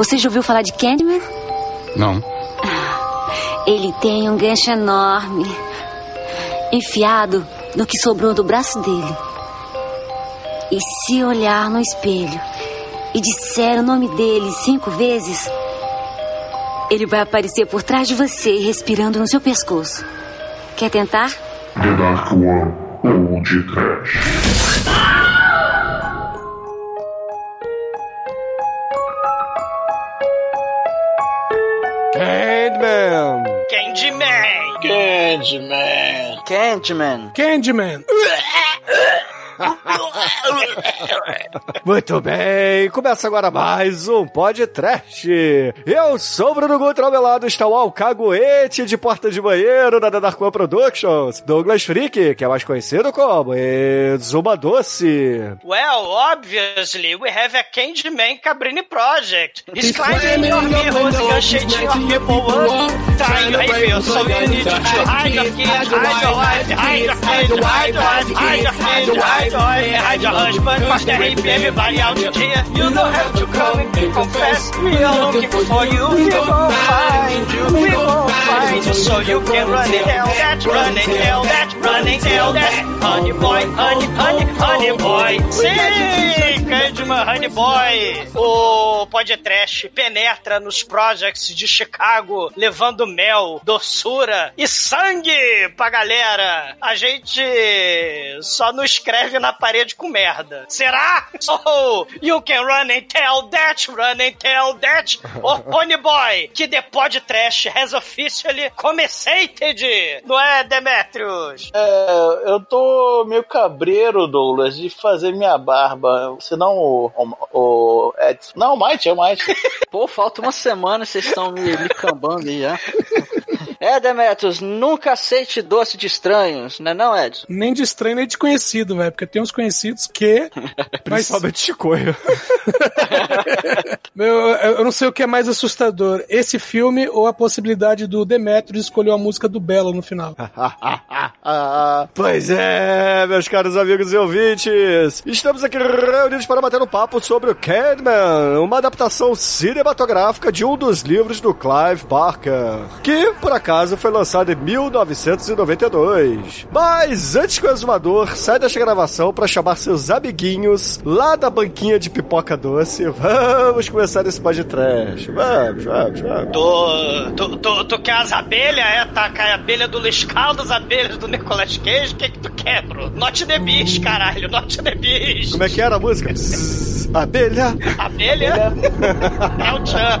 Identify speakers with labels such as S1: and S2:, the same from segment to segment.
S1: Você já ouviu falar de Candyman?
S2: Não.
S1: Ele tem um gancho enorme, enfiado no que sobrou do braço dele. E se olhar no espelho e disser o nome dele cinco vezes, ele vai aparecer por trás de você, respirando no seu pescoço. Quer tentar?
S3: The Dark One ou de Trash.
S4: Candyman!
S5: Candyman!
S4: Muito bem, começa agora mais um podcast. Eu sou o Bruno Gutra, ao meu lado está o alcaguete de porta de banheiro da Dark One Productions, Douglas Freak, que é mais conhecido como Zuma Doce.
S5: Well, obviously, we have a Candyman Cabrini project. He's climbing your mirrors and shaking your people trying to rape you, so you need to hide your kids, hide your wife, hide your kids, hide your wife, hide your kids, hide wife, hide your husband, they rape everybody out here. You don't have to come and confess, we are looking for you, we gon' find you, we gon' find you, so you can run and tell that, run and tell that, run and tell that, honey boy, honey, honey, honey boy. Sim, Candyman Honey Boy, o podcast penetra nos projects de Chicago, levando mel, doçura e sangue pra galera. A gente só não escreve na parede com merda. Será? So, you can run and tell that, run and tell that. Oh, Honey Boy, que the podcast has officially commeçated. Não é, Demetrius?
S6: É, eu tô meio cabreiro, Douglas, de fazer minha barba. Senão o, o, o Edson. Não, o Mike, é o Mike.
S7: Pô, falta uma semana vocês estão me, me cambando aí já. É, Demetrius, nunca aceite doce de estranhos, né não, Edson?
S4: Nem de estranho, nem de conhecido, velho, porque tem uns conhecidos que... Principalmente Chicoio. Meu, eu não sei o que é mais assustador, esse filme ou a possibilidade do Demetrius escolher a música do Belo no final. pois é, meus caros amigos e ouvintes, estamos aqui reunidos para bater um papo sobre o Candyman, uma adaptação cinematográfica de um dos livros do Clive Barker, que, por acaso, foi lançado em 1992. Mas antes que o exumador saia desta gravação para chamar seus amiguinhos lá da banquinha de pipoca doce, vamos começar esse podcast. Vamos, vamos, vamos.
S5: Tu, tu, tu, tu quer as abelhas? É, tacar a abelha do Liscal, das abelhas do Nicolas Cage? O que que tu quer, bro? Not the Beast, caralho, not the Beast.
S4: Como é que era a música? Psss, abelha.
S5: Abelha? é o Chan.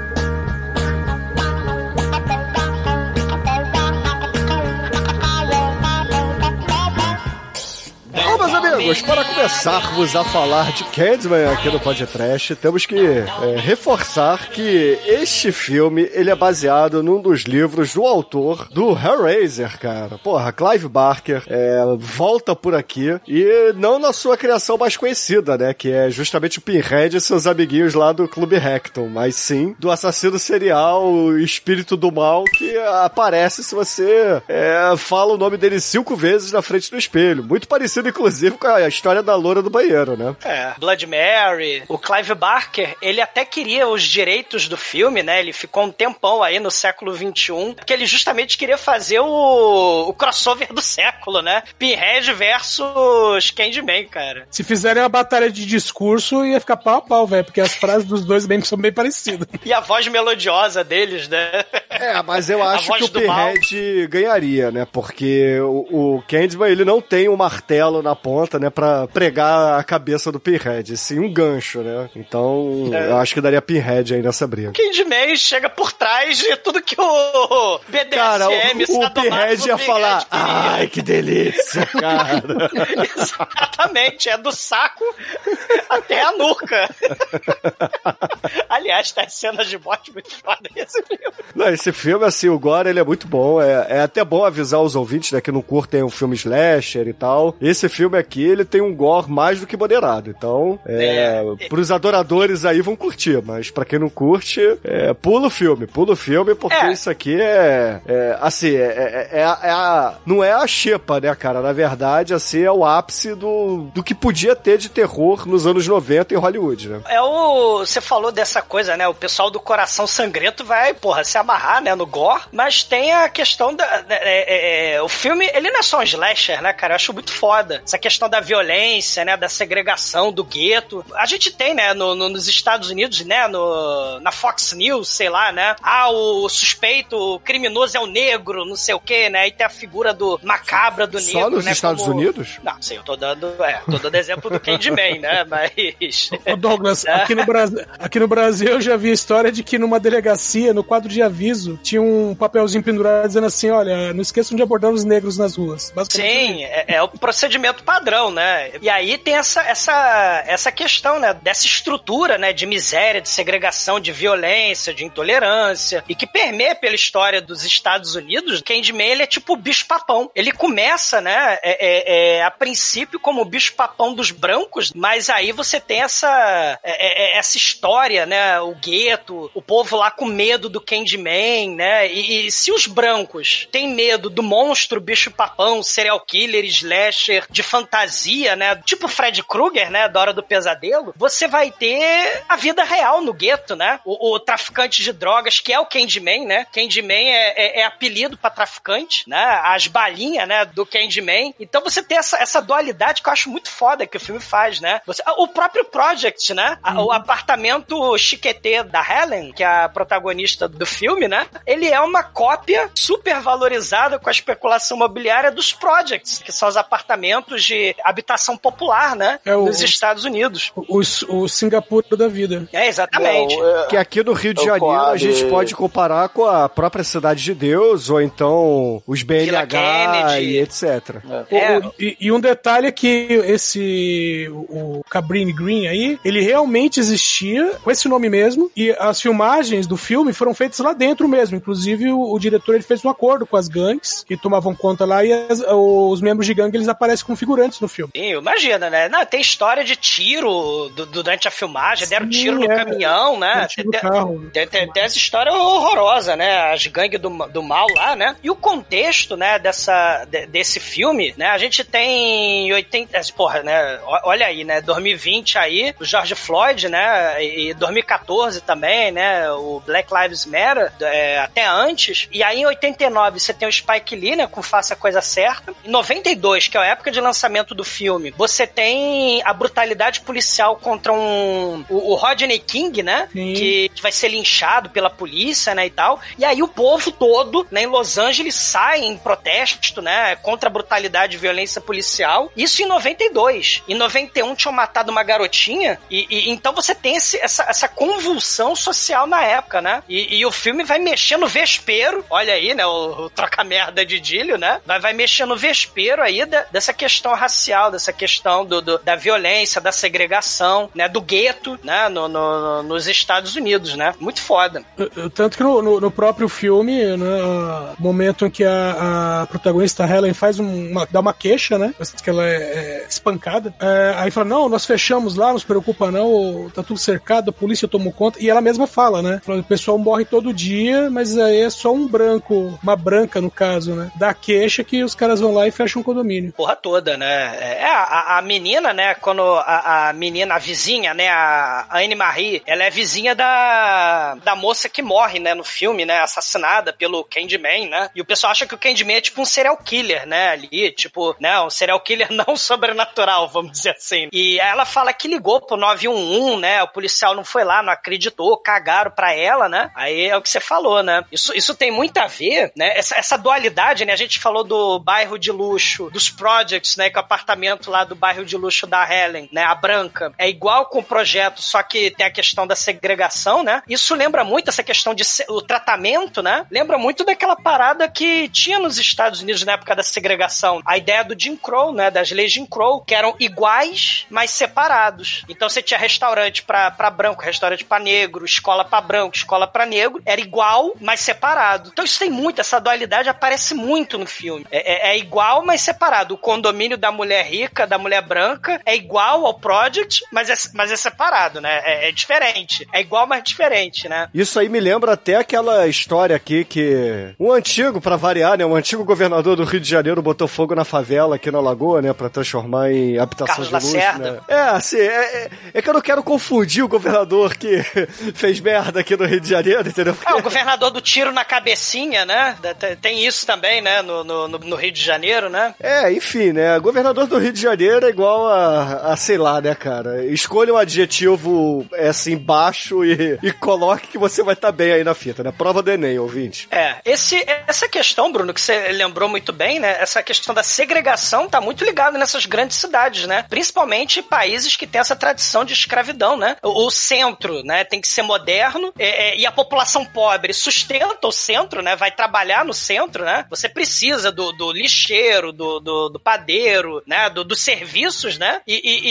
S4: Amigos, para começarmos a falar de Candyman aqui no podcast, temos que é, reforçar que este filme ele é baseado num dos livros do autor do Hellraiser, cara. Porra, Clive Barker é, volta por aqui e não na sua criação mais conhecida, né? Que é justamente o Pinhead e seus amiguinhos lá do Clube Hecton, mas sim do assassino serial, o espírito do mal que aparece se você é, fala o nome dele cinco vezes na frente do espelho. Muito parecido, inclusive, com a história da loura do banheiro, né?
S5: É, Blood Mary. O Clive Barker, ele até queria os direitos do filme, né? Ele ficou um tempão aí no século XXI, porque ele justamente queria fazer o, o crossover do século, né? Pinhead versus Candyman, cara.
S4: Se fizerem uma batalha de discurso, ia ficar pau a pau, velho, porque as frases dos dois bem, são bem parecidas.
S5: E a voz melodiosa deles, né?
S4: É, mas eu acho que o
S5: do mal.
S4: Pinhead ganharia, né? Porque o, o Candyman, ele não tem um martelo na ponta, né? Pra pregar a cabeça do Pinhead, sim um gancho, né? Então,
S5: É.
S4: eu acho que daria Pinhead aí nessa briga.
S5: Candyman chega por trás de tudo que o BDSM,
S4: Cara, o, o Pinhead ia falar, ai, que delícia, cara.
S5: Exatamente, é do saco até a nuca. Aliás, tá cenas de morte muito foda esse filme.
S4: Não, esse filme, assim, o Gore, ele é muito bom. É, é até bom avisar os ouvintes, né, que não curtem o filme slasher e tal. Esse filme aqui, aqui ele tem um gore mais do que moderado. Então, é,
S5: É.
S4: pros adoradores aí vão curtir, mas pra quem não curte, é, pula o filme, pula o filme, porque
S5: É.
S4: isso aqui é, é, assim, é, é- é a- é a- não é a xepa, né, cara? Na verdade, assim, é o ápice do, do que podia ter de terror nos anos 90 em Hollywood, né?
S5: É o. Você falou dessa coisa, né? O pessoal do coração sangrento vai, porra, se amarrar, né? No gore. Mas tem a questão da. é- é- é, o filme, ele não é só um slasher, né, cara? Eu acho muito foda. Essa questão da violência, né? Da segregação, do gueto. A gente tem, né? no- no- nos Estados Unidos, né? No, na Fox News, sei lá, né? Ah, o suspeito, o criminoso é o negro, não sei o quê, né? E tem a figura do macabra do
S4: Só
S5: negro.
S4: nos
S5: né,
S4: Estados
S5: como-
S4: Unidos?
S5: Não, sim, eu tô dando. É, tô dando exemplo do Candyman, né? Mas.
S2: Ô Douglas,
S5: É.
S2: aqui no, Brasil, aqui no Brasil eu já vi a história de que numa delegacia, no quadro de aviso, tinha um papelzinho pendurado dizendo assim: olha, não esqueçam de abordar os negros nas ruas. Basicamente,
S5: Sim, é, é o procedimento padrão, né? E aí tem essa, essa, essa questão, né? Dessa estrutura, né? De miséria, de segregação, de violência, de intolerância, e que permeia pela história dos Estados Unidos. Candyman, é tipo o bicho-papão. Ele começa, né? é- é- é, a princípio como o bicho-papão dos brancos, mas aí você tem essa, é- é- essa história, né? O gueto, o povo lá com medo do Candyman, né? E, e se os brancos têm medo do monstro bicho-papão, serial killer, slasher, de fantasia, né? Tipo Fred Krueger, né? Da Hora do Pesadelo, você vai ter a vida real no gueto, né? O, o traficante de drogas, que é o Candyman, né? Candyman é, é- é apelido pra traficante, né? As balinhas, né? Do Candyman. Então você tem essa, essa dualidade que eu acho muito foda que o filme faz, né? Você- o próprio Project, né? A- O apartamento chiquetê da Helen, que é a protagonista do filme, né? Ele é uma cópia super valorizada com a especulação imobiliária dos Projects, que são os apartamentos de habitação popular, né?
S2: É o-
S5: Nos Estados Unidos.
S2: O, o Singapura da vida.
S5: É, exatamente.
S6: Não, é-
S4: Que aqui no Rio de
S6: É o
S4: Janeiro a gente pode comparar com a própria Cidade de Deus, ou então os BNH
S5: Kennedy.
S4: e etc.
S5: É.
S2: O- o- e, e um detalhe é que esse o o Cabrini Green aí, ele realmente existia com esse nome mesmo e as filmagens do filme foram feitas lá dentro mesmo. Inclusive o, o diretor ele fez um acordo com as gangues que tomavam conta lá e as- os membros de gangue eles aparecem como figurantes no filme.
S5: Sim, imagina, né? Não, tem história de tiro du- durante a filmagem, deram
S2: Sim,
S5: tiro no
S2: é.
S5: caminhão, né?
S2: Deram tiro no
S5: Tem-
S2: carro.
S5: Tem, tem, tem essa história horrorosa, né? As gangues do, do mal lá, né? E o contexto, né, dessa, de- desse filme, né? A gente tem 80. eh, Porra, né? Olha aí, né? 2020 aí, o George Floyd, né? E 2014 também, né? O Black Lives Matter, é, até antes. E aí em 89 você tem o Spike Lee, né? Com Faça a Coisa Certa. Em 92, que é a época de lançamento do filme, você tem a brutalidade policial contra um. O, o Rodney King, né?
S2: Sim.
S5: Que vai ser linchado pela polícia, né, e tal. E aí o povo todo, né, em Los Angeles sai em protesto, né, contra a brutalidade e violência policial. Isso em 92. Em 91 tinham matado uma garotinha e, e- então você tem esse- essa, essa convulsão social na época, né? E, e o filme vai mexer no vespeiro, olha aí, né, o, o troca-merda de Dílio, né? Vai, vai mexer no vespeiro aí da- dessa questão racial, dessa questão do, do- da violência, da segregação, né, do gueto, né, no- no- nos Estados Unidos, né? Muito foda.
S2: Tanto que no, no- no próprio filme, né, momento em que a, a protagonista Helen faz um- uma, dá uma queixa, né? Que ela é, é espancada. É, aí fala: Não, nós fechamos lá, não se preocupa não, tá tudo cercado, a polícia tomou conta. E ela mesma fala, né? Fala, o pessoal morre todo dia, mas aí é só um branco, uma branca no caso, né? Dá queixa que os caras vão lá e fecham o condomínio.
S5: Porra toda, né? É, a, a menina, né? Quando a, a menina, a vizinha, né? A Anne Marie, ela é vizinha da, da moça que morre, né? No filme, né? Assassinada pelo Candyman, né? E o pessoal acha que o Candyman é tipo um serial killer, né? Ali, tipo, né? Um serial killer não sobrenatural, vamos dizer assim. E ela fala que ligou pro 911, né? O policial não foi lá, não acreditou, cagaram pra ela, né? Aí é o que você falou, né? Isso, isso tem muito a ver, né? Essa, essa dualidade, né? A gente falou do bairro de luxo, dos projects, né? Que o apartamento lá do bairro de luxo da Helen, né? A branca, é igual com o projeto, só que tem a questão da segregação, né? Isso lembra muito essa questão de o tratamento, né? Lembra muito daquela parada que tinha nos Estados Unidos na época da segregação. A ideia do Jim Crow, né? Das leis Jim Crow, que eram iguais, mas separados. Então você tinha restaurante pra branco, restaurante pra negro, escola pra branco, escola pra negro. Era igual, mas separado. Então isso tem muito, essa dualidade aparece muito no filme. É, é- é igual, mas separado. O condomínio da mulher mulher rica, da mulher branca, é igual ao Project, mas é, mas é separado, né? É, é diferente. É igual, mas diferente, né?
S4: Isso aí me lembra até aquela história aqui que um antigo, pra variar, né? Um antigo governador do Rio de Janeiro botou fogo na favela aqui na Lagoa, né? Pra transformar em habitação
S5: Carlos
S4: de luxo,
S5: Lacerda.
S4: né? É, assim, é, é- é que eu não quero confundir o governador que fez merda aqui no Rio de Janeiro, entendeu?
S5: É, o governador do tiro na cabecinha, né? Tem- isso também, né? No, no, no- no Rio de Janeiro, né?
S4: É, enfim, né? Governador do Rio de Janeiro é igual a, a sei lá, né, cara? Escolha um adjetivo é, assim baixo e, e coloque que você vai estar bem aí na fita, né? Prova do Enem, ouvinte.
S5: É, esse, essa questão, Bruno, que você lembrou muito bem, né? Essa questão da segregação tá muito ligada nessas grandes cidades, né? Principalmente países que têm essa tradição de escravidão, né? O, o centro, né? Tem que ser moderno é, é, e a população pobre sustenta o centro, né? Vai trabalhar no centro, né? Você precisa do, do lixeiro, do, do, do padeiro, né? Do, dos serviços, né? E, e,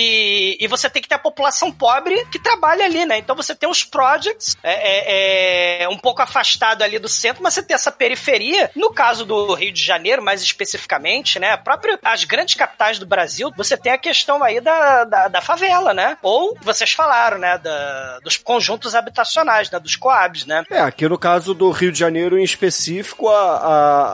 S5: e- e você tem que ter a população pobre que trabalha ali, né? Então você tem os projects é, é, é, um pouco afastado ali do centro, mas você tem essa periferia. No caso do Rio de Janeiro, mais especificamente, né? Próprio, as grandes capitais do Brasil, você tem a questão aí da, da, da favela, né? Ou vocês falaram, né? Da, dos conjuntos habitacionais, né? Dos coabs, né?
S4: É, aqui no caso do Rio de Janeiro em específico, a,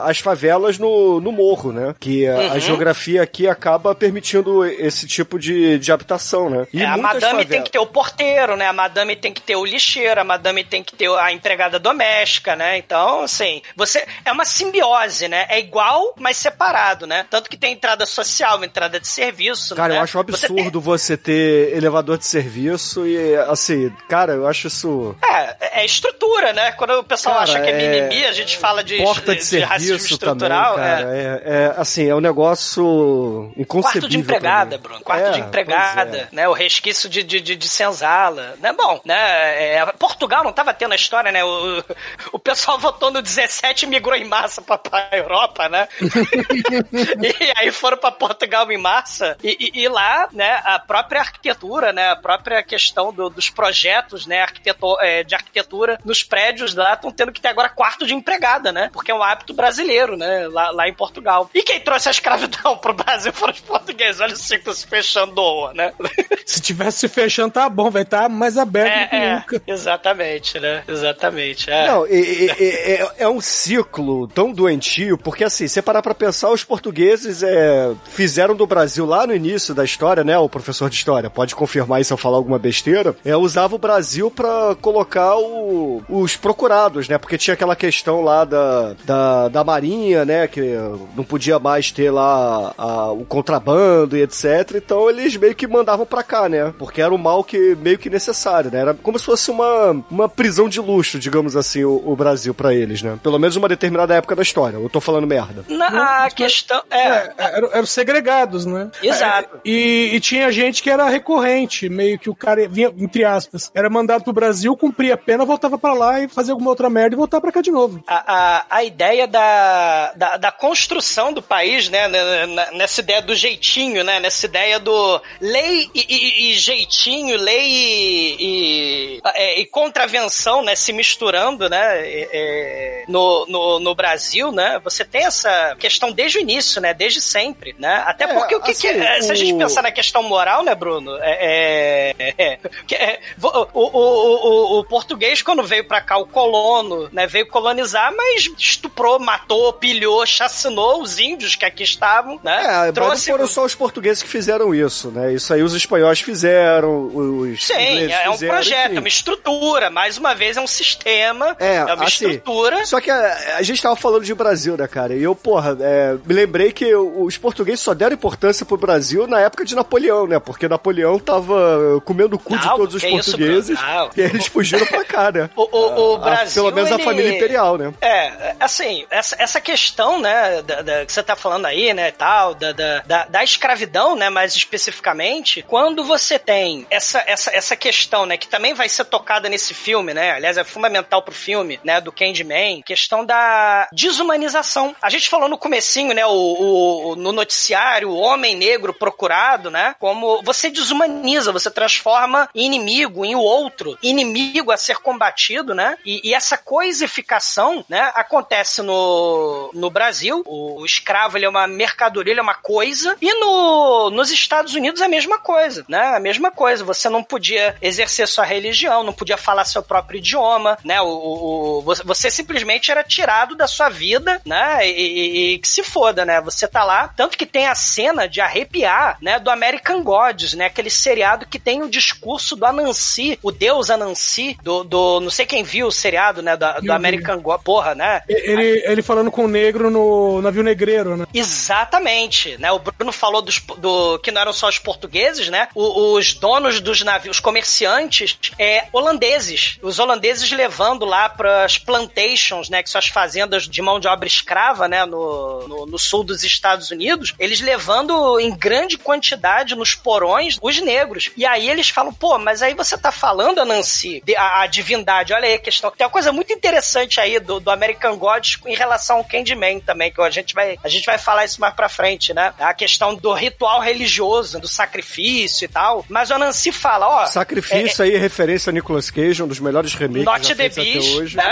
S4: a- as favelas no, no morro, né? Que a, a
S5: Uhum.
S4: geografia aqui acaba permitindo esse tipo de, de habitação, né? E
S5: É, a madame tem
S4: favelas-
S5: que ter o porteiro, né? A madame tem que ter o lixeiro, a madame tem que ter a empregada doméstica, né? Então, assim, você é uma simbiose, né? É igual, mas separado, né? Tanto que tem entrada social, entrada de serviço,
S4: Cara,
S5: né?
S4: eu acho um
S5: Você tem-
S4: absurdo você ter elevador de serviço e, assim, cara, eu acho isso.
S5: É, é estrutura, né? Quando o pessoal
S4: Cara,
S5: acha que é
S4: é-
S5: mimimi, a gente fala de,
S4: Porta de,
S5: de
S4: serviço também,
S5: estrutural.
S4: cara.
S5: é.
S4: É. é, assim, é um negócio.
S5: Quarto de empregada. Bruno. Quarto
S4: É,
S5: de empregada,
S4: é.
S5: né? O resquício de, de, de, de senzala, né? Bom, né? é, Portugal não tava tendo a história, né? O, o pessoal votou no 17 e migrou em massa pra, pra Europa, né? e aí foram pra Portugal em massa e, e- e lá, né? A própria arquitetura, né? A própria questão do- dos projetos, né? Arquiteto, é, de arquitetura nos prédios lá estão tendo que ter agora quarto de empregada, né? Porque é um hábito brasileiro, né? Lá, lá em Portugal. E quem trouxe a escravidão pro Brasil foram os portugueses. Olha o ciclo se fechando, né?
S2: Se tivesse se fechando, tá bom, vai estar mais aberto do que
S5: É, é,
S2: nunca.
S5: exatamente, né? Exatamente. É.
S4: Não, e- e- é, é um ciclo tão doentio, porque assim, você parar pra pensar, os portugueses é, fizeram do Brasil lá no início da história, né? O professor de história pode confirmar isso se eu falar alguma besteira. É, usava o Brasil pra colocar o- os procurados, né? Porque tinha aquela questão lá da, da, da marinha, né? Que não podia mais ter lá a- o contrabando e etc. Então eles meio que mandavam pra cá, né? Porque era um mal que meio que necessário, né? Era como se fosse uma, uma prisão de luxo, digamos assim, o, o Brasil pra eles, né? Pelo menos uma determinada época da história. Eu tô falando merda.
S5: Na a questão. É.
S2: É, eram, eram segregados, né?
S5: Exato.
S2: É, E, e tinha gente que era recorrente, meio que o cara vinha, entre aspas, era mandado pro Brasil, cumpria a pena, voltava pra lá e fazia alguma outra merda e voltava pra cá de novo.
S5: a, a, a ideia da, da, da construção do país, né? Nessa ideia do jeitinho, né? Nessa ideia do lei e, e- e jeitinho, lei e, e, é, e contravenção, né? Se misturando, né? é, é, no, no, no Brasil, né? Você tem essa questão desde o início, né? Desde sempre, né? Até
S4: É,
S5: porque o que,
S4: assim,
S5: que se a gente
S4: o-
S5: pensar na questão moral, né, Bruno? É, é- é- o, o, o, português, quando veio pra cá, o colono, né, veio colonizar, mas estuprou, matou, pilhou, chacinou os índios que aqui estavam, né?
S4: Mas não foram só os portugueses que fizeram isso, né? Isso aí os espanhóis fizeram, os
S5: Sim, é um
S4: fizeram,
S5: projeto,
S4: enfim.
S5: é uma estrutura. Mais uma vez, é um sistema,
S4: É,
S5: é uma
S4: assim,
S5: estrutura.
S4: Só que a, a gente tava falando de Brasil, né, cara? E eu, porra, é, me lembrei que os portugueses só deram importância pro Brasil na época de Napoleão, né? Porque Napoleão tava comendo o cu de
S5: Não,
S4: todos os
S5: isso,
S4: portugueses?
S5: Não.
S4: e aí eles fugiram pra cá, né?
S5: O, o, o
S4: A-
S5: Brasil.
S4: pelo menos a
S5: ele-
S4: família imperial, né?
S5: É, assim, essa, essa questão, né, da, da- que você tá falando aí, né, tal, da, da, da, da escravidão, né, mais especificamente, quando você tem essa, essa, essa questão, né, que também vai ser tocada nesse filme, né, aliás, é fundamental pro filme, né, do Candyman, questão da desumanização. A gente falou no comecinho, né, o, o- no noticiário, o homem negro procurado, né, como você desumaniza, você transforma em inimigo em o outro, inimigo a ser combatido, né? E, e essa coisificação, né, acontece no, no Brasil. O, o escravo ele é uma mercadoria, ele é uma coisa. E no, nos Estados Unidos é a mesma coisa, né? A mesma coisa. Você não podia exercer sua religião, não podia falar seu próprio idioma, né? O, o, o você simplesmente era tirado da sua vida, né? E, e, e, que se foda, né? Você tá lá. Tanto que tem a cena de arrepiar, né? Do American Gods, né? Aquele seriado que tem o discurso do Anansi, o deus Anansi, do, do não sei quem viu o seriado, né? Do, do American God, porra, né?
S2: Ele, ele falando com o negro no navio negreiro, né?
S5: Exatamente, né? O Bruno falou dos, do, que não eram só os portugueses, né? O, os donos dos navios, os comerciantes é, holandeses. Os holandeses levando lá para as plantations, né? Que são as fazendas de mão de obra escrava, né? No, no, no sul dos Estados Unidos. Eles levando em grande quantidade nos porões os negros. E aí eles falam, pô, mas aí você tá falando, Nancy, a, a divindade, olha aí a questão. Tem uma coisa muito interessante aí do, do American Gods em relação ao Candyman também, que a gente vai, a gente vai falar isso mais pra frente, né? A questão do ritual religioso, do sacrifício e tal. Mas o Nancy fala, ó.
S4: Sacrifício é, aí, referência a Nicolas Cage, um dos melhores remakes
S5: Not the Beast, até hoje. Né?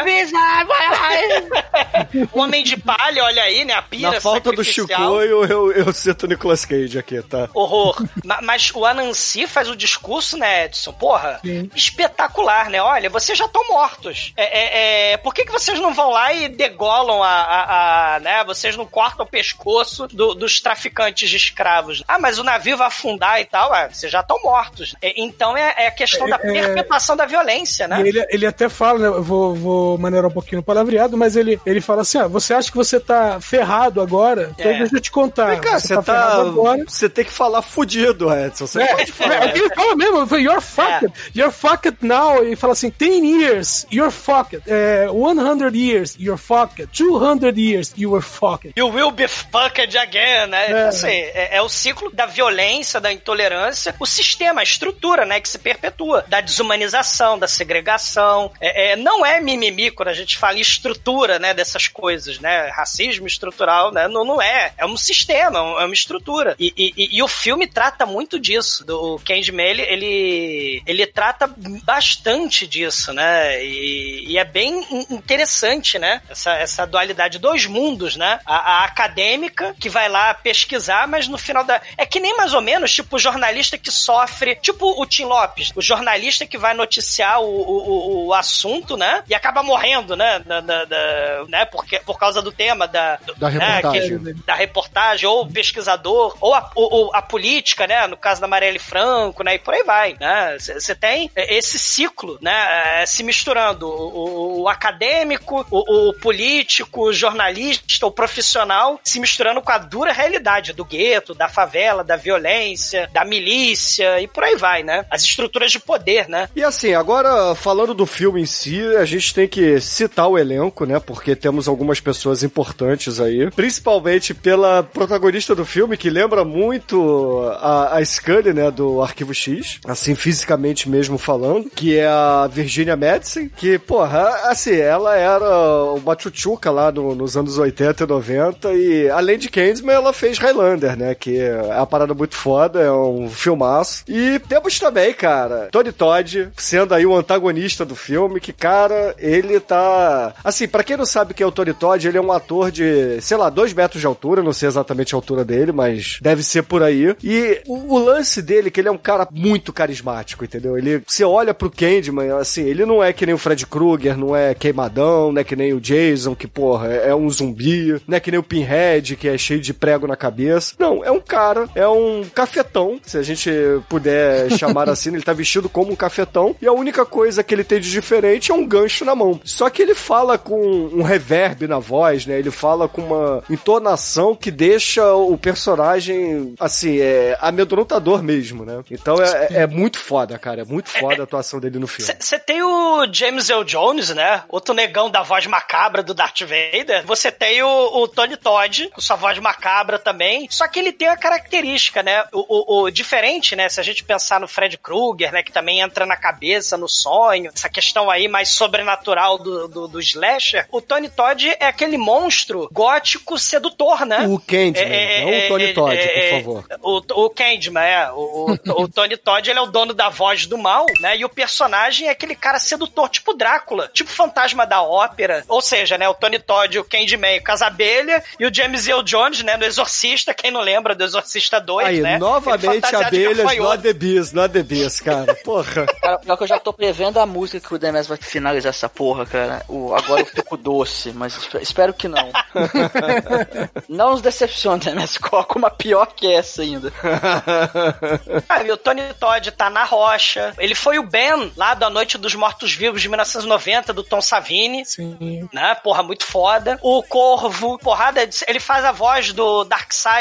S5: o Homem de Palha, olha aí, né? A pira
S4: Na falta do Chicoio, eu, eu cito o Nicolas Cage aqui, tá?
S5: Horror. Mas o Anansi faz o discurso, né, Edson? Porra, Sim. espetacular, né? Olha, vocês já estão mortos. É, é, é, por que, que vocês não vão lá e degolam a, a, a né? Vocês não cortam o pescoço do, dos traficantes de escravos? Ah, mas o navio vai afundar e tal. Ah, vocês já estão mortos. É, então é, é, a questão da é, perpetuação da violência, né?
S2: Ele, ele até fala, né? Vou, vou maneirar um pouquinho no palavreado, mas ele, ele fala assim: ah, você acha que você tá ferrado agora? Então deixa eu te contar.
S4: Mas, cara, você, você tá, tá agora. Você tem que falar fudido, Edson. Você pode falar.
S2: É, ele fala mesmo, you're fucked. You're fucked now. E fala assim: 10 years, you're fucked. É, 100 years, you're fucked. 200 years, you were fucked.
S5: You will be fucked again, né? É. Assim, é, é, o ciclo da violência, da intolerância, o sistema, a estrutura, né, que se perpetua, da desumanização, da segregação. É, é, não é mimimi quando a gente fala em estrutura, né, dessas coisas, né? Racismo estrutural, né? Não, não é. É um sistema, é uma estrutura. E, e, e o filme trata muito disso. O Candyman, ele, ele, ele trata bastante disso, né? E, e, é bem interessante, né? Essa, essa dualidade dos mundos, né? A, a, acadêmica que vai lá pesquisar, mas no final da. É que nem mais ou menos, tipo, o jornalista que sofre, tipo o Tim Lopes, o jornalista que vai noticiar o, o, o assunto, né? E acaba morrendo, né? Da, da, da, né? Porque, por causa do tema da,
S4: da
S5: né?
S4: reportagem.
S5: Da reportagem, ou o pesquisador, ou a, ou a política, né? No caso da Marielle Franco, né? E por aí vai, né? Você tem esse ciclo, né? É, se misturando o, o acadêmico, o, o, político, o jornalista, o profissional, se misturando com a dura realidade do gueto, da favela, da violência, da milícia e por aí vai, né? As estruturas de poder, né?
S4: E assim, agora falando do filme em si, a gente tem que citar o elenco, né? Porque temos algumas pessoas importantes aí, principalmente pela protagonista do filme, que lembra muito a, a Scully, né? Do Arquivo X, assim, fisicamente mesmo falando, que é a Virginia Madsen, que, porra, assim, ela era uma tchutchuca lá no, nos anos 80 e 90, e além de Candyman, ela fez Highlander, né? Que é uma parada muito foda, é um filmaço. E temos também, cara, Tony Todd, sendo aí o antagonista do filme, que, cara, ele tá. Assim, para quem não sabe quem é o Tony Todd, ele é um ator de, sei lá, dois metros de altura, não sei exatamente a altura dele, mas deve ser por aí. E o, o lance dele, é que ele é um cara muito carismático, entendeu? Ele, você olha pro Candyman, assim, ele não é que nem o Fred Krueger, não é queimadão, não é que nem o Jason, que, porra, é, é um zumbi, não é que nem o Pinhead, que é cheio de prego na cabeça. Não, é um cara, é um cafetão, se a gente puder chamar assim, ele tá vestido como um cafetão, e a única coisa que ele tem de diferente é um gancho na mão. Só que ele fala com um reverb na voz, né? Ele fala com uma entonação que deixa o personagem, assim, é amedrontador mesmo, né? Então é, é muito foda, cara. É muito foda a atuação dele no filme.
S5: Você tem o James Earl Jones, né? Outro negão da voz macabra do Darth Vader. Você tem o, o Tony Todd, com sua voz macabra também. Só que ele tem a característica, né? O, o, o diferente, né? Se a gente pensar no Fred Krueger, né? Que também entra na cabeça, no sonho. Essa questão aí mais sobrenatural do, do, do slasher. O Tony Todd é aquele monstro gótico sedutor, né?
S4: O Candyman, é, é, não o Tony é, Todd, é, por favor.
S5: O, o Candyman, é. O, o, o Tony Todd, ele é o dono da voz do mal, né? E o personagem é aquele cara sedutor, tipo Drácula, tipo fantasma da ópera. Ou seja, né? O Tony Todd, o Candyman, o Casabelha e o James Earl Jones, né? No Exorcista, quem não lembra do Exorcista 2,
S4: Aí,
S5: né?
S4: Novamente abelhas, not the bees, not the bees, cara. Porra.
S7: Cara, pior que eu já tô prevendo a música que o Demes vai finalizar essa porra, cara. O, agora eu fico doce, mas espe- espero que não. não nos decepcione, Demes. Coloca uma pior que essa ainda.
S5: Ah, e o Tony Todd tá na rocha. Ele foi o Ben lá da Noite dos Mortos-Vivos de 1990, do Tom Savini.
S2: Sim.
S5: Né? Porra, muito foda. O Corvo, porrada, ele faz a voz do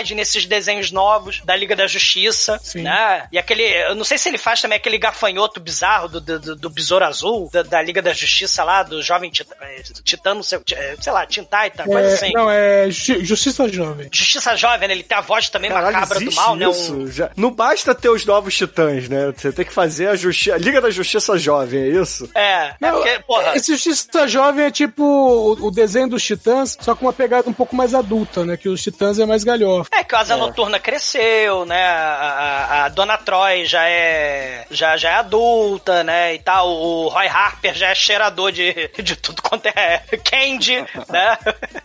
S5: Nesses desenhos novos da Liga da Justiça,
S2: Sim.
S5: né? E aquele, eu não sei se ele faz também aquele gafanhoto bizarro do, do, do- Besouro Azul, da, da Liga da Justiça lá, do Jovem Titã, eh, Titã, não sei, eh, sei lá, Teen Titan, coisa
S2: É,
S5: assim.
S2: Não, é Justi- Justiça Jovem.
S5: Justiça Jovem, né? Ele tem a voz também
S4: Caralho,
S5: macabra do mal, né?
S4: isso?
S5: Um-
S4: Já- Não basta ter os novos titãs, né? Você tem que fazer a, justi... a Liga da Justiça Jovem, é isso?
S5: É, é
S2: Não,
S5: porque, porra.
S2: Esse Justiça Jovem é tipo o, o desenho dos Titãs, só com uma pegada um pouco mais adulta, né? Que os Titãs é mais galhofa.
S5: É que o Asa Noturna cresceu, né? A, a- a Dona Troy já é já, já é adulta, né? E tal. O Roy Harper já é cheirador de, de tudo quanto é candy, né?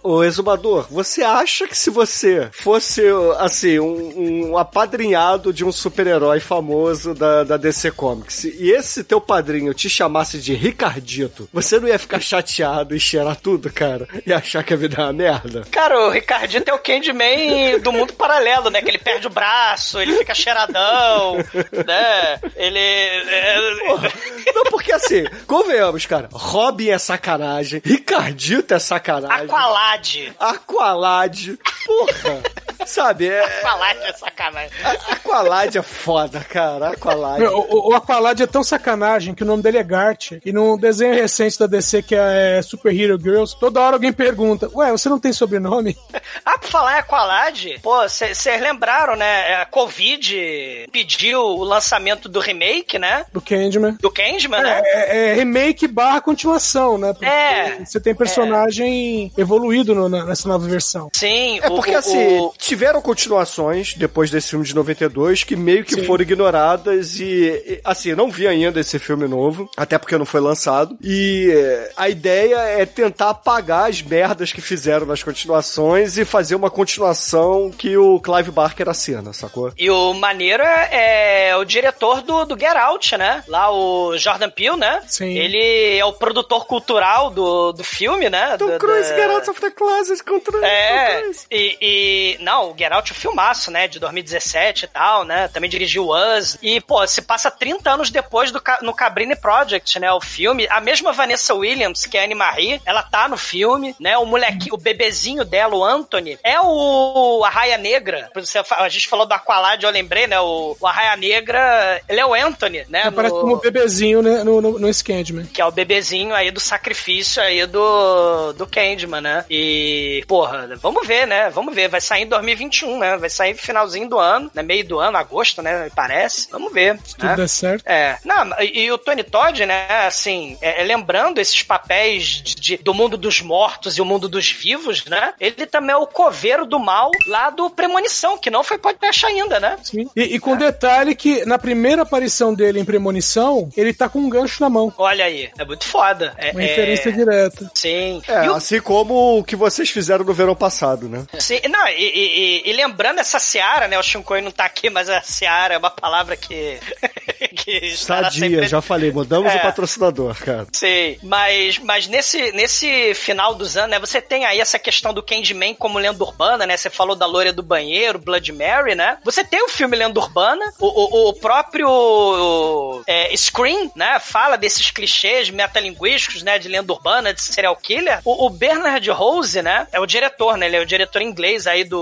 S4: Ô, Exumador, você acha que se você fosse, assim, um, um apadrinhado de um super-herói famoso da, da DC Comics, e esse teu padrinho te chamasse de Ricardito, você não ia ficar chateado e cheirar tudo, cara? E achar que a vida é uma merda?
S5: Cara, o Ricardito é o Candyman do mundo paralelo, né? Que ele perde o braço, ele fica cheiradão, né? Ele. é-
S4: Não, porque assim, convenhamos, cara, Robin é sacanagem, Ricardito é sacanagem.
S5: Aqualad.
S4: Aqualad, porra. Sabe, é,
S5: Aqualad é sacanagem.
S4: Aqualad é foda, cara. Aqualad.
S2: Meu, O, o Aqualad é tão sacanagem que o nome dele é Gart. E num desenho recente da DC que é Super Hero Girls, toda hora alguém pergunta: Ué, você não tem sobrenome?
S5: Ah, pra falar em Aqualad, pô, vocês lembraram, né? A Covid pediu o lançamento do remake, né?
S2: Do Candyman.
S5: Do Candyman, né?
S2: É, é remake barra continuação, né? Porque
S5: É.
S2: Você tem personagem evoluído no- na- nessa nova versão.
S5: Sim,
S4: É porque,
S5: o-
S4: assim,
S5: o-
S4: tiveram continuações depois desse filme de 92 que meio que
S2: Sim.
S4: foram ignoradas e, e, assim, não vi ainda esse filme novo, até porque não foi lançado. E eh, a ideia é tentar apagar as merdas que fizeram nas continuações e fazer uma continuação que o Clive Barker assina, sacou?
S5: E o maneiro é, é o diretor do, do Get Out, né? Lá o Jordan Peele, né?
S2: Sim.
S5: Ele é o produtor cultural do, do filme, né?
S4: Tom
S5: Do-
S4: Cruise,
S5: da-
S4: Get Out of the Closet contra
S5: É, e, e- Não, o Get Out é um filmaço, né? De 2017 e tal, né? Também dirigiu Us. E, pô, se passa 30 anos depois do, no Cabrini Project, né? O filme. A mesma Vanessa Williams, que é a Anne Marie, ela tá no filme, né? O molequinho, o bebezinho dela, o Anthony, é o Arraia Negra. A gente falou do Aqualad, eu lembrei, né? O, o Arraia Negra, ele é o Anthony, né?
S2: Ele
S5: no-
S2: como bebezinho né, no, no, no Candyman.
S5: que é o bebezinho aí do sacrifício aí do, do Candyman, né? E, porra, vamos ver, né? Vamos ver. Vai sair em 2021, né? Vai sair finalzinho do ano, né? Meio do ano, agosto, né? Parece. Vamos ver.
S2: Tudo
S5: né?
S2: der certo.
S5: É, não, e, e o Tony Todd, né, assim, é, é, lembrando esses papéis de, de- do mundo dos mortos e o mundo dos vivos, né? Ele também é o coveiro do mal lá do Premonição, que não foi podcast ainda, né?
S2: Sim. E, e com detalhe que na primeira aparição dele em Premonição, ele tá com um gancho na mão.
S5: Olha aí, é muito foda. É,
S2: Uma
S5: é-
S2: referência direta.
S5: Sim.
S4: É,
S5: o
S4: assim como o que vocês fizeram no verão passado, né?
S5: Sim, não, e, e- e- lembrando essa seara, né? O Shinkoi não tá aqui, mas a seara é uma palavra que. que
S4: Sadia,
S5: sempre-
S4: já falei, mudamos
S5: É.
S4: o patrocinador, cara.
S5: Sim, mas, mas nesse, nesse final dos anos, né, você tem aí essa questão do Candyman como lenda urbana, né? Você falou da loira do banheiro, Blood Mary, né? Você tem o filme Lenda Urbana, o, o, o próprio é, Scream, né? Fala desses clichês metalinguísticos, né? De lenda urbana, de serial killer. O, o Bernard Rose, né? É o diretor, né? Ele é o diretor inglês aí do,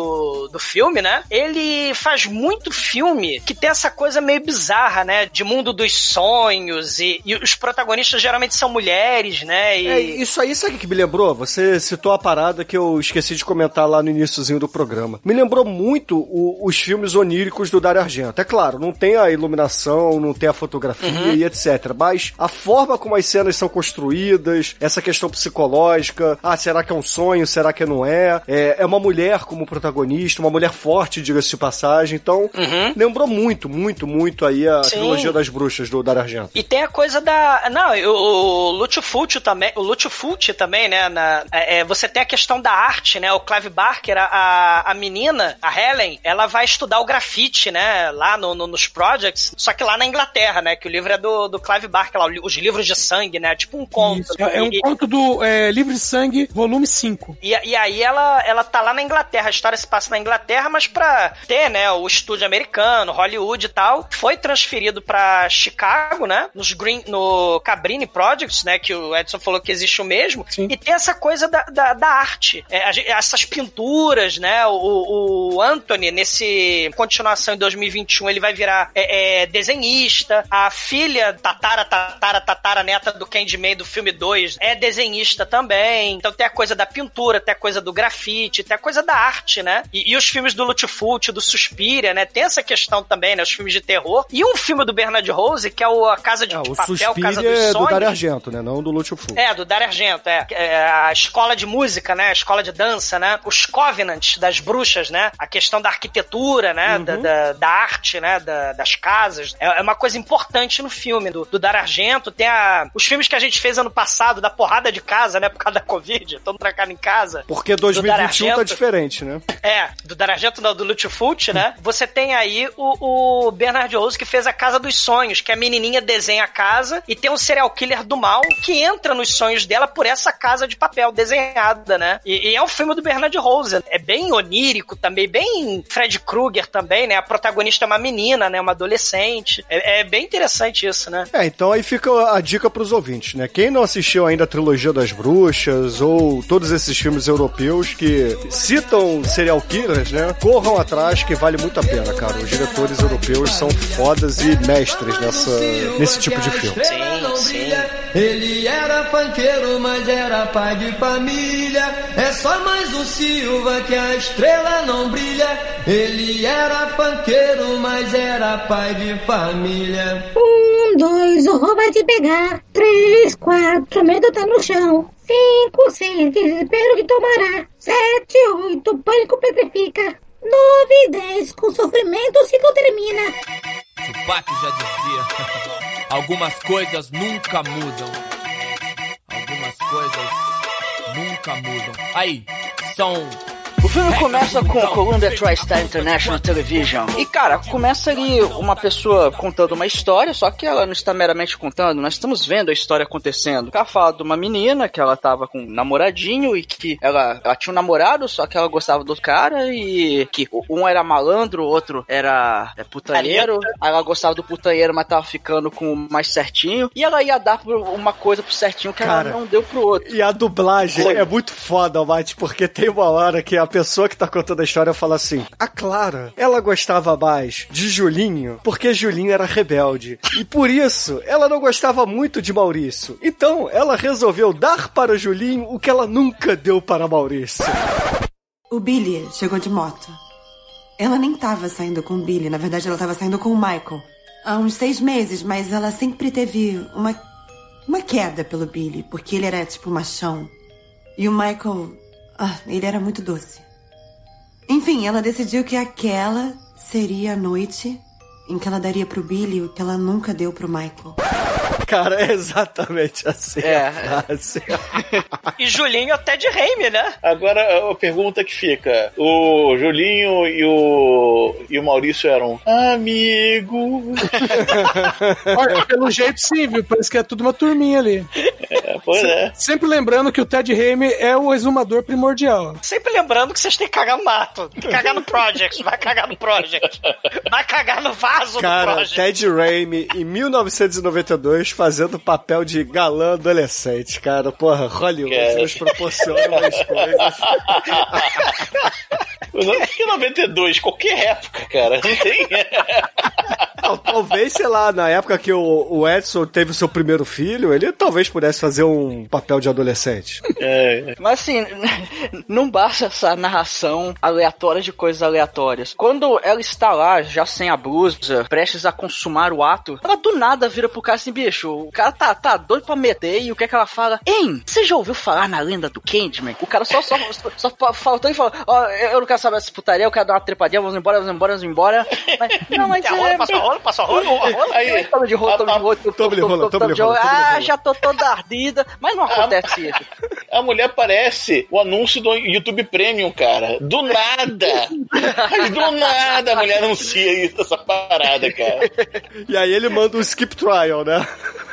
S5: do filme, né? Ele faz muito filme que tem essa coisa meio bizarra, né? De mundo dos sonhos e, e os protagonistas geralmente são mulheres, né? E...
S4: É, isso aí, sabe o que me lembrou? Você citou a parada que eu esqueci de comentar lá no iníciozinho do programa. Me lembrou muito o- os filmes oníricos do Dario Argento. É claro, não tem a iluminação, não tem a fotografia, Uhum. E etc. Mas a forma como as cenas são construídas, essa questão psicológica, ah, será que é um sonho, será que não é? É, é uma mulher como protagonista, uma mulher forte, diga-se de passagem. Então, uhum. lembrou muito, muito, muito aí a Sim. trilogia das bruxas do Dario Argento.
S5: E tem a coisa da. Não, o, o Lúcio Fulci também. O Lúcio Fulci também, né? Na, é, é, você tem a questão da arte, né? O Clive Barker, a, a menina, a Helen, ela vai estudar o grafite, né? Lá no, no, nos projects. Só que lá na Inglaterra, né? Que o livro é do, do Clive Barker, lá, os livros de sangue, né? Tipo um conto. Isso,
S2: é, é um conto do é, Livro de Sangue, volume 5.
S5: E, e aí ela, ela tá lá na Inglaterra. A história se passa na Inglaterra, mas pra ter, né? O estúdio americano, Hollywood e tal, foi transferido pra Chicago, né? Nos Green, no Cabrini Projects, né? Que o Edson falou que existe o mesmo. Sim. E tem essa coisa da, da, da arte. É, essas pinturas, né? O, o Anthony, nesse continuação em 2021, ele vai virar é, é, desenhista. A filha, Tatara, Tatara, Tatara, neta do Candyman do filme 2, é desenhista também. Então tem a coisa da pintura, tem a coisa do grafite, tem a coisa da arte, né? E, e os filmes do Lutfult, do Suspiria, né? Tem essa questão também, né? Os filmes de terror. E um filme do Bernard Rose, que é o A Casa de o Papel, Suspiria Casa dos
S4: é
S5: Sonhos.
S4: do Dario Argento, né? Não do Lutfult.
S5: É, do Dario Argento, é. é. A escola de música, né? A escola de dança, né? Os Covenants das bruxas, né? A questão da arquitetura, né? Uhum. Da, da, da, arte, né? Da, das casas. É, é, uma coisa importante no filme do, do Dario Argento. Tem a, os filmes que a gente fez ano passado, da porrada de casa, né? Por causa da Covid. Todo trancado em casa.
S4: Porque 2021 tá diferente, né?
S5: É, do Daragento não, do Lutfult, né? Você tem aí o, o Bernard Rose que fez a Casa dos Sonhos, que a menininha desenha a casa e tem um serial killer do mal que entra nos sonhos dela por essa casa de papel desenhada, né? E, e é um filme do Bernard Rose. É bem onírico também, bem Fred Krueger também, né? A protagonista é uma menina, né? Uma adolescente. É, é bem interessante isso, né?
S4: É, então aí fica a dica pros ouvintes, né? Quem não assistiu ainda a trilogia das bruxas ou todos esses filmes europeus que citam serial killers, né? Corram atrás que vale muito a pena, cara. Os diretores europeus são fodas e mestres nessa, nesse tipo de filme.
S5: Sim, sim.
S8: Ele era panqueiro, mas era pai de família. É só mais um Silva que a estrela não brilha. Ele era panqueiro, mas era pai de família.
S9: Um, dois, o roubo vai te pegar. Três, quatro, medo tá no chão. Cinco, seis, desespero que tomará. Sete, oito, pânico petrifica. Nove e dez, com sofrimento ciclo termina.
S10: Tupac já dizia: algumas coisas nunca mudam. Algumas coisas nunca mudam. Aí, são
S7: o filme começa com Columbia TriStar International Television. E, cara, começa ali uma pessoa contando uma história, só que ela não está meramente contando, nós estamos vendo a história acontecendo. Ela fala de uma menina que ela tava com um namoradinho e que ela, ela tinha um namorado, só que ela gostava do cara e que um era malandro, o outro era é, putanheiro. Aí ela gostava do putanheiro, mas tava ficando com o mais certinho. E ela ia dar uma coisa pro certinho que cara, ela não deu pro outro.
S4: E a dublagem Foi. é muito foda, Mate, porque tem uma hora que a pessoa que tá contando a história fala assim: a Clara, ela gostava mais de Julinho porque Julinho era rebelde. E por isso, ela não gostava muito de Maurício. Então, ela resolveu dar para Julinho o que ela nunca deu para Maurício.
S11: O Billy chegou de moto. Ela nem tava saindo com o Billy, na verdade, ela tava saindo com o Michael. Há uns seis meses, mas ela sempre teve uma. uma queda pelo Billy, porque ele era tipo machão. E o Michael ah, ele era muito doce. Enfim, ela decidiu que aquela seria a noite em que ela daria pro Billy o que ela nunca deu pro Michael.
S4: Cara, é exatamente assim é. a frase.
S5: e Julinho até de Reime, né?
S6: Agora a pergunta que fica: o Julinho e o, e o Maurício eram amigos.
S2: Olha, pelo jeito sim, viu? Parece que é tudo uma turminha ali.
S6: É, pois Se, é.
S2: Sempre lembrando que o Ted Raimi é o exumador primordial.
S5: Sempre lembrando que vocês têm que cagar no mato. Tem que cagar no Project. Vai cagar no Project. Vai cagar no vaso
S4: Cara,
S5: do Project.
S4: Ted Raimi, em 1992, fazendo papel de galã adolescente, cara. Porra, Hollywood é. nos proporciona umas coisas.
S6: Em 92, qualquer época, cara. Não tem.
S4: talvez, sei lá, na época que o, o, Edson teve o seu primeiro filho, ele talvez pudesse fazer um papel de adolescente.
S7: É. Mas assim, não basta essa narração aleatória de coisas aleatórias. Quando ela está lá, já sem a blusa, prestes a consumar o ato, ela do nada vira pro cara assim, bicho, o cara tá, tá doido pra meter e o que é que ela fala? Hein, você já ouviu falar na lenda do Candyman? O cara só, só, só, só faltou e falou, ó, eu não quero saber essa putaria, eu quero dar uma trepadinha, vamos embora, vamos embora, vamos embora. Mas, não, mas
S5: rola,
S7: é...
S5: passa rola, passa rola, rola.
S6: Aí,
S7: Toma de rolo, toma de rolo, toma
S4: de rolo, toma de rolo, toma de
S7: Ah,
S4: rolo.
S7: já tô toda ardida, mas não acontece isso.
S6: a mulher parece o anúncio do YouTube Premium, cara. Do nada. Mas do nada a mulher anuncia isso, essa parada, cara.
S4: E aí ele manda um skip trial, né?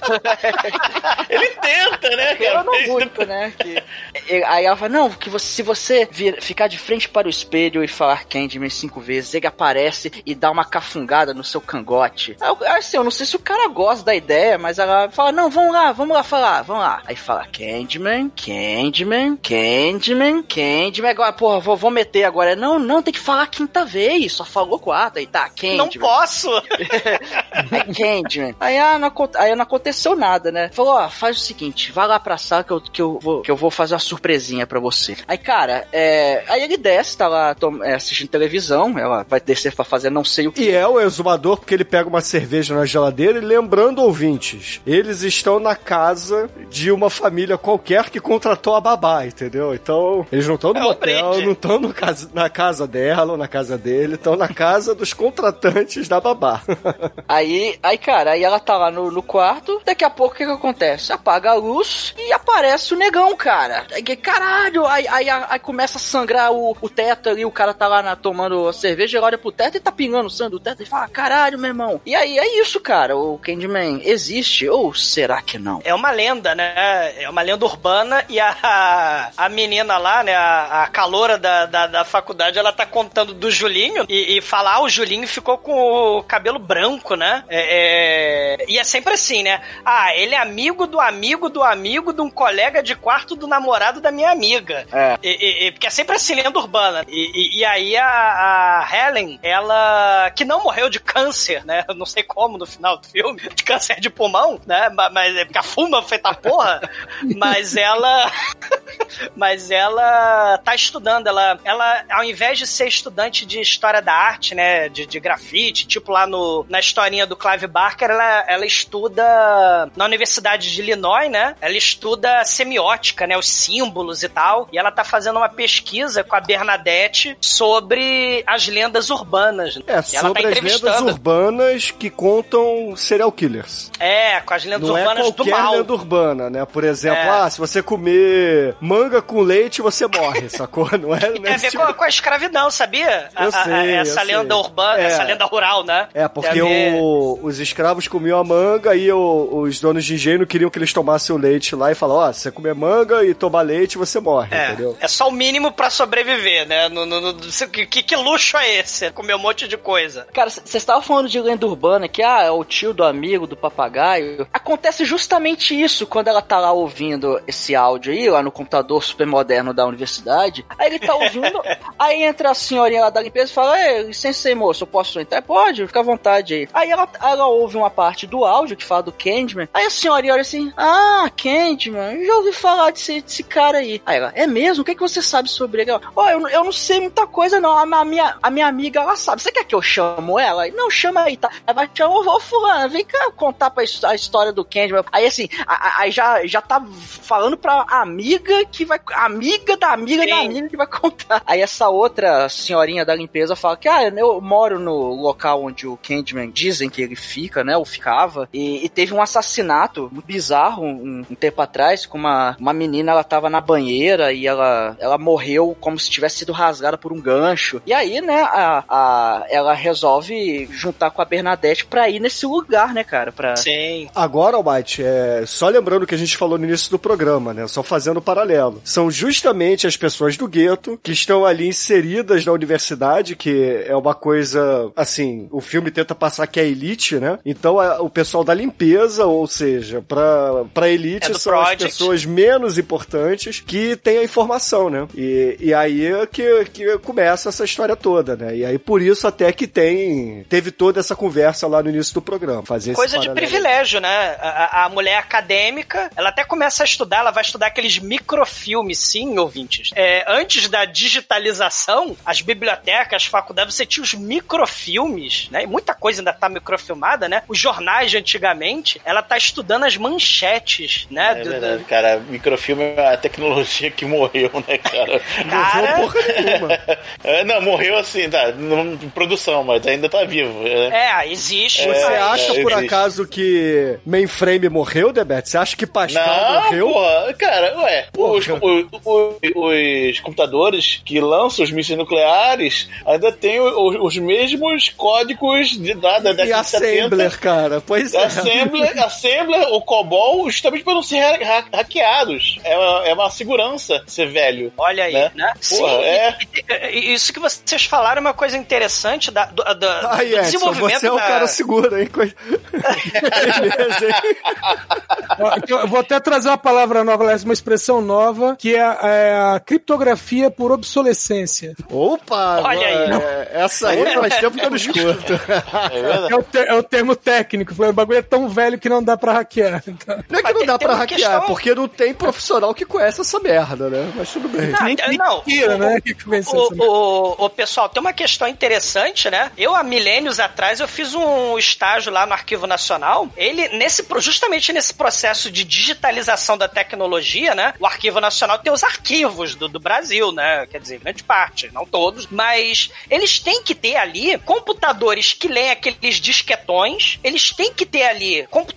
S6: Ele tenta, né, cara?
S7: Eu não muito, né? Que... Aí ela fala, não, que você, se você vir- ficar de frente para o espelho e falar Candyman cinco vezes, ele aparece e dá uma cafungada no seu cangote. Assim, eu não sei se o cara gosta da ideia, mas ela fala, não, vamos lá, vamos lá falar, vamos lá. Aí fala Candyman, Candyman, Candyman, Candyman. Agora, porra, vou, vou meter agora. Não, não, tem que falar quinta vez, só falou quatro. Aí tá, Candyman.
S5: Não posso.
S7: Aí Candyman. Aí, ah, não, aí não aconteceu nada, né? Falou, ó, faz o seguinte, vai lá pra sala que eu, que eu, vou, que eu vou fazer uma surpresinha pra você. Aí, cara, é, aí ele desce, tá lá tom- é, assistindo televisão, ela vai descer pra fazer não sei o que.
S4: E é o exumador porque ele pega uma cerveja na geladeira e lembrando, ouvintes, eles estão na casa de uma família qualquer que contratou a babá, entendeu? Então, eles não estão no
S5: É um
S4: motel,
S5: brinde.
S4: não estão no casa- na casa dela ou na casa dele, estão na casa dos contratantes da babá.
S7: Aí, aí, cara, aí ela tá lá no, no quarto, daqui a pouco o que que acontece? Apaga a luz e aparece o negão, cara. Caralho, aí, aí, aí começa a sangrar o, o teto ali, o cara tá lá na- tomando a cerveja, ele olha pro teto e tá pingando sangue do teto e fala, caralho, meu irmão. E aí, é isso, cara, o Candyman existe, ou será que não?
S5: É uma lenda, né? É uma lenda urbana e a, a menina lá, né? A, a da, da, da faculdade, ela tá contando do Julinho e, e fala, ah, o Julinho ficou com o cabelo branco, né? É, é, e é sempre assim, né? Ah, ele é amigo do amigo do amigo de um colega de quarto do namorado da minha amiga.
S7: É.
S5: E, e- porque é sempre assim, lenda urbana. E, e- aí a, a Helen, ela que não morreu de câncer, né? Eu não sei como no final do filme, de câncer de pulmão, né? Ma- Mas é porque a fuma feita porra. mas ela. mas ela tá estudando. Ela, ela, ao invés de ser estudante de história da arte, né? De, de grafite, tipo lá no, na historinha do Clive Barker, ela, ela estuda na Universidade de Illinois, né? Ela estuda semiótica, né? Os símbolos e tal. E ela tá fazendo uma pesquisa com a Bernadette sobre as lendas urbanas.
S4: É,
S5: E ela
S4: sobre
S5: tá
S4: as lendas urbanas que contam serial killers.
S5: É, com as lendas
S4: Não é
S5: urbanas do
S4: qualquer
S5: mal.
S4: lenda urbana, né? Por exemplo,
S5: É.
S4: ah, se você comer manga com leite, você morre, sacou? Não é, não
S5: Tem
S4: é
S5: a ver
S4: esse
S5: com, a-
S4: tipo-
S5: com a escravidão, sabia? A-
S4: Eu
S5: a- a-
S4: sei,
S5: essa
S4: eu
S5: lenda
S4: sei.
S5: urbana,
S4: É.
S5: essa lenda rural, né?
S4: É, porque
S5: a
S4: o- os escravos comiam a manga e o- os donos de engenho queriam que eles tomassem o leite lá e falaram, ó, se você comer manga e tomar leite, você morre,
S5: É,
S4: entendeu?
S5: é só o mínimo pra sobreviver, né? No, no- no- que, que- luxo é esse? Comer um monte de coisa.
S7: Cara, vocês estavam falando de lenda urbana, que ah, é o tio do amigo do papagaio. Acontece justamente isso quando ela tá lá ouvindo esse áudio aí, lá no computador super moderno da universidade. Aí ele tá ouvindo, aí entra a senhorinha lá da limpeza e fala: Ei, licença aí, moço, eu posso entrar? Pode, fica à vontade aí. Aí ela, ela ouve uma parte do áudio que fala do Candyman. Aí a senhorinha olha assim: Ah, Candyman, já ouvi falar desse, desse cara aí. Aí ela: É mesmo? O que, que você sabe sobre ele? Ela, Ó, eu, eu não sei muita coisa, não. A, a minha, a minha amiga, ela sabe. Você quer que eu chamo ela? Não, chama aí, tá? Aí vai chamar, ô, fulano, vem cá contar pra a história do Candyman. Aí assim, aí já, já tá falando pra amiga que vai. Amiga da amiga da
S5: Sim.
S7: amiga que vai contar. Aí essa outra senhorinha da limpeza fala que, ah, eu moro no local onde o Candyman dizem que ele fica, né? Ou ficava. E, e teve um assassinato bizarro um, um tempo atrás, com uma, uma menina, ela tava na banheira e ela, ela morreu como se tivesse sido rasgada por um gancho. E aí, né, a, a, ela resolve juntar com a Bernadette pra ir nesse lugar, né, cara? Pra...
S5: Sim.
S4: Agora, Almighty, é, só lembrando o que a gente falou no início do programa, né? Só fazendo o paralelo. São justamente as pessoas do gueto que estão ali inseridas na universidade, que é uma coisa, assim, o filme tenta passar que é elite, né? Então, é o pessoal da limpeza, ou seja, pra, pra elite
S5: É
S4: são as
S5: Project.
S4: pessoas menos importantes que têm a informação, né? E, e aí é que, que começa essa história toda, né? E aí por isso até que tem teve toda essa conversa lá no início do programa. Fazer
S5: Coisa de privilégio, né? A, a- mulher acadêmica, ela até começa a estudar, ela vai estudar aqueles microfilme, sim, ouvintes. É, antes da digitalização, as bibliotecas, as faculdades, você tinha os microfilmes, né? E muita coisa ainda tá microfilmada, né? Os jornais de antigamente, ela tá estudando as manchetes, né?
S6: É
S5: do-
S6: verdade,
S5: do-
S6: cara. Microfilme é a tecnologia que morreu, né, cara?
S5: Cara-
S6: Morreu porra nenhuma. É, não, morreu assim, tá, não- em produção, mas ainda tá vivo. né?
S5: É, existe.
S4: Você
S5: mas-
S4: acha por
S6: existe.
S4: acaso que Mainframe morreu, Debete? Você acha que Pascal
S6: Não,
S4: morreu?
S6: porra, cara, ué, os, o- o- os computadores que lançam os mísseis nucleares ainda têm o- o- os mesmos códigos de, da, da
S4: E
S6: década de 70.
S4: Assembler, cara. Pois é.
S6: Assembler, Assembler, o COBOL, justamente para não ser ha- ha- hackeados. É uma, é uma segurança ser velho.
S5: Olha aí,
S6: né?
S5: né?
S6: Porra,
S5: Sim,
S6: é.
S5: e- e- Isso que vocês falaram é uma coisa interessante da, do, da-
S4: Edson,
S5: desenvolvimento
S4: você é um
S5: da...
S4: cara seguro, hein? Coisa- Beleza, hein?
S2: Então, Eu vou até trazer uma palavra nova, uma expressão nova, que é a, é a criptografia por obsolescência.
S4: Opa!
S5: Olha aí.
S4: é, Essa aí faz tempo que eu não escuto.
S6: É.
S2: É o, é o termo técnico. O bagulho é tão velho que não dá pra hackear. Então,
S4: Não é que não dá pra hackear,
S5: questão-
S4: porque não tem profissional que conhece essa merda, né? Mas tudo bem.
S5: Não,
S2: nem
S5: não,
S2: mentira,
S5: o-
S2: né? Que
S5: O, o, o pessoal, tem uma questão interessante, né? Eu, há milênios atrás, eu fiz um estágio lá no Arquivo Nacional. Ele, nesse, justamente nesse processo de digitalização da tecnologia, né? O Arquivo Nacional tem os arquivos do, do Brasil, né? Quer dizer, grande parte, não todos, mas eles têm que ter ali computadores que leem aqueles disquetões, eles têm que ter ali computadores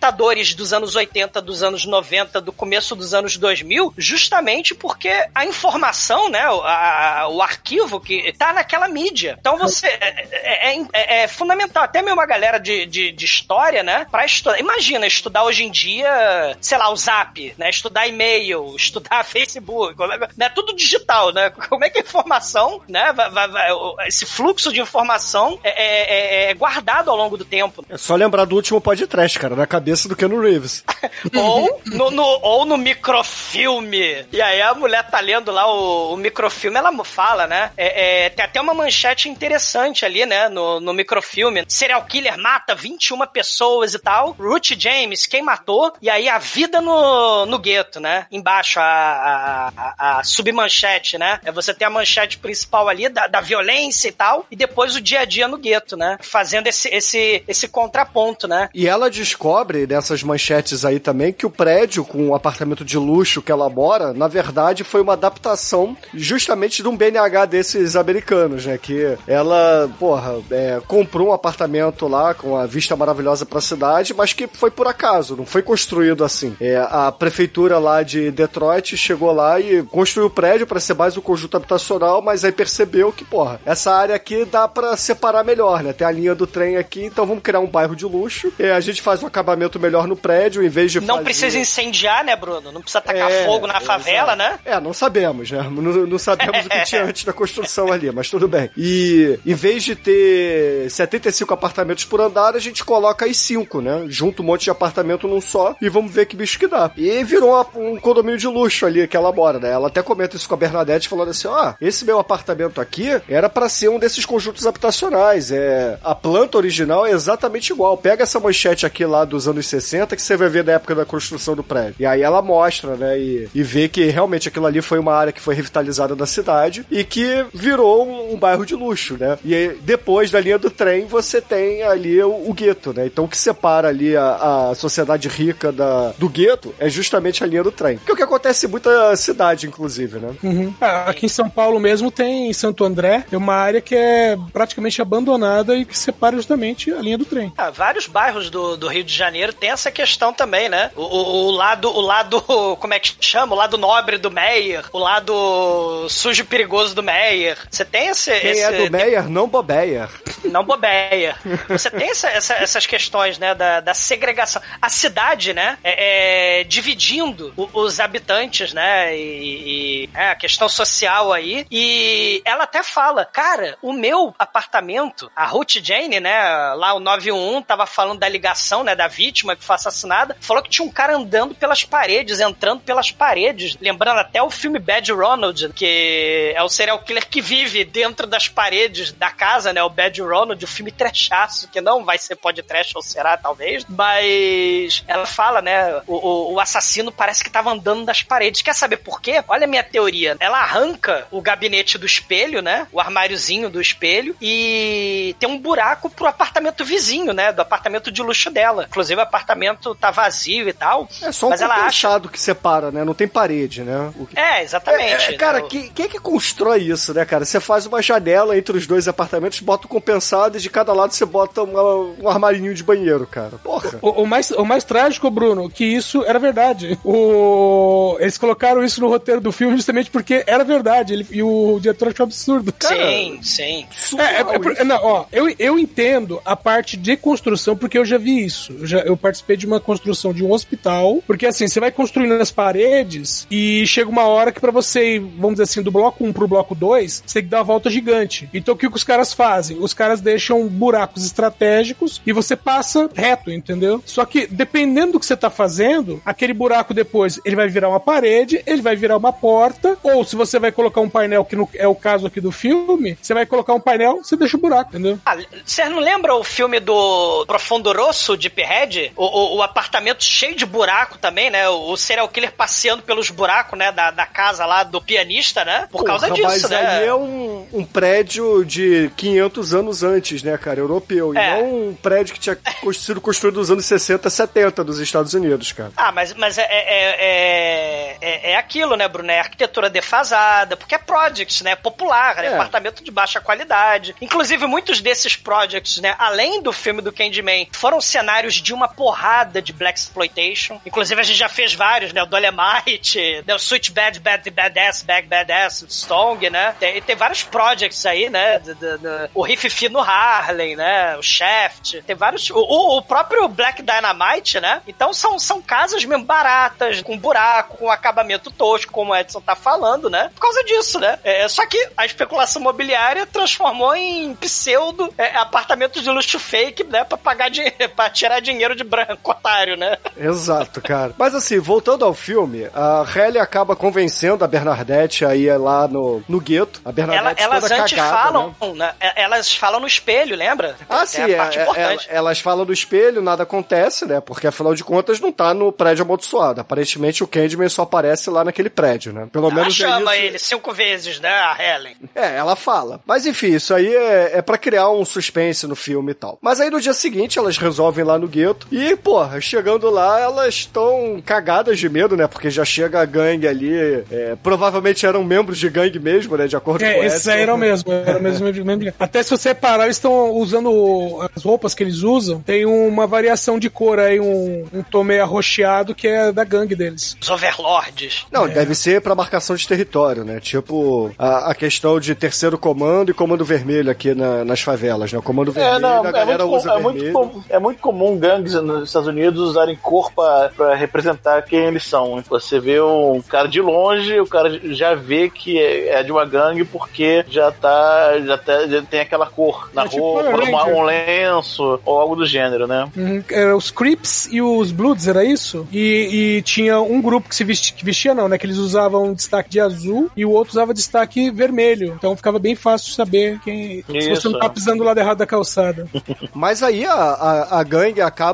S5: dos anos 80, dos anos 90, do começo dos anos 2000, justamente porque a informação, né, a- o arquivo que tá naquela mídia. Então você é, é- é- é fundamental, até mesmo uma galera de, de, de história, né, para estudar. Imagina estudar hoje em dia, sei lá, o Zap, né, estudar e-mail, estudar Facebook, é- né, tudo digital, né? Como é que a informação, né, vai- vai- vai- esse fluxo de informação é, é- é- é guardado ao longo do tempo.
S4: É só lembrar do último podcast, cara, na cabeça do Keanu Reeves.
S5: ou, no, no- ou no microfilme. E aí a mulher tá lendo lá o, o microfilme, ela fala, né? É, é, tem até uma manchete interessante ali, né? No, no microfilme. Serial killer mata 21 pessoas e tal. Ruth James, quem matou? E aí a vida no, no gueto, né? Embaixo, a, a, a- submanchete, né? É você tem a manchete principal ali da, da violência e tal. E depois o dia a dia no gueto, né? Fazendo esse, esse, esse contraponto, né?
S4: E ela descobre nessas manchetes aí também que o prédio com o apartamento de luxo que ela mora, na verdade, foi uma adaptação justamente de um BNH desses americanos, né? Que ela, porra, é, comprou um apartamento lá com a vista maravilhosa pra cidade, mas que foi por acaso, não foi construído assim. É, a prefeitura lá de Detroit chegou lá e construiu o prédio pra ser mais um conjunto habitacional, mas aí percebeu que, porra, essa área aqui dá pra separar melhor, né? Tem a linha do trem aqui, então vamos criar um bairro de luxo. É, a gente faz um acabamento melhor no prédio, em vez de
S5: Não
S4: fazer...
S5: precisa incendiar, né, Bruno? Não precisa tacar
S4: É,
S5: fogo na favela, né?
S4: É, não sabemos, né? Não, não sabemos o que tinha antes da construção ali, mas tudo bem. E em vez de ter 75 apartamentos por andar, a gente coloca aí 5, né? Junta um monte de apartamento num só e vamos ver que bicho que dá. E virou um condomínio de luxo ali que ela mora, né? Ela até comenta isso com a Bernadette, falando assim: ó, esse meu apartamento aqui era pra ser um desses conjuntos habitacionais. É, a planta original é exatamente igual. Pega essa manchete aqui lá dos anos 60 que você vai ver da época da construção do prédio. E aí ela mostra, né? E, e vê que realmente aquilo ali foi uma área que foi revitalizada da cidade e que virou um, um bairro de luxo, né? E aí, depois da linha do trem você tem ali o, o gueto, né? Então o que separa ali a, a sociedade rica da, do gueto é justamente a linha do trem. Que é o que acontece em muita cidade, inclusive, né?
S2: Uhum. Ah, aqui em São Paulo mesmo tem em Santo André, tem uma área que é praticamente abandonada e que separa justamente a linha do trem.
S5: Ah, vários bairros do, do Rio de Janeiro tem essa questão também, né? O, o- o lado, o lado, como é que chama? O lado nobre do Meyer, o lado sujo e perigoso do Meyer. Você tem esse...
S4: Quem
S5: esse
S4: é do Meyer, não bobeia.
S5: não bobeia. Você tem essa- essa- essas questões, né, da, da segregação. A cidade, né, é, é, dividindo os habitantes, né, e, e, é, a questão social aí. E ela até fala, cara, o meu apartamento, a Ruth Jane, né, lá o 911 tava falando da ligação, né, da vítima que foi assassinada, falou que tinha um cara andando pelas paredes, entrando pelas paredes, lembrando até o filme Bad Ronald, que é o serial killer que vive dentro das paredes da casa, né, o Bad Ronald, o filme trechaço, que não vai ser podcast ou será, talvez, mas ela fala, né? O, o, assassino parece que tava andando das paredes. Quer saber por quê? Olha a minha teoria. Ela arranca o gabinete do espelho, né? O armáriozinho do espelho e tem um buraco pro apartamento vizinho, né? Do apartamento de luxo dela. Inclusive, o apartamento tá vazio e tal.
S4: É só um
S5: mas ela acha.
S4: que separa, né? Não tem parede, né? O que-
S5: É, exatamente.
S4: É, cara,
S5: né?
S4: que- quem é que constrói isso, né, cara? Você faz uma janela entre os dois apartamentos, bota o compensado e de cada lado você bota uma- um armarinho de banheiro, cara. Porra.
S2: O, o mais, o mais trágico, Bruno, que isso era verdade. O, eles colocaram isso no roteiro do filme justamente porque era verdade. Ele, e o diretor achou absurdo.
S5: Sim, sim.
S2: É, é, é não, ó, eu, eu entendo a parte de construção porque eu já vi isso. Eu, já, eu participei de uma construção de um hospital, porque assim, você vai construindo nas paredes e chega uma hora que pra você vamos dizer assim, do bloco 1 pro bloco 2, você tem que dar uma volta gigante. Então o que, que os caras fazem? Os caras deixam buracos estratégicos e você passa reto, entendeu? Só que dependendo do que você tá fazendo, aquele buraco depois ele vai virar uma parede, ele vai virar uma porta, ou se você vai colocar um painel, que é o caso aqui do filme, você vai colocar um painel, você deixa o buraco, entendeu?
S5: Ah, Você não lembra o filme do Profundo Rosso, de Pinhead? O, o, o apartamento cheio de buraco também, né? O, o serial killer passeando pelos buracos, né? Da, da casa lá do pianista, né? Por causa
S4: Porra,
S5: disso,
S4: mas
S5: né?
S4: aí é um, um prédio de 500 anos antes, né, cara? Europeu.
S5: É.
S4: E não um prédio que tinha sido construído nos anos 60, 70 dos Estados Unidos, cara.
S5: Ah, mas, mas é, é, é, é, é aquilo, né, Bruno? É arquitetura defasada, porque é project, né? Popular, né?
S4: É.
S5: Apartamento de baixa qualidade. Inclusive, muitos desses projects, né? Além do filme do Candyman, foram cenários de uma porrada de Black Exploitation. Inclusive, a gente já fez vários, né? O Dolemite, né? o Sweet Bad Bad Badass, Bad Badass, Stong, né? Tem, tem vários projects aí, né? Do- do- do- o Riff no Harlem, né? O Shaft. Tem vários. O, o- próprio Black Dynamite, né? Então são, são casas mesmo baratas, com buraco, com acabamento tosco, como o Edson tá falando, né? Por causa disso, né? É, só que a especulação imobiliária transformou em pseudo é, apartamento de luxo fake, né? Pra pagar dinheiro, pra tirar dinheiro de branco, otário, né?
S4: Exato, cara. Mas assim, voltando ao filme, a Halle acaba convencendo a Bernadette a ir lá no, no gueto. A
S5: Ela-
S4: Bernadette
S5: elas
S4: toda
S5: antes
S4: cagada,
S5: falam,
S4: né?
S5: né? É, Elas falam no espelho, lembra?
S4: Ah,
S5: Tem
S4: sim, é, é- é- elas falam do espelho, nada acontece, né? Porque afinal de contas não tá no prédio amaldiçoado. Aparentemente o Candyman só aparece lá naquele prédio, né? Pelo
S5: Ela
S4: menos é
S5: chama
S4: isso.
S5: ele cinco vezes, né, a Helen?
S4: É, ela fala. Mas enfim, isso aí é, é para criar um suspense no filme e tal. Mas aí no dia seguinte elas resolvem lá no gueto e, porra, chegando lá elas estão cagadas de medo, né? Porque já chega a gangue ali. é, provavelmente eram membros de gangue mesmo, né? De acordo com
S2: É, esses
S4: Edson.
S2: aí eram mesmo, era mesmo, mesmo. Até se você reparar, eles estão usando as roupas que eles usam, tem uma variação de cor aí, um, um tom meio arroxeado que é da gangue deles.
S5: Os overlords.
S4: Não, deve ser pra marcação de território, né? Tipo, a, a questão de terceiro comando e comando vermelho aqui na- nas favelas, né? O comando vermelho
S6: É, não,
S4: a
S6: é
S4: galera
S6: muito,
S4: usa
S6: com- é, muito
S4: vermelho.
S6: com- é muito comum gangues nos Estados Unidos usarem cor pra, pra representar quem eles são. Você vê um cara de longe, o cara já vê que é, é de uma gangue porque já tá. Já, tá, já tem aquela cor na
S2: É tipo
S6: roupa, uma-
S2: Ranger.
S6: um lenço, ou algo do gênero, né?
S2: Uhum, era os Crips e os Bloods, era isso? E, e tinha um grupo que se vestia, que vestia não, né? Que eles usavam destaque de azul e o outro usava destaque vermelho. Então ficava bem fácil de saber quem. se
S4: Isso,
S2: você não tá pisando do lado errado da calçada.
S4: Mas aí a, a, a gangue acaba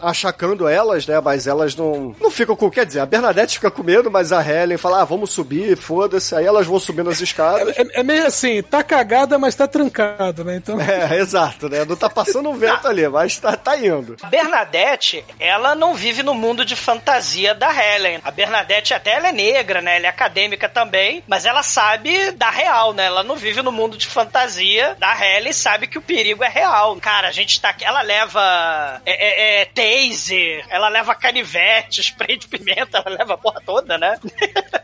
S4: achacando elas, né? Mas elas não, não ficam com. Quer dizer, a Bernadette fica com medo, mas a Helen fala: ah, vamos subir, foda-se. Aí elas vão subindo as escadas.
S2: É, é meio assim, tá cagada, mas tá trancado, né? Então.
S4: É, exato, né? Não tá passando um vento ali, mas tá, tá indo.
S5: A Bernadette, ela não vive no mundo de fantasia da Helen. A Bernadette até ela é negra, né? Ela é acadêmica também, mas ela sabe da real, né? Ela não vive no mundo de fantasia da Helen e sabe que o perigo é real. Cara, a gente tá aqui. Ela leva é, é, é, taser, ela leva canivete, spray de pimenta, ela leva a porra toda, né?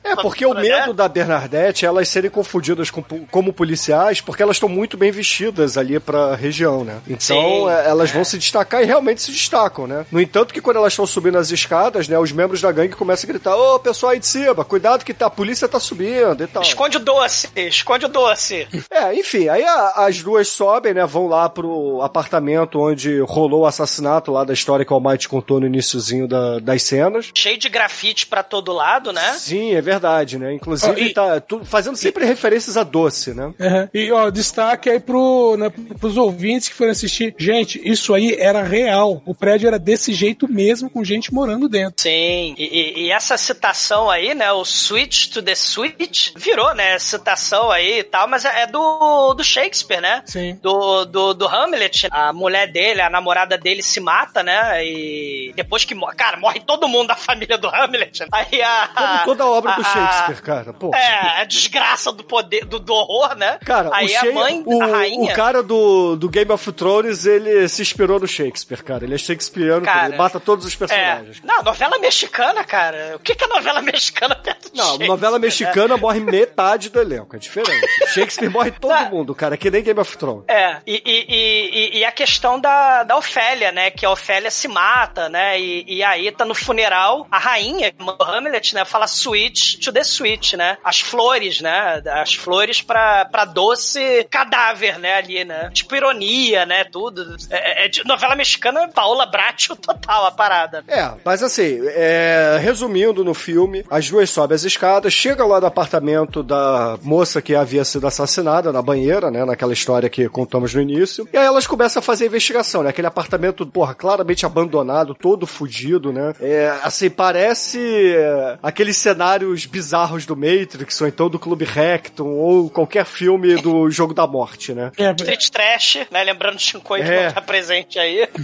S4: É, porque o medo da Bernadette é elas serem confundidas com, como policiais, porque elas estão muito bem vestidas ali pra região, né? Então
S5: Sim,
S4: é, elas vão se destacar e realmente se destacam, né? No entanto, que quando elas estão subindo as escadas, né, os membros da gangue começam a gritar: Ô, pessoal aí de cima, cuidado que tá, a polícia tá subindo e tal.
S5: Esconde o doce, esconde o doce.
S4: É, enfim, aí a- as duas sobem, né? Vão lá pro apartamento onde rolou o assassinato lá da história que o White contou no iníciozinho da- das cenas.
S5: Cheio de grafite pra todo lado, né?
S4: Sim, é verdade, né? Inclusive,
S2: Ah, e-
S4: tá tu- fazendo sempre referências a doce, né?
S2: Uhum. E, ó, destaque aí pro, né, pros ouvintes que foram assistir. Gente, isso aí era real. O prédio era desse jeito mesmo, com gente morando dentro.
S5: Sim, e, e- e essa citação aí, né, o switch to the switch, virou, né, citação aí e tal, mas é é do, do Shakespeare, né?
S2: Sim.
S5: Do, do, do Hamlet, a mulher dele, a namorada dele se mata, né, e depois que morre, cara, morre todo mundo da família do Hamlet, aí a...
S4: Como toda a obra do
S5: a-
S4: Shakespeare, cara. Pô.
S5: É, a desgraça do poder, do, do horror, né?
S4: Cara,
S5: aí
S4: o,
S5: a mãe,
S4: o,
S5: a rainha...
S4: o cara do, do Game of Thrones, ele se inspirou no Shakespeare, cara. Ele é shakespeareano,
S5: Cara,
S4: ele mata todos os
S5: É,
S4: personagens.
S5: não, novela mexicana, cara. O que que é novela mexicana perto de
S4: Não, novela
S5: né?
S4: mexicana morre metade do elenco, é diferente. Shakespeare morre todo mundo, cara, que nem Game of Thrones.
S5: É, e, e, e- e- e a questão da, da Ofélia, né? Que a Ofélia se mata, né? E, e aí tá no funeral, a rainha, Hamlet, né? Fala switch to the switch, né? As flores, né? As flores pra, pra doce cadáver, né? Ali, né? Tipo ironia, né? Tudo. É, é de novela mexicana, Paola Bracho total a parada.
S4: É, mas assim, é, resumindo no filme, as duas sobem as escadas, chegam lá no apartamento da moça que havia sido assassinada na banheira, né? Naquela história que contamos no início. E aí elas começam a fazer a investigação, né? Aquele apartamento, porra, claramente abandonado, todo fudido, né? É, assim, parece é, aqueles cenários bizarros do Matrix, ou então do Clube Recton, ou qualquer filme do Jogo da Morte, né?
S2: É,
S5: Street Trash, né? Lembrando o Shinkoi que
S4: É.
S5: não tá presente aí.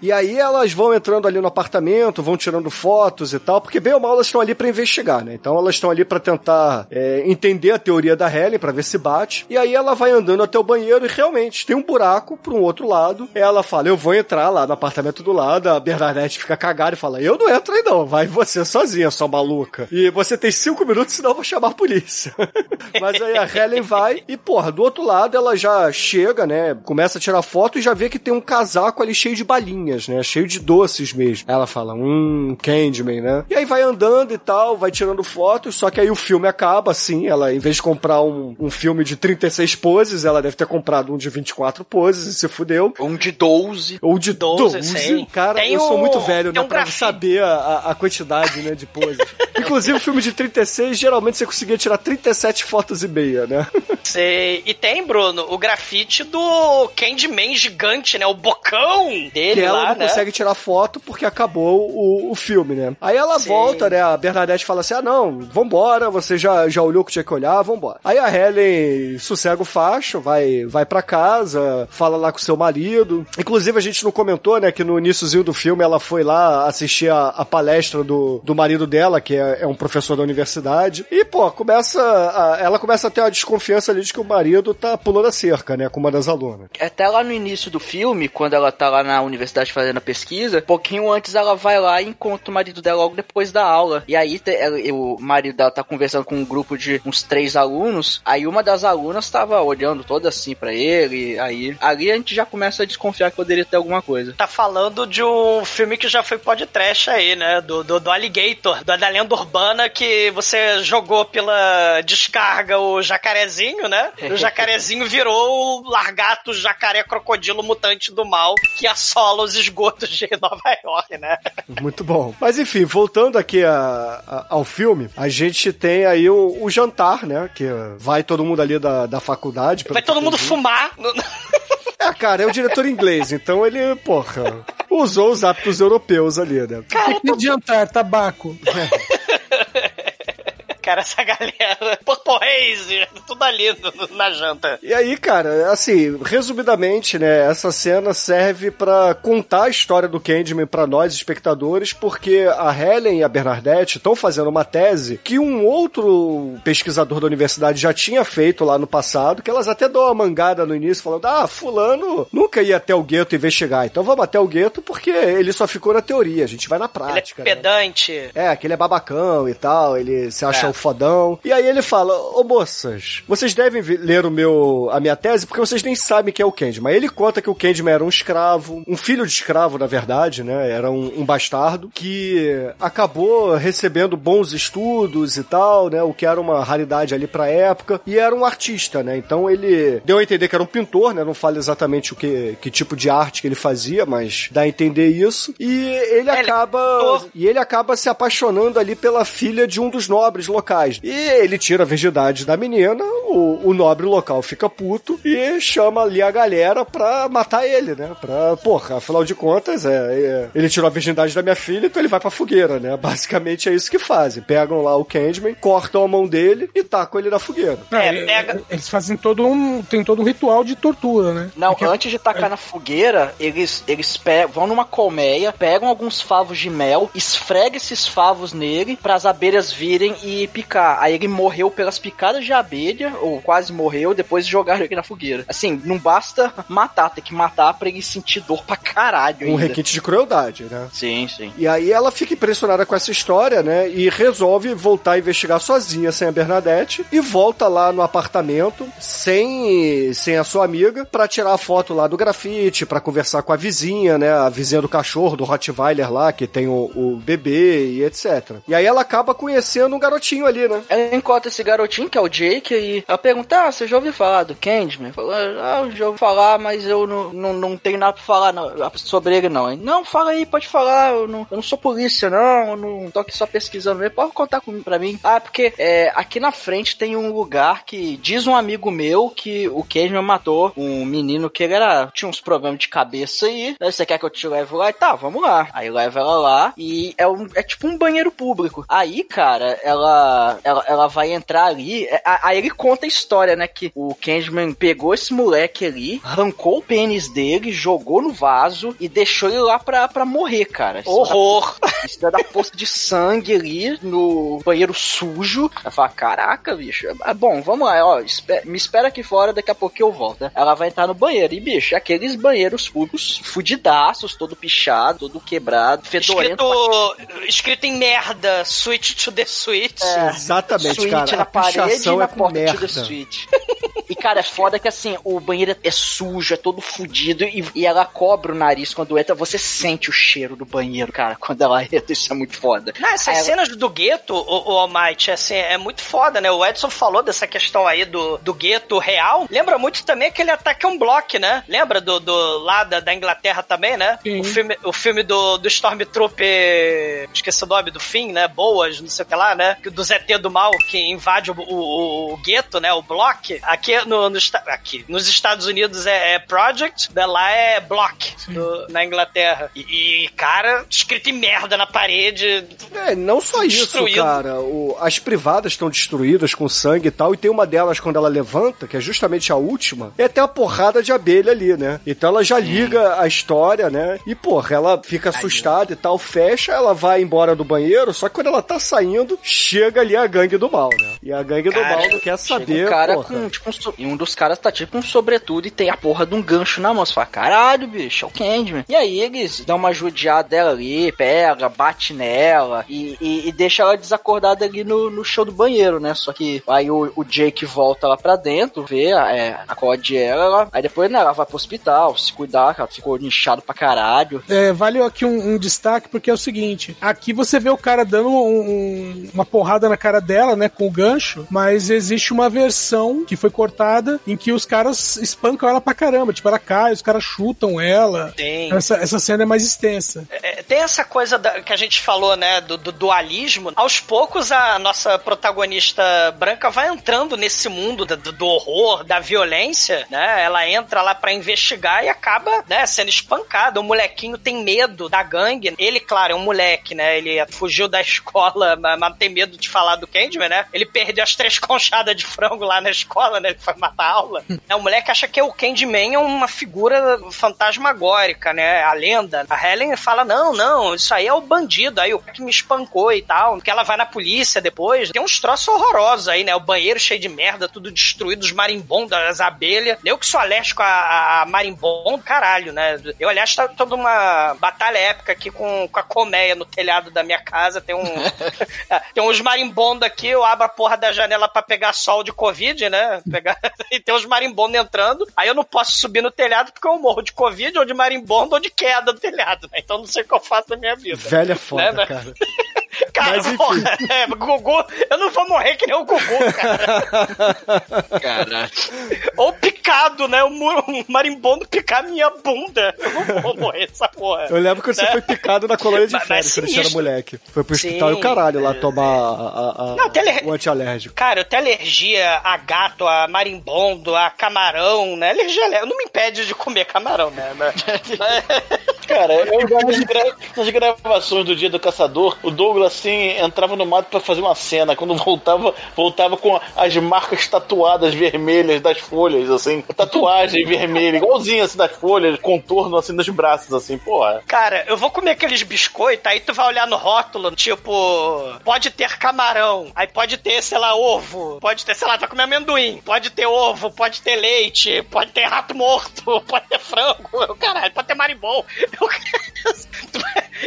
S4: E aí elas vão entrando ali no apartamento, vão tirando fotos e tal, porque bem ou mal elas estão ali pra investigar, né? Então elas estão ali pra tentar é, entender a teoria da Helen, pra ver se bate. E aí ela vai andando até o banheiro e realmente tem um buraco pra um outro lado. Ela fala, eu vou entrar lá no apartamento do lado. A Bernadette fica cagada e fala, eu não entro aí não, vai você sozinha, sua maluca. E você tem cinco minutos, senão eu vou chamar a polícia. Mas aí a Helen vai e, porra, do outro lado ela já chega, né? Começa a tirar foto e já vê que tem um casaco ali cheio de balinhas, né? Cheio de doces mesmo. Ela fala, hum, Candyman, né? E aí vai andando e tal, vai tirando fotos, só que aí o filme acaba assim. Ela, em vez de comprar um, um filme de 36 poses, ela deve ter comprado um de 24 poses e se fudeu.
S7: Um de 12.
S4: Ou de 12.
S5: 12, sim.
S4: Cara,
S5: Tem
S4: eu sou muito velho, né?
S5: um
S4: pra
S5: grafite.
S4: saber a, a- quantidade, né, de poses. Inclusive, o filme de 36, geralmente você conseguia tirar 37 fotos e meia, né?
S5: Sei. E tem, Bruno, o grafite do Candyman gigante, né? O bocão dele
S4: que ela
S5: lá,
S4: não
S5: né?
S4: consegue tirar foto porque acabou o, o filme, né? Aí ela
S5: Sim.
S4: volta, né? A Bernadette fala assim: ah, não, vambora, você já, já olhou o que tinha que olhar, vambora. Aí a Helen sossega o facho, vai, vai pra casa, fala lá com seu marido. Inclusive, a gente não comentou, né, que no iníciozinho do filme ela foi lá assistir a, a palestra do, do marido dela, que é, é um professor da universidade. E, pô, começa. a- ela começa a ter uma desconfiança ali de que o marido tá pulando a cerca, né, com uma das alunas.
S7: Até lá no início do filme, quando ela tá lá na universidade fazendo a pesquisa, pouquinho antes ela vai lá e encontra o marido dela logo depois da aula. E aí te- ela- o marido dela tá conversando com um grupo de uns três alunos. Aí uma das alunas tava olhando toda assim pra ele. Aí ali a gente já começa a desconfiar que poderia ter alguma coisa.
S5: Tá falando de um filme que já foi podcast aí, né? Do, do, do Alligator, da, da lenda urbana que você jogou pela descarga o jacarezinho, né? O jacarezinho virou o largato jacaré crocodilo mutante do mal que assola os esgotos de Nova York, né?
S4: Muito bom. Mas enfim, voltando aqui a- a- ao filme, a gente tem aí o, o jantar, né? Que vai todo mundo ali da, da faculdade.
S5: Vai todo mundo fumar. no-
S4: É, cara, é o diretor inglês, então ele, porra, usou os hábitos europeus ali, né?
S2: O que de jantar? Tabaco.
S5: Cara, essa galera. Purple Haze, tudo ali no- na janta.
S4: E aí, cara, assim, resumidamente, né, essa cena serve pra contar a história do Candyman pra nós, espectadores, porque a Helen e a Bernadette estão fazendo uma tese que um outro pesquisador da universidade já tinha feito lá no passado, que elas até dão uma mangada no início, falando, ah, fulano nunca ia até o gueto investigar, então vamos até o gueto porque ele só ficou na teoria, a gente vai na
S5: Ele é
S4: prática. né?
S5: pedante.
S4: É, aquele é babacão e tal, ele se acha
S5: É.
S4: fodão. E aí ele fala: Ô moças, vocês devem ler o meu, a minha tese porque vocês nem sabem quem é o Candyman. Ele conta que o Candyman era um escravo, um filho de escravo, na verdade, né? Era um, um bastardo que acabou recebendo bons estudos e tal, né? O que era uma raridade ali pra época. E era um artista, né? Então ele deu a entender que era um pintor, né? Não fala exatamente o que, que tipo de arte que ele fazia, mas dá a entender isso. E ele acaba. E ele acaba se apaixonando ali pela filha de um dos nobres locais. E ele tira a virgindade da menina, o, o nobre local fica puto e chama ali a galera pra matar ele, né? Pra, porra, afinal de contas, é, é, ele tirou a virgindade da minha filha, então ele vai pra fogueira, né? Basicamente é isso que fazem. Pegam lá o Candyman, cortam a mão dele e tacam ele na fogueira.
S2: É, Eles fazem todo um. Tem todo um ritual de tortura, né?
S7: Não,
S2: Porque-
S7: antes de tacar na fogueira, eles, eles pe- vão numa colmeia, pegam alguns favos de mel, esfregam esses favos nele para as abelhas virem e picar. Aí ele morreu pelas picadas de abelha, ou quase morreu, depois jogaram ele na fogueira. Assim, não basta matar, tem que matar pra ele sentir dor pra caralho.
S4: Um
S7: ainda.
S4: requinte de crueldade, né?
S7: Sim, sim.
S4: E aí ela fica impressionada com essa história, né? E resolve voltar a investigar sozinha, sem a Bernadette, e volta lá no apartamento, sem, sem a sua amiga, pra tirar a foto lá do grafite, pra conversar com a vizinha, né? A vizinha do cachorro, do Rottweiler lá, que tem o, o bebê e etc. E aí ela acaba conhecendo um garotinho ali, né?
S7: Ela encontra esse garotinho, que é o Jake, e ela pergunta: Ah, você já ouviu falar do Candyman? Fala, ah, eu já ouvi falar, mas eu não, não, não tenho nada pra falar sobre ele, não. Ele, não, fala aí, pode falar, eu não, eu não sou polícia, não, eu não tô aqui só pesquisando mesmo, pode contar comigo pra mim. Ah, porque é, aqui na frente tem um lugar que diz um amigo meu que o Candyman matou um menino que ele era, tinha uns problemas de cabeça aí. Aí você quer que eu te leve lá? E tá, vamos lá. Aí leva ela lá e é, um, é tipo um banheiro público. Aí, cara, ela, ela, ela vai entrar ali. é, Aí ele conta a história, né? Que o Candyman pegou esse moleque ali, arrancou o pênis dele, jogou no vaso e deixou ele lá pra, pra morrer, cara. Isso
S5: Horror!
S7: Isso dá da poça de sangue ali no banheiro sujo. Ela fala: Caraca, bicho. Bom, vamos lá, ó. me espera aqui fora, daqui a pouco eu volto. Ela vai entrar no banheiro. E, bicho, aqueles banheiros públicos fudidaços, todo pichado, todo quebrado, fedorento.
S5: Escrito, escrito em merda, switch to the switch.
S7: É,
S4: Exatamente,
S7: suíte
S4: cara.
S7: na
S4: A
S7: parede e
S4: pichação
S7: na
S4: é
S7: porta
S4: merda.
S7: the suíte. E, cara, é foda que assim, o banheiro é sujo, é todo fudido e, e ela cobre o nariz quando entra. Você sente o cheiro do banheiro, cara, quando ela entra. Isso é muito foda.
S5: Não, essas
S7: ela-
S5: cenas do gueto, o, o Almighty, assim, é muito foda, né? O Edson falou dessa questão aí do, do gueto real. Lembra muito também aquele ataque a um bloco, né? Lembra do, do lá da, da Inglaterra também, né? O filme, o filme do, do Stormtrooper. Esqueci o nome do fim, né? Boas, não sei o que lá, né? Do ZT do mal que invade o, o, o gueto, né? O block. Aqui, no, no, aqui nos Estados Unidos é, é Project, né? lá é Block, do- na Inglaterra. E, e, cara, escrito em merda na parede.
S4: É, não só isso,
S5: Destruído.
S4: cara. O- as privadas estão destruídas com sangue e tal, e tem uma delas quando ela levanta, que é justamente a última, é até a porrada de abelha ali, né? Então ela já liga a história, né? E, porra, ela fica assustada e tal, fecha, ela vai embora do banheiro, só que quando ela tá saindo, chega ali a gangue do mal, né? E a gangue do
S7: Cara,
S4: mal não quer saber,
S7: um cara
S4: porra.
S7: com, tipo, e um dos caras tá tipo um sobretudo e tem a porra de um gancho na mão. Você fala, caralho, bicho, é o Candyman. E aí eles dão uma judiada dela ali, pega, bate nela e, e, e deixa ela desacordada ali no, no chão do banheiro, né? Só que aí o, o Jake volta lá pra dentro, vê, é, acorde ela, ela- aí depois né, ela vai pro hospital, se cuidar, ela ficou inchado pra caralho.
S2: É, vale aqui um, um destaque, porque é o seguinte: aqui você vê o cara dando um- um- uma porrada na cara dela, né, com o gancho, mas existe uma versão que foi cortada em que os caras espancam ela pra caramba. Tipo, ela cai, os caras chutam ela.
S5: Tem.
S2: Essa, essa cena é mais extensa.
S5: É, tem essa coisa da- que a gente falou, né, do, do dualismo. Aos poucos, a nossa protagonista branca vai entrando nesse mundo do, do horror, da violência, né? Ela entra lá pra investigar e acaba, né, sendo espancada. O molequinho tem medo da gangue. Ele, claro, é um moleque, né? Ele fugiu da escola, mas, mas tem medo de falar do Candyman, né? Ele perdeu as três conchadas de frango lá na escola, né? Ele vai matar a aula. é, o moleque acha que o Candyman é uma figura fantasmagórica, né? A lenda. A Helen fala: não, não, isso aí é o bandido, aí o que me espancou e tal. Porque ela vai na polícia depois. Tem uns troços horrorosos aí, né? O banheiro cheio de merda, tudo destruído, os marimbondos, as abelhas. Eu que sou alérgico a, a marimbondo, caralho, né? Eu, aliás, tá toda uma batalha épica aqui com, com a colmeia no telhado da minha casa. Tem um. tem uns marimbondos aqui, eu abro a porra da janela pra pegar sol de Covid, né? Pegar... e tem uns marimbondos entrando. Aí eu não posso subir no telhado porque eu morro de Covid, ou de marimbondo, ou de queda do telhado, né? Então não sei o que eu faço na minha vida.
S4: Velha foda,
S5: Né, né?
S4: cara.
S5: Cara,
S4: Mas,
S5: porra, é, Gugu, eu não vou morrer que nem o Gugu, cara.
S7: Caralho.
S5: Ou picado, né? O um marimbondo picar minha bunda. Eu não vou morrer essa porra.
S4: Eu lembro que você
S5: Né?
S4: foi picado na colônia de férias quando você era moleque. Foi pro hospital
S5: Sim,
S4: e o caralho lá tomar a- a- a-
S5: Não, tem aler-
S4: o antialérgico.
S5: Cara, eu tenho alergia a gato, a marimbondo, a camarão, né? Alergia alérgica. Não me impede de comer camarão, né?
S6: Cara, eu nas, gra- nas gravações do Dia do Caçador, o Douglas assim entrava no mato pra fazer uma cena. Quando voltava, voltava com as marcas tatuadas vermelhas das folhas, assim, tatuagem vermelha, igualzinha assim das folhas, contorno assim dos braços, assim, porra.
S5: Cara, eu vou comer aqueles biscoitos, aí tu vai olhar no rótulo, tipo, pode ter camarão, aí pode ter, sei lá, ovo, pode ter, sei lá, vai comer amendoim, pode ter ovo, pode ter leite, pode ter rato morto, pode ter frango, caralho, pode ter marimbom. Eu-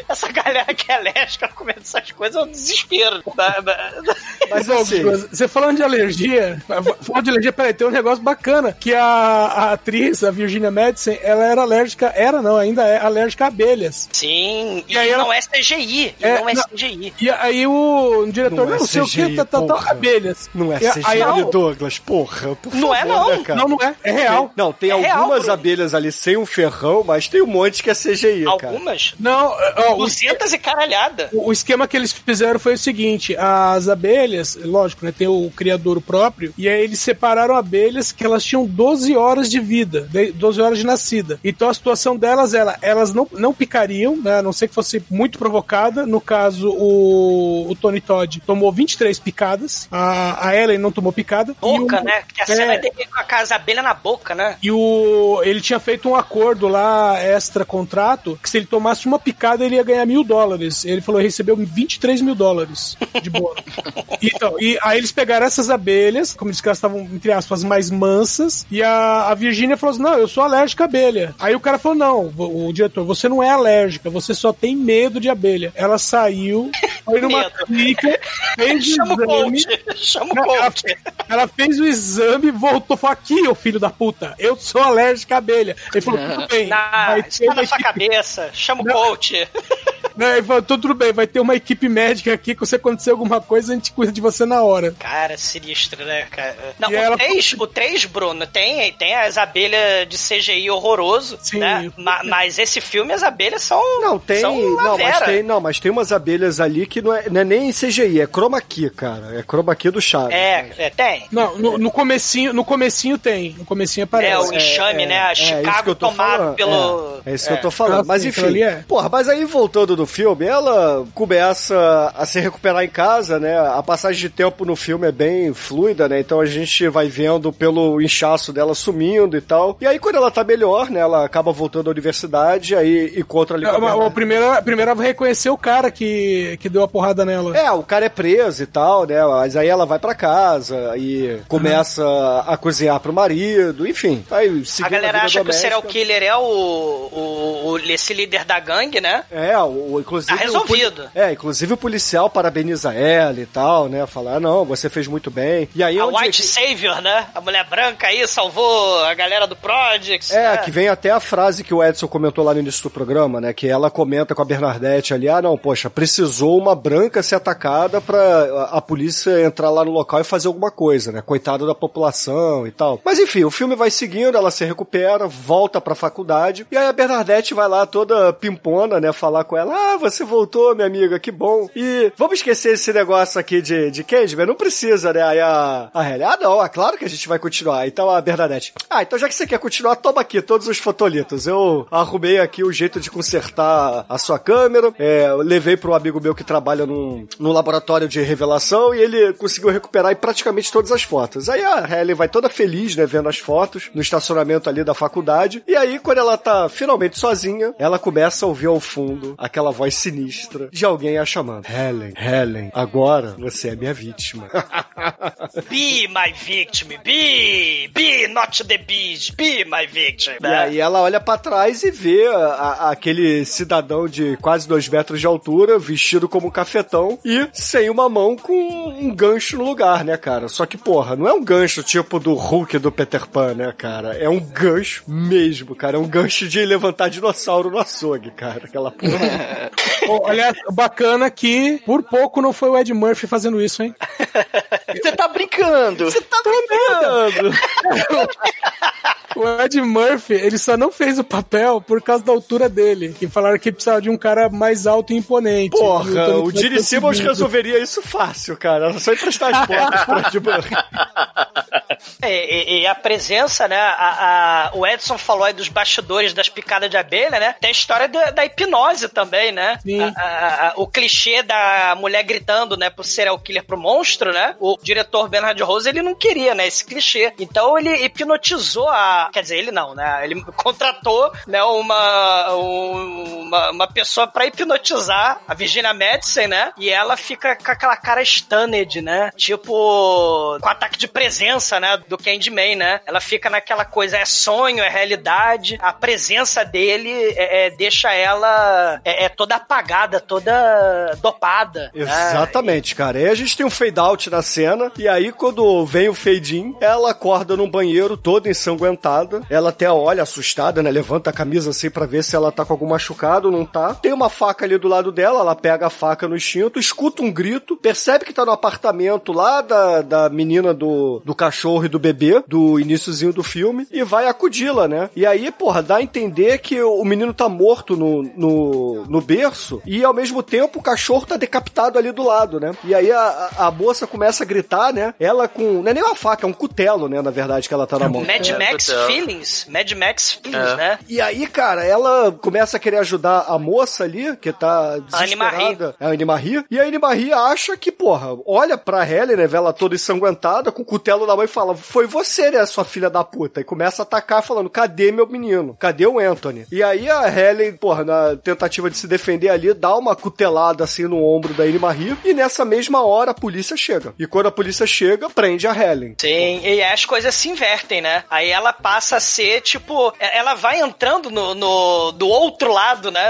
S5: essa galera que é alérgica comendo essas coisas é um desespero. Da- da- da-
S2: Mas assim, você falando de alergia, falando de alergia, peraí, tem um negócio bacana, que a, a atriz, a Virginia Madsen, ela era alérgica, era não, ainda é alérgica a abelhas.
S5: Sim, e,
S2: E aí ela-
S5: não é CGI, e
S2: É,
S5: não é
S2: não-
S5: CGI.
S2: E aí o diretor,
S4: Não
S2: não,
S4: é
S2: não sei o que, tá, tá, tá, abelhas.
S4: Não é
S2: a-
S4: CGI,
S2: aí ela-
S4: Douglas, porra. por
S5: Não é,
S4: favor,
S5: não.
S4: né, cara?
S2: Não, não é, é real.
S4: Tem- não, tem
S5: É real,
S4: algumas
S5: Bruno.
S4: abelhas ali sem um ferrão, mas tem um monte que é CGI, cara.
S5: Algumas?
S2: Não, ó, o,
S5: 200 e caralhada.
S2: o o esquema que eles fizeram foi o seguinte: as abelhas, lógico, né? Tem o criador próprio, e aí eles separaram abelhas que elas tinham 12 horas de vida, de- 12 horas de nascida. Então a situação delas era, elas não, não picariam, né? A não ser que fosse muito provocada. No caso, o, o Tony Todd tomou 23 picadas, a, a Ellen não tomou picada. e
S5: Boca,
S2: o-
S5: né? Que a cena
S2: é,
S5: é dele com a casa abelha na boca, né?
S2: E o, ele tinha feito um acordo lá, extra contrato, que se ele tomasse uma picada, ele ia ganhar mil dólares. Ele falou recebeu 23 mil dólares de bônus. então, e aí eles pegaram essas abelhas, como disse que elas estavam, entre aspas, mais mansas, e a, a Virgínia falou assim: não, eu sou alérgica à abelha. Aí o cara falou: não, o, o diretor, você não é alérgica, você só tem medo de abelha. Ela saiu, foi numa clínica, fez o
S5: Chama o
S2: exame.
S5: Chama o
S2: ela,
S5: coach.
S2: ela fez o exame, voltou, falou: aqui, ô filho da puta, eu sou alérgica à abelha. Ele falou: tudo bem.
S5: Na,
S2: vai ter
S5: na sua cabeça. Chama o coach.
S2: Né, Ele falou: tudo bem, vai ter uma equipe médica aqui, que se acontecer alguma coisa, a gente cuida de você na hora.
S5: Cara, sinistro, né, cara? Não,
S2: E
S5: o,
S2: ela-
S5: 3, o 3, Bruno, tem, tem as abelhas de CGI horroroso,
S2: Sim.
S5: né? Ma- mas esse filme, as abelhas são.
S4: Não, tem.
S5: São uma
S4: Não mas, tem, não, mas tem umas abelhas ali que não é, não é nem CGI, é chroma key, cara. É chroma key do Chaves.
S5: É, é, tem.
S2: Não, no, no comecinho, no comecinho tem. No comecinho aparece.
S5: É, o enxame, né? A
S4: isso que
S5: Chicago tomado
S4: falando.
S5: pelo.
S4: É, é isso que eu tô falando.
S2: Ah,
S4: Mas
S2: sim,
S4: enfim.
S2: é.
S4: Porra, mas aí voltando do filme, ela começa a se recuperar em casa, né? A passagem de tempo no filme é bem fluida, né? Então a gente vai vendo pelo inchaço dela sumindo e tal. E aí quando ela tá melhor, né? Ela acaba voltando à universidade, aí encontra ali a
S2: o primeiro, a primeira vai reconhecer o cara que, que deu a porrada nela.
S4: É, o cara é preso e tal, né? Mas aí ela vai pra casa e começa a cozinhar pro marido, enfim. Aí
S5: A galera
S4: vida
S5: acha que o
S4: doméstica.
S5: serial killer é o, o, o- esse líder da gangue, né?
S4: É, o, o- inclusive.
S5: Tá resolvido.
S4: o é, inclusive o policial parabeniza ela e tal, né? Falar, ah, não, você fez muito bem. E aí
S5: A
S4: onde
S5: White Savior, né? A mulher branca aí salvou a galera do Projects.
S4: É,
S5: né?
S4: que vem até a frase que o Edson comentou lá no início do programa, né? Que ela comenta com a Bernadette ali, ah, não, poxa, precisou uma branca ser atacada pra a, a polícia entrar lá no local e fazer alguma coisa, né? Coitado da população e tal. Mas enfim, o filme vai seguindo, ela se recupera, volta pra faculdade, e aí a Bernadette vai lá toda pimpona, né? Falar com ela, Ah, você voltou, minha amiga, que bom. E vamos esquecer esse negócio aqui de, de Candyman? Não precisa, né? Aí a, a Halle, ah, não, é claro que a gente vai continuar. Então a Bernadette, ah, então já que você quer continuar, toma aqui todos os fotolitos. Eu arrumei aqui o jeito de consertar a sua câmera, é, levei para um amigo meu que trabalha num, num laboratório de revelação e ele conseguiu recuperar praticamente todas as fotos. Aí a Halle vai toda feliz, né, vendo as fotos no estacionamento ali da faculdade. E aí, quando ela tá finalmente sozinha, ela começa a ouvir ao fundo aquela voz sinistra de alguém a chamando. Helen, Helen, agora você é minha vítima.
S5: Be my victim, be, be not the beast, be my victim.
S4: E aí ela olha pra trás e vê a- a- aquele cidadão de quase dois metros de altura, vestido como um cafetão e sem uma mão com um gancho no lugar, né, cara? Só que, porra, não é um gancho tipo do Hulk do Peter Pan, né, cara? É um gancho mesmo, cara. É um gancho de levantar dinossauro no açougue, cara. Aquela porra.
S2: Pô, Olha, bacana que por pouco não foi o Ed Murphy fazendo isso, hein?
S7: Você tá brincando. Você
S4: tá brincando.
S2: O Ed Murphy, ele só não fez o papel por causa da altura dele. E falaram que precisava de um cara mais alto e imponente. E
S4: Porra,
S2: Tony
S4: o
S2: Curtis
S4: Gene Simmons
S2: conseguiu.
S4: resolveria isso fácil, cara. Era só emprestar as botas pro Ed Murphy.
S5: É, e, e a presença, né? A, a- o Edson falou aí dos bastidores das picadas de abelha, né? Tem a história da, da hipnose também, né? A- a- a- o clichê da mulher gritando, né? Pro serial killer, pro monstro, né? O diretor Bernard Rose, ele não queria, né? Esse clichê. Então ele hipnotizou a. Quer dizer, ele não, né? Ele contratou, né? Uma, um- uma, uma pessoa pra hipnotizar a Virginia Madison, né? E ela fica com aquela cara stunned, né? Tipo, com ataque de presença, né? Do Candyman, né? Ela fica naquela coisa, é sonho, é realidade. A presença dele é, é, deixa ela é, é toda apagada, toda dopada. né?
S4: Exatamente, cara. Aí a gente tem um fade out na cena, e aí quando vem o fade in, ela acorda num banheiro toda ensanguentada. Ela até olha assustada, né? Levanta a camisa assim pra ver se ela tá com algum machucado, não tá. Tem uma faca ali do lado dela, ela pega a faca no instinto, escuta um grito, percebe que tá no apartamento lá da, da menina do, do cachorro e do bebê, do iníciozinho do filme, e vai acudi-la, né? E aí, porra, dá a entender que o menino tá morto no, no, no berço, e ao mesmo tempo o cachorro tá decapitado ali do lado, né? E aí a, a a moça começa a gritar, né? Ela com. Não é nem uma faca, é um cutelo, né? Na verdade, que ela tá na mão.
S5: Mad Max Feelings. Mad Max Feelings,
S4: É.
S5: né?
S4: E aí, cara, ela começa a querer ajudar a moça ali, que tá desesperada. É a Animarie. E a Animarie acha que, porra, olha pra Helen, né, vê ela toda ensanguentada, com o cutelo na mão e fala, foi você, né, sua filha da puta. E começa a atacar falando, cadê meu menino? Cadê o Anthony? E aí a Helen, porra, na tentativa de se defender ali, dá uma cutelada assim no ombro da Animarie. E nessa mesma hora a polícia chega. E quando a polícia chega, prende a Helen.
S5: Sim, e as coisas se invertem, né? Aí ela passa a ser, tipo, ela vai entrando no, no- do outro lado, né?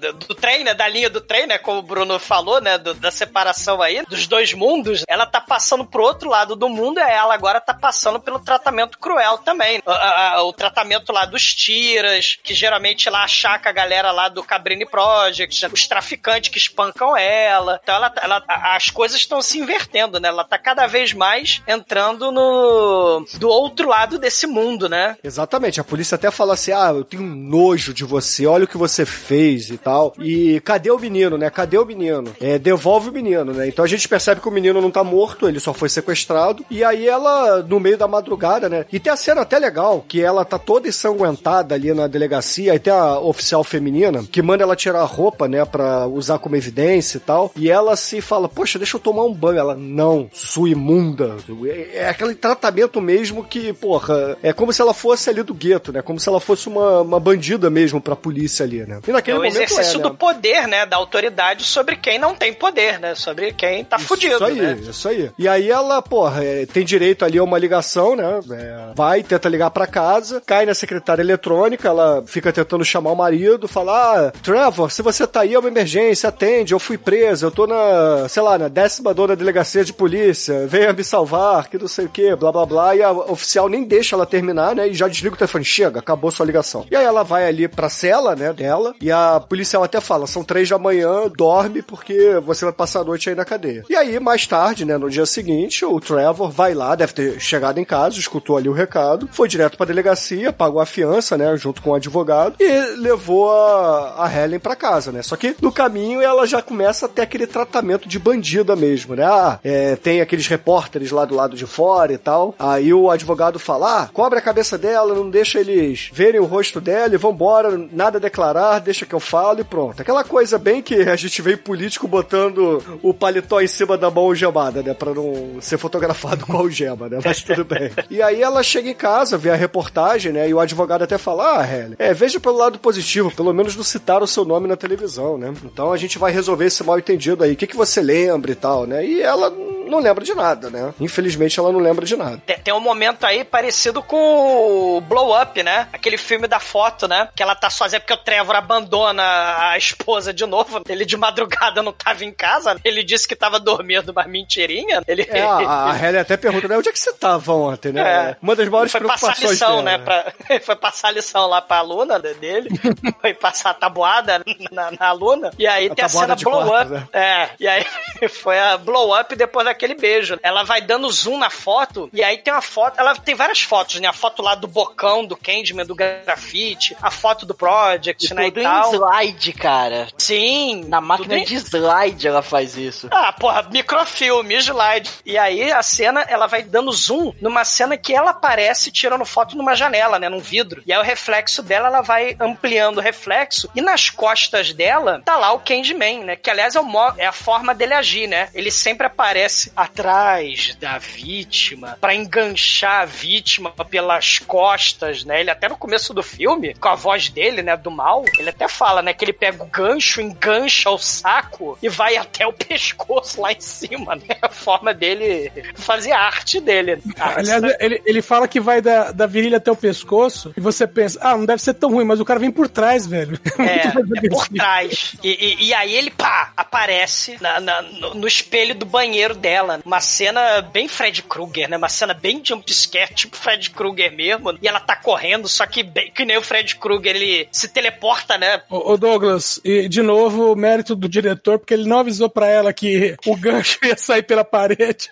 S5: Do, do trem, né? Da linha do trem, né? Como o Bruno falou, né? do- da separação aí, dos dois mundos. Ela tá passando pro outro lado do mundo e ela agora tá passando pelo tratamento cruel também. A- a- o tratamento lá dos tiras, que geralmente lá achaca a galera lá do Cabrini Project, os traficantes que espancam ela. Então ela, ela- a- as coisas estão se invertendo, né? Ela tá cada vez mais entrando no do outro lado desse mundo, né?
S4: Exatamente, a polícia até fala assim: ah, eu tenho nojo de você, olha o que você fez e tal. E cadê o menino, né? Cadê o menino? É, devolve o menino, né? Então a gente percebe que o menino não tá morto, ele só foi sequestrado. E aí ela, no meio da madrugada, né? E tem a cena até legal, que ela tá toda ensanguentada ali na delegacia, aí tem a oficial feminina, que manda ela tirar a roupa, né, pra usar como evidência e tal. E ela se fala, poxa, deixa eu tomar um banho. Ela, não, sua imunda. É, é aquele tratamento mesmo que, porra, é como se ela fosse ali do gueto, né? Como se ela fosse uma, uma bandida mesmo pra polícia ali, né? E
S5: É
S4: naquele
S5: o
S4: momento
S5: exercício
S4: é, né?
S5: do poder, né? Da autoridade sobre quem não tem poder, né? Sobre quem tá fudido,
S4: Isso aí,
S5: né?
S4: isso aí. E aí ela, porra, é, tem direito ali a uma ligação, né? É, vai, tenta ligar pra casa, cai na secretária eletrônica, ela fica tentando chamar o marido, fala: Ah, Trevor, se você tá aí, é uma emergência, atende, eu fui presa, eu tô na, sei lá, na décima dona delegacia de polícia, venha me salvar, que não sei o que, blá blá blá. E a oficial nem deixa ela terminar, né? E já desliga o telefone, chega, acabou sua ligação. E aí ela vai ali pra cela, né, dela, e a policial até fala: são três da manhã, dorme porque você vai passar a noite aí na cadeia. E aí, mais tarde, né, no dia seguinte, o Trevor vai lá, deve ter chegado em casa, escutou ali o recado, foi direto pra delegacia, pagou a fiança, né, junto com o advogado, e levou a, a Helen pra casa, né? Só que no caminho ela já começa a ter aquele tratamento de bandida mesmo, né? Ah, é, tem aqueles repórteres lá do lado de fora e tal. Aí o advogado fala: ah, cobre a cabeça dela, não deixa eles verem o rosto dela e vambora, nada a declarar, deixa que eu falo e pronto. Aquela coisa bem que a gente vê político botando o paletó em cima da mão algemada, né? Pra não ser fotografado com a algema, né? Mas tudo bem. E aí ela chega em casa, vê a reportagem, né? E o advogado até fala: ah, Helen, é, veja pelo lado positivo, pelo menos não citaram o seu nome na televisão, né? Então a gente vai resolver esse mal entendido aí. O que, que você lembra e tal, né? E ela não lembra de nada, né? Infelizmente ela não lembra de nada.
S5: Tem, tem um momento aí parecido com o Blow Up, né? Aquele filme da foto, né? Que ela tá sozinha porque o Trevor abandona a esposa de novo. Ele de madrugada não tava em casa. Ele disse que tava dormindo, mas mentirinha. Ele...
S4: É, a, a Halle até pergunta, né? Onde é que você tava ontem, né?
S5: É.
S4: Uma das maiores
S5: foi passar
S4: preocupações
S5: lição,
S4: dela.
S5: né? Pra, foi passar lição lá pra aluna dele. foi passar a tabuada na, na aluna. E aí
S4: A
S5: tem a cena
S4: de
S5: blow
S4: quartos,
S5: up.
S4: né?
S5: É. E aí foi a blow up depois daquele beijo. Ela vai dando zoom na foto. E aí tem uma foto. Ela tem várias fotos, né? A foto lá do bocão, do Candyman, do grafite. A foto do Project, né? E
S7: Tudo em
S5: tal.
S7: slide, cara.
S5: Sim.
S7: Na máquina
S5: em-
S7: de slide ela faz isso.
S5: ah, porra, microfilme, slide. E aí a cena, ela vai dando zoom numa cena que ela aparece tirando foto numa janela, né? Num vidro. E aí o reflexo dela, ela vai ampliando o reflexo. E nas costas dela, tá lá o Candyman, né? Que aliás é, o é a forma dele agir, né? Ele sempre aparece atrás da vítima pra enganchar a vítima pelas costas, né? Ele até no começo do filme, com a voz dele, né? Do mal, ele até fala, né? Que ele pega o gancho, engancha o saco e vai até o pescoço lá em cima, né? A forma dele fazer a arte dele. Ah,
S2: Aliás,
S5: isso-
S2: ele, ele fala que vai da, da virilha até o pescoço e você pensa, ah, não deve ser tão ruim, mas o cara vem por trás, velho.
S5: É, é por trás. E, e- e aí ele, pá, aparece na- na- no, no espelho do banheiro dela. Uma cena bem Fred Krueger, né? Uma cena bem jumpscare, tipo Fred Krueger mesmo. E ela tá correndo, só que bem, que nem o Fred Krueger, ele se teleporta, né?
S2: Ô, ô, Douglas, e de novo, o mérito do diretor, porque ele não avisou pra ela que o gancho ia sair pela parede.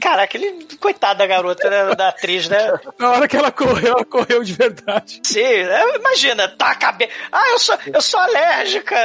S5: Caraca, ele. Coitada da garota, né? Da atriz, né?
S2: Na hora que ela correu, ela correu de verdade.
S5: Sim, é, imagina, taca a abelha. Ah, eu sou, eu sou alérgica.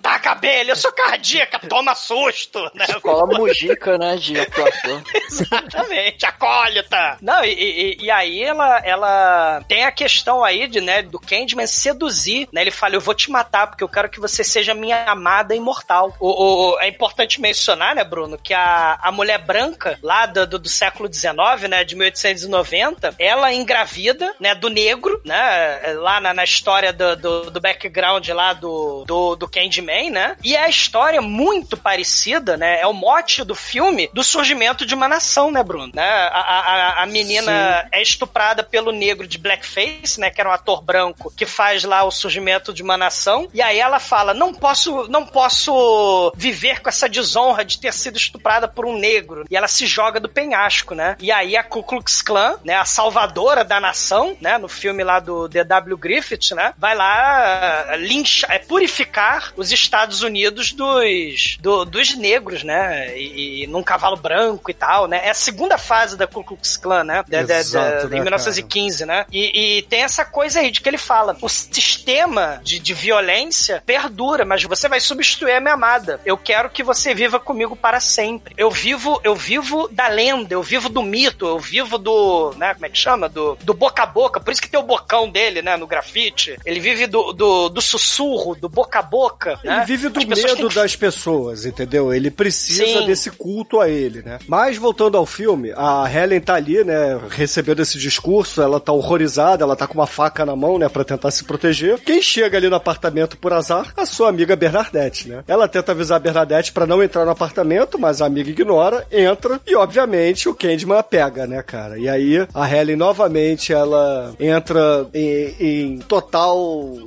S5: Taca a abelha, eu sou cardíaca, toma susto, né?
S7: Escola Mujica, né, de atuação.
S5: Exatamente, acólita. Não, e, e- e aí ela, ela tem a questão aí de, né, do Candyman seduzir, né? Ele fala, eu vou te matar porque eu quero que você seja minha amada imortal. O, o- é importante mencionar, né, Bruno, que a, a mulher branca lá do, do, do século XIX, né, de 1890, ela engravida, né, do negro, né, lá na, na história do, do, do background lá do, do, do Candyman, né? E é a história muito parecida, né? É o mote do filme do surgimento de uma nação, né, Bruno? Né? A, a, a- menina é estuprada pelo negro de blackface, né? Que era um ator branco que faz lá o surgimento de uma nação. E aí ela fala: não posso, não posso viver com essa desonra de ter sido estuprada por um negro. E ela se joga do penhasco, né? E aí a Ku Klux Klan, né? A salvadora da nação, né? No filme lá do D.W. Griffith, né? Vai lá linchar, é, purificar os Estados Unidos dos, do- dos negros, né? E, e num cavalo branco e tal, né? É a segunda fase da Ku Klux Klan, né? Da- da- da-
S4: Exato, né,
S5: em 1915, né? E, e tem essa coisa aí de que ele fala: o sistema de, de violência perdura, mas você vai substituir a minha amada. Eu quero que você viva comigo para sempre. Eu vivo, eu vivo da lenda, eu vivo do mito, eu vivo do, né, como é que chama? Do, do boca a boca. Por isso que tem o bocão dele, né, no grafite. Ele vive do, do, do sussurro, do boca a boca.
S4: Ele
S5: né?
S4: vive do medo
S5: que-
S4: das pessoas, entendeu? Ele precisa
S5: Sim.
S4: desse culto a ele, né? Mas voltando ao filme, a Helen tá ali, né, recebendo esse discurso, ela tá horrorizada, ela tá com uma faca na mão, né, pra tentar se proteger. Quem chega ali no apartamento por azar? A sua amiga Bernadette, né? Ela tenta avisar a Bernadette pra não entrar no apartamento, mas a amiga ignora, entra e, obviamente, o Candyman a pega, né, cara? E aí a Helen novamente ela entra em, em total.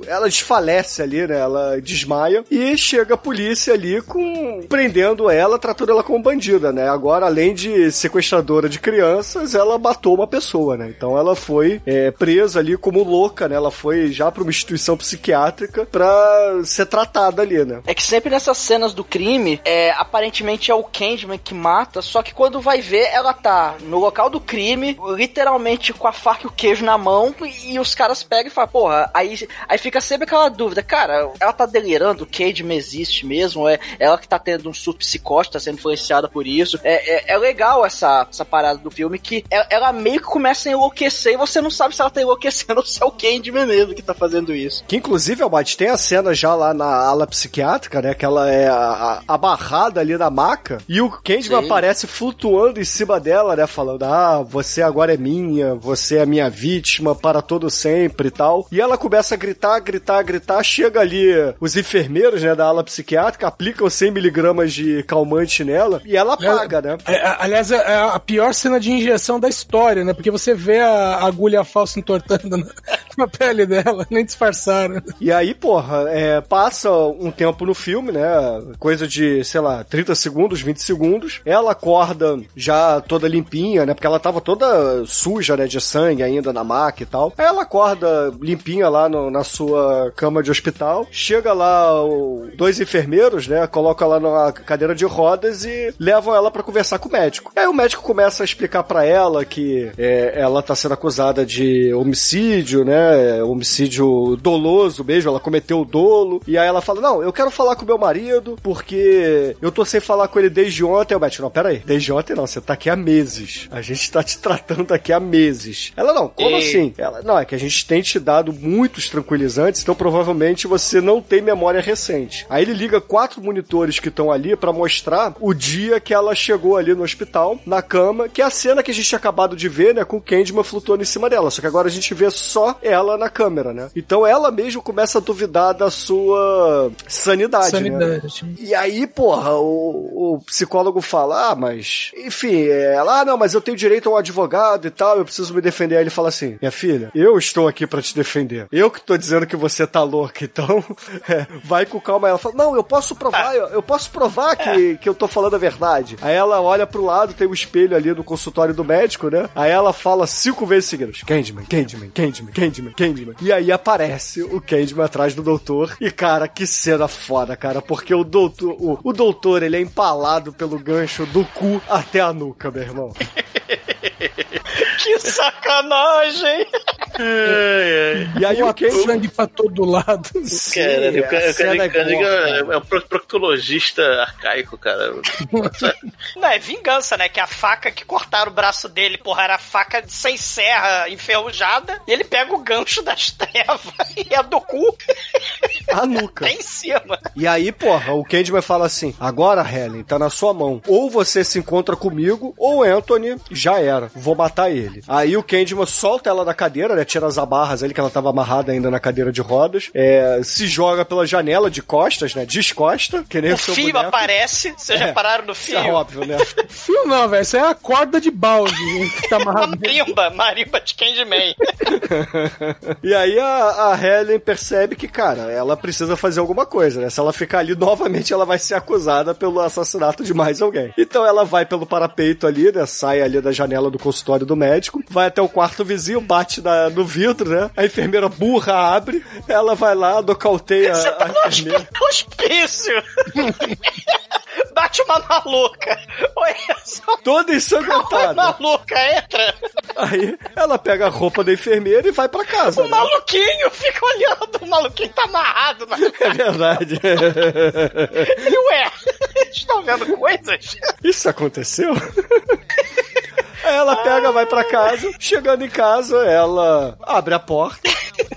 S4: Ela desfalece ali, né? Ela desmaia e chega a polícia ali com prendendo prendendo ela, tratando ela como bandida, né? Agora, além de sequestradora de crianças, ela matou uma pessoa, né? Então ela foi é, presa ali como louca, né? Ela foi já pra uma instituição psiquiátrica pra ser tratada ali, né?
S7: É que sempre nessas cenas do crime, é, aparentemente é o Candyman que mata, só que quando vai ver, ela tá no local do crime, literalmente com a faca e o queijo na mão, e os caras pegam e falam, porra, aí, aí fica sempre aquela dúvida, cara, ela tá delirando, o Candyman existe mesmo, é ela que tá tendo um surto psicótico, tá sendo influenciada por isso. É, é, é legal essa, essa parada do filme, que ela, ela meio que começa a enlouquecer e você não sabe se ela tá enlouquecendo ou se é o Candyman mesmo que tá fazendo isso.
S4: Que inclusive, Albate, tem a cena já lá na ala psiquiátrica, né? Que ela é abarrada ali na maca e o
S7: Sim.
S4: aparece flutuando em cima dela, né? Falando, ah, você agora é minha, você é minha vítima para todo sempre e tal. E ela começa a gritar, gritar, gritar. Chega ali os enfermeiros, né, da ala psiquiátrica, aplicam 100mg de calmante nela e ela apaga, né?
S2: É, aliás, é é a pior cena de injeção da história, né? Porque você vê a agulha falsa entortando na, na pele dela, nem disfarçaram.
S4: E aí, porra, é, passa um tempo no filme, né? Coisa de, sei lá, 30 segundos, 20 segundos. Ela acorda já toda limpinha, né? Porque ela tava toda suja, né? De sangue ainda na maca e tal. Aí ela acorda limpinha lá no- na sua cama de hospital. Chega lá o- dois enfermeiros, né? Colocam ela numa cadeira de rodas e levam ela pra conversar com o médico. Aí o médico começa a explicar pra ela que é, ela tá sendo acusada de homicídio, né? Homicídio doloso mesmo, ela cometeu o dolo. E aí ela fala: Não, eu quero falar com meu marido porque eu tô sem falar com ele desde ontem. Aí O médico, não, pera aí, desde ontem não, você tá aqui há meses. A gente tá te tratando aqui há meses. Ela, não, como
S5: E-
S4: assim? Ela, não, é que a gente tem te dado muitos tranquilizantes, então provavelmente você não tem memória recente. Aí ele liga quatro monitores que estão ali pra mostrar o dia que ela chegou ali no hospital, na cama, que é a cena que a gente tinha acabado de ver, né, com o Candyman flutuando em cima dela. Só que agora a gente vê só ela na câmera, né? Então ela mesmo começa a duvidar da sua sanidade, né?
S2: Sanidade.
S4: E aí, porra, o, o psicólogo fala, ah, mas, enfim, é, ela, ah, não, mas eu tenho direito a um advogado e tal, eu preciso me defender. Aí ele fala assim, minha filha, eu estou aqui pra te defender. Eu que tô dizendo que você tá louca, então, é, vai com calma. Ela fala, não, eu posso provar, eu, eu posso provar que, que eu tô falando a verdade. Aí ela olha pro lado, tem um espelho ali no consultório do médico, né? Aí ela fala cinco vezes seguidas, Candyman, Candyman, Candyman, Candyman, Candyman. E aí aparece o Candyman atrás do doutor. E, cara, que cena foda, cara, porque o doutor, o, o doutor, ele é empalado pelo gancho do cu até a nuca, meu irmão.
S5: Que sacanagem!
S4: E aí o Candyman...
S2: sangue pra todo lado.
S6: Caralho, o cara, cara,
S4: é
S6: é um pro- proctologista arcaico, cara.
S5: Não, é vingança, né? Que a faca que cortaram o braço dele, porra, era faca sem serra, enferrujada. E ele pega o gancho das trevas e a do cu
S4: A nuca.
S5: tá em cima.
S4: E aí, porra, o Candyman fala assim: agora, Helen, tá na sua mão. Ou você se encontra comigo, ou Anthony já era. Vou matar ele. Aí o Candyman solta ela da cadeira, né? Tira as abarras ali, que ela tava amarrada ainda na cadeira de rodas. É, se joga pela janela de costas, né? Descosta, que nem o,
S5: O
S4: seu
S5: fio
S4: boneco.
S5: aparece. Vocês já pararam no
S4: Isso
S5: fio?
S4: é óbvio, né?
S2: Fio não, velho. Isso é a corda de balde que tá amarrado.
S5: Marimba, marimba de Candyman.
S4: E aí a, a Helen percebe que, cara, ela precisa fazer alguma coisa, né? Se ela ficar ali, novamente ela vai ser acusada pelo assassinato de mais alguém. Então ela vai pelo parapeito ali, né? Sai ali da janela do consultório do médico, vai até o quarto vizinho, bate na- no vidro, né? A enfermeira burra abre, ela vai lá, nocauteia
S5: Você tá
S4: a
S5: no
S4: enfermeira.
S5: hosp- hospício. Bate uma maluca. Olha só.
S4: Toda
S5: Uma
S4: ensanguentada.
S5: maluca, entra.
S4: Aí ela pega a roupa da enfermeira e vai pra casa.
S5: O
S4: né?
S5: maluquinho fica olhando. O maluquinho tá amarrado. Na...
S4: É verdade.
S5: Ué, eles estão vendo coisas?
S4: Isso aconteceu? Ela pega, vai pra casa. Chegando em casa, ela abre a porta.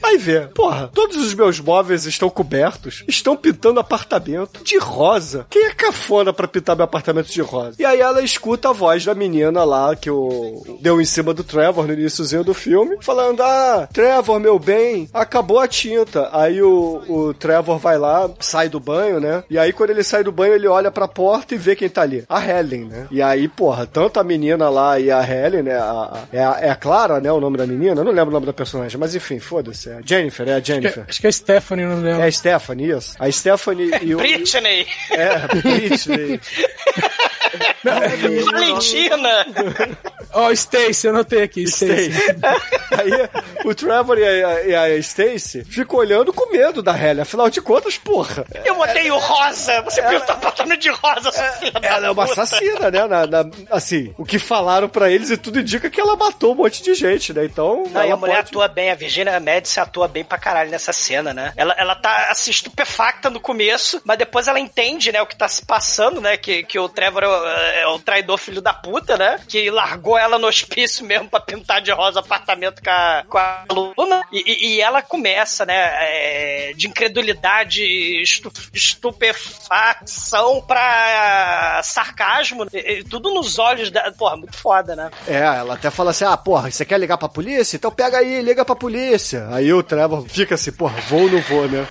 S4: Aí vê, porra, todos os meus móveis estão cobertos, estão pintando apartamento de rosa. Quem é cafona pra pintar meu apartamento de rosa? E aí ela escuta a voz da menina lá que o deu em cima do Trevor no iníciozinho do filme, falando: Ah, Trevor, meu bem, acabou a tinta. Aí o, o Trevor vai lá, sai do banho, né? E aí quando ele sai do banho, ele olha pra porta e vê quem tá ali. A Helen, né? E aí, porra, tanto a menina lá e a Helen, né? A, a- é, a, é a Clara, né? O nome da menina? Eu não lembro o nome da personagem, mas enfim, foda-se. É, Jennifer, é a
S2: Acho que,
S4: Jennifer.
S2: acho que é Stephanie o nome dela.
S4: É a Stephanie, isso. A Stephanie e o.
S5: Britney!
S4: É, Britney.
S5: Valentina!
S2: Ó, Stacy, eu anotei aqui, Stacy.
S4: Aí o Trevor e a, e a Stacy ficam olhando com medo da Halle. Afinal de contas, porra.
S5: Eu odeio rosa! Você ela... tá apartamento de rosa, da
S4: Ela é uma
S5: puta.
S4: assassina, né? Na- na- assim, o que falaram pra eles e tudo indica que ela matou um monte de gente, né? Então.
S5: Não, e
S4: ela
S5: a mulher
S4: pode-
S5: atua bem, a Virginia Madison atua bem pra caralho nessa cena, né? Ela, ela tá assim, estupefacta no começo, mas depois ela entende, né, o que tá se passando, né? Que, que o Trevor é o, é o traidor filho da puta, né? Que largou ela no hospício mesmo pra pintar de rosa apartamento com a, com a Luna. E, e- e ela começa, né, é, de incredulidade, estu, estupefação pra sarcasmo, e- e tudo nos olhos da. Porra, muito foda, né?
S4: É, ela até fala assim: ah, porra, você quer ligar pra polícia? Então pega aí, liga pra polícia. Aí o Trevor fica assim, porra, vou ou não vou, né?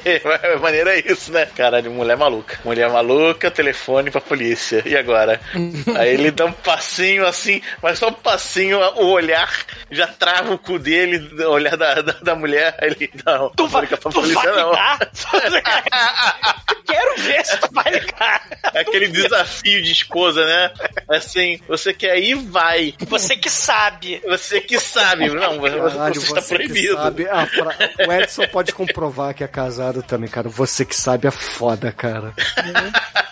S6: Maneira é isso, né? Caralho, mulher maluca. Mulher maluca, telefone pra polícia. E agora? Aí ele dá um passinho assim, mas só um passinho, o olhar já trava o cu dele, o olhar da, da, da mulher. Aí ele, não,
S5: Tu
S6: não
S5: vai,
S6: ligar pra
S5: tu
S6: polícia,
S5: vai
S6: não.
S5: Quero ver se tu vai ligar.
S6: É aquele desafio de esposa, né? Assim, você quer ir, vai.
S5: Você que sabe.
S6: Você que sabe. Não, você,
S4: Caralho,
S6: você está
S4: você que
S6: proibido.
S4: sabe, a fra- O Edson pode comprovar que é casado também, cara. Você que sabe é foda, cara.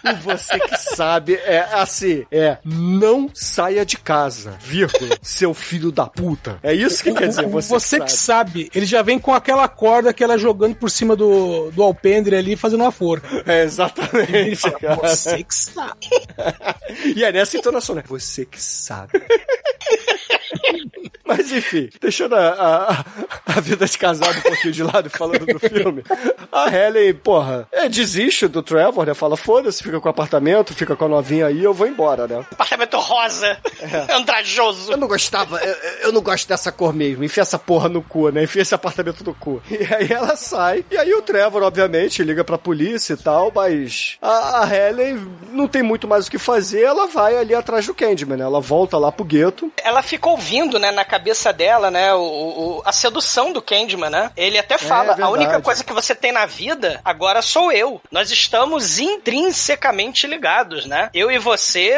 S4: E você que sabe é assim, é não saia de casa, vírgula, seu filho da puta. É isso que quer dizer, você,
S2: Você que sabe, ele já vem com aquela corda que ela jogando por cima do, do alpendre ali, fazendo uma forca.
S4: É, exatamente.
S2: Você que sabe.
S4: E é nessa entonação, né? Você que sabe. Mas enfim, deixando a, a, a vida de casado um pouquinho de lado, falando do filme, a Helen, porra, é, desiste do Trevor, né? Fala, foda-se, fica com o apartamento, fica com a novinha aí, eu vou embora, né?
S5: Apartamento rosa, andrajoso.
S4: Eu não gostava, eu, eu não gosto dessa cor mesmo. Enfia essa porra no cu, né? Enfia esse apartamento no cu. E aí ela sai. E aí o Trevor, obviamente, liga pra polícia e tal, mas a, a Helen não tem muito mais o que fazer. Ela vai ali atrás do Candyman, né? Ela volta lá pro gueto.
S5: Ela fica ouvindo, né, na cabeça dela, né, o, o- a sedução do Candyman, né? Ele até fala, a
S4: verdade.
S5: única coisa que você tem na vida agora sou eu. Nós estamos intrinsecamente ligados, né? Eu e você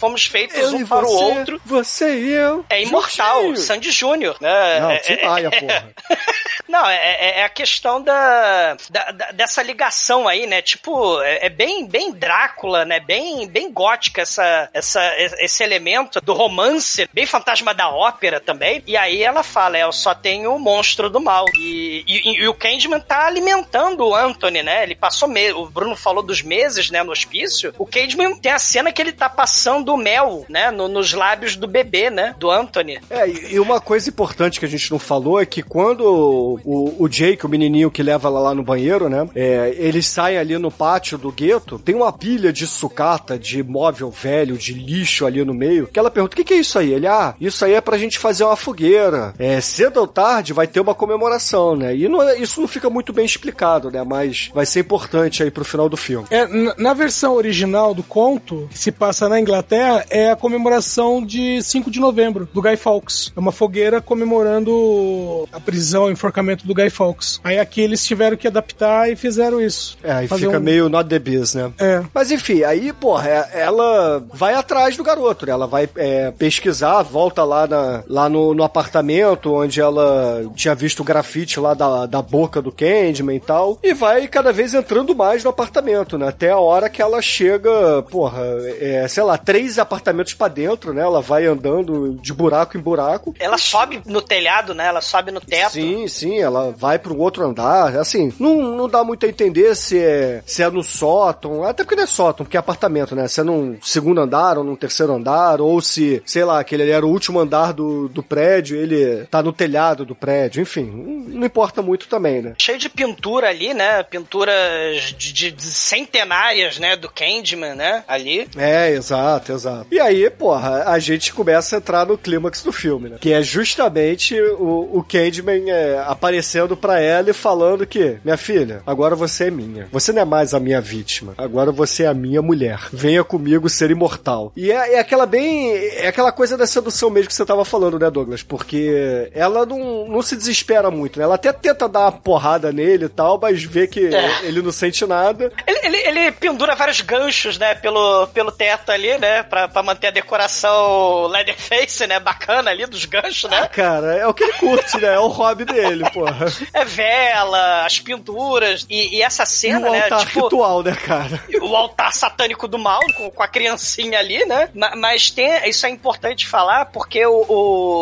S5: fomos feitos
S4: Eu
S5: um para o
S4: você,
S5: outro.
S4: Você e eu.
S5: É imortal,
S4: juntinho.
S5: Sandy Júnior, né?
S4: Não,
S5: É-
S4: Tim
S5: é-
S4: Maia, porra.
S5: Não, é, é- é a questão da, da- da- dessa ligação aí, né? Tipo, é, é bem, bem Drácula, né? Bem, bem gótica essa, essa, esse elemento do romance, bem fantasma da ópera também. E aí ela fala, é, eu só tenho o monstro do mal. E, e- e o Candyman tá alimentando o Anthony, né? Ele passou me o Bruno falou dos meses, né, no hospício. O Candyman tem a cena que ele tá passando mel, né, no- nos lábios do bebê, né, do Anthony.
S4: É, e e uma coisa importante que a gente não falou é que quando o, o Jake, o menininho que leva ela lá no banheiro, né, é, eles saem ali no pátio do gueto, tem uma pilha de sucata, de móvel velho, de lixo ali no meio, que ela pergunta, o que, que é isso aí? Ele, ah, isso aí é pra gente fazer uma fogueira. É, cedo ou tarde vai ter uma comemoração, né, e não é- isso não fica muito bem explicado, né, mas vai ser importante aí pro final do filme.
S2: É, na- versão original do conto, que se passa na Inglaterra, é a comemoração de 5 de novembro, do Guy Fawkes. É uma fogueira comemorando a prisão, o enforcamento do Guy Fawkes. Aí aqui eles tiveram que adaptar e fizeram isso.
S4: É,
S2: Fazer
S4: fica
S2: um-
S4: meio not the biz, né?
S2: É.
S4: Mas enfim, aí, porra, é- ela vai atrás do garoto, né? Ela vai é, pesquisar, volta lá, na, lá no, no apartamento onde ela tinha visto o grafite lá da, da boca do Candyman e tal, e vai cada vez entrando mais no apartamento, né? Até a hora que ela chega, porra, é, sei lá, três apartamentos pra dentro, né? Ela vai andando de buraco em buraco.
S5: Ela sobe no telhado, né? Ela sobe no teto.
S4: Sim, sim, ela vai para um outro andar. Assim, não, não dá muito a entender se é, se é no sótão, até porque não é sótão, porque é apartamento, né? Se é num segundo andar ou num terceiro andar, ou se, sei lá, aquele ali era o último andar do, do prédio, ele tá no telhado do prédio, enfim, não, importa muito também, né?
S5: Cheio de pintura ali, né? Pinturas de, de- de centenárias, né? Do Candyman, né? Ali.
S4: É, exato, exato. E aí, porra, a gente começa a entrar no clímax do filme, né? Que é justamente o, o Candyman é, aparecendo pra ela e falando que, minha filha, agora você é minha. Você não é mais a minha vítima. Agora você é a minha mulher. Venha comigo ser imortal. E é, é aquela bem. É aquela coisa da sedução mesmo que você tava falando, né? Douglas? Porque ela não, não se desespera muito, né? Ela até tenta dar uma porrada nele e tal, mas vê que
S5: É.
S4: ele não sente nada.
S5: Ele, ele, ele pendura vários ganchos, né, pelo, pelo teto ali, né, pra, pra manter a decoração Leatherface, né, bacana ali dos ganchos, né?
S4: Cara, é o que ele curte, né? É o hobby dele, porra.
S5: É vela, as pinturas, e, e essa
S4: E
S5: cena,
S4: o
S5: né,
S4: altar
S5: tipo...
S4: ritual, né, cara?
S5: o altar satânico do mal, com, com a criancinha ali, né? Ma- Mas tem, isso é importante falar, porque o,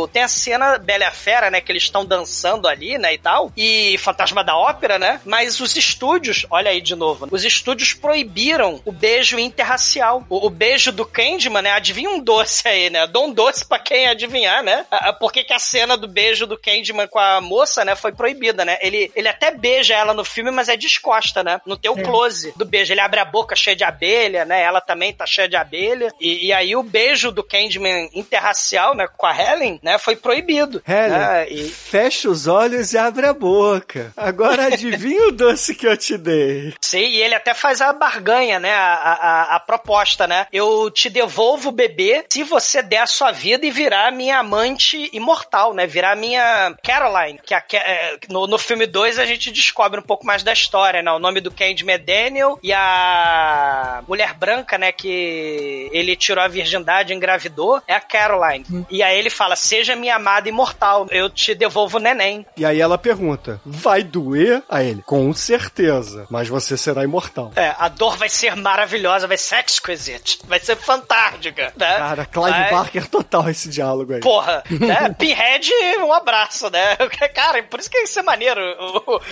S5: o- tem a cena Bela e a Fera, né? Que eles estão dançando ali, né? E tal. E Fantasma da Ópera, né? Mas os estúdios, olha aí de novo, os estúdios proibiram o beijo interracial. O, o beijo do Candyman, né? Adivinha um doce aí, né? Dou um doce pra quem adivinhar, né? Ah, ah, Por que a cena do beijo do Candyman com a moça, né? Foi proibida, né? Ele, ele até beija ela no filme, mas é descosta, né? Não tem o close do beijo. Ele abre a boca cheia de abelha, né? Ela também tá cheia de abelha. E, e aí o beijo do Candyman interracial, né? Com a Helen, né? Foi proibido.
S4: Helen,
S5: né? E-
S4: fecha os olhos e abre a boca. Agora adivinha o doce que eu te dei.
S5: Sim, e ele até faz a barganha, né? A, a, a proposta, né? Eu te devolvo o bebê se você der a sua vida e virar minha amante imortal, né? Virar minha Caroline. Que a, é, no, no filme 2 a gente descobre um pouco mais da história, né? O nome do Candyman é Daniel e a mulher branca, né? Que ele tirou a virgindade e engravidou é a Caroline. E aí ele fala: Seja minha amada imortal, eu te devolvo o neném.
S4: E aí ela pergunta: vai doer? A ele: com certeza, mas você será imortal.
S5: É, a dor vai ser maravilhosa, vai ser exquisite, vai ser fantástica, né?
S4: Cara, Clive
S5: Vai-
S4: Barker total esse diálogo aí.
S5: Porra, né? Pinhead, um abraço, né? Cara, por isso que ia ser maneiro.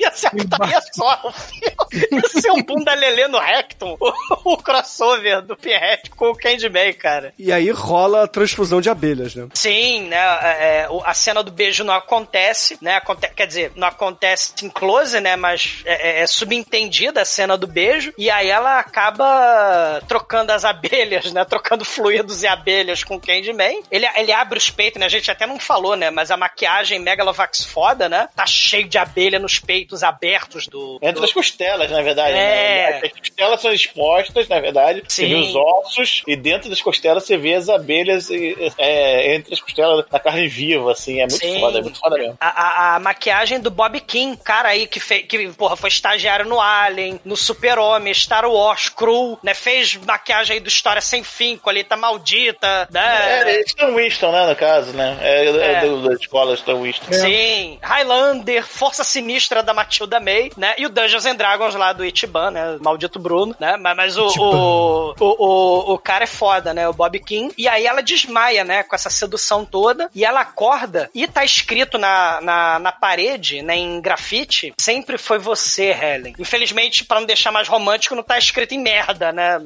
S5: Ia ser a putaria só. o filme. Ia ser um bunda lelê no Rectum. O, o crossover do Pinhead com o Candyman, cara.
S4: E aí rola a transfusão de abelhas, né?
S5: Sim, né? é, é, a cena do beijo não acontece, né? Aconte quer dizer, não acontece em close, né? Mas é, é- é subentendida a cena do beijo. E aí ela acaba trocando as abelhas, né? Trocando fluidos e abelhas com o Candyman. Ele, ele abre os peitos, né? A gente até não falou, né? Mas a maquiagem Megalovax foda, né? Tá cheio de abelha nos peitos abertos do.
S6: Entre
S5: do...
S6: as costelas, na verdade.
S5: É.
S6: Né? As costelas são expostas, na verdade. Você
S5: Sim.
S6: vê os ossos e dentro das costelas você vê as abelhas e, é, entre as costelas da carne viva, assim. É muito
S5: Sim.
S6: foda, é muito foda mesmo.
S5: A, a- a maquiagem do Bob King, cara aí que, fe, que porra, foi estagiário no Alien, no Super-Homem, Star Wars, Crew, né? Fez maquiagem aí do História Sem Fim, Colheita Maldita, né?
S6: É, Stan Winston, né, no caso, né? É, é.
S5: É.
S6: Do, da escola Stan Winston.
S5: Sim, Highlander, Força Sinistra da Matilda May, né? E o Dungeons and Dragons lá do Ichiban, né? Maldito Bruno, né? Mas, mas o, o, o, o, o cara é foda, né? O Bob King. E aí ela desmaia, né? Com essa sedução toda. E ela acorda e tá escrito na, na, na parede, né? Em grafite, sempre foi você, Helen. Infelizmente, pra não deixar mais romântico, não tá escrito em merda, né?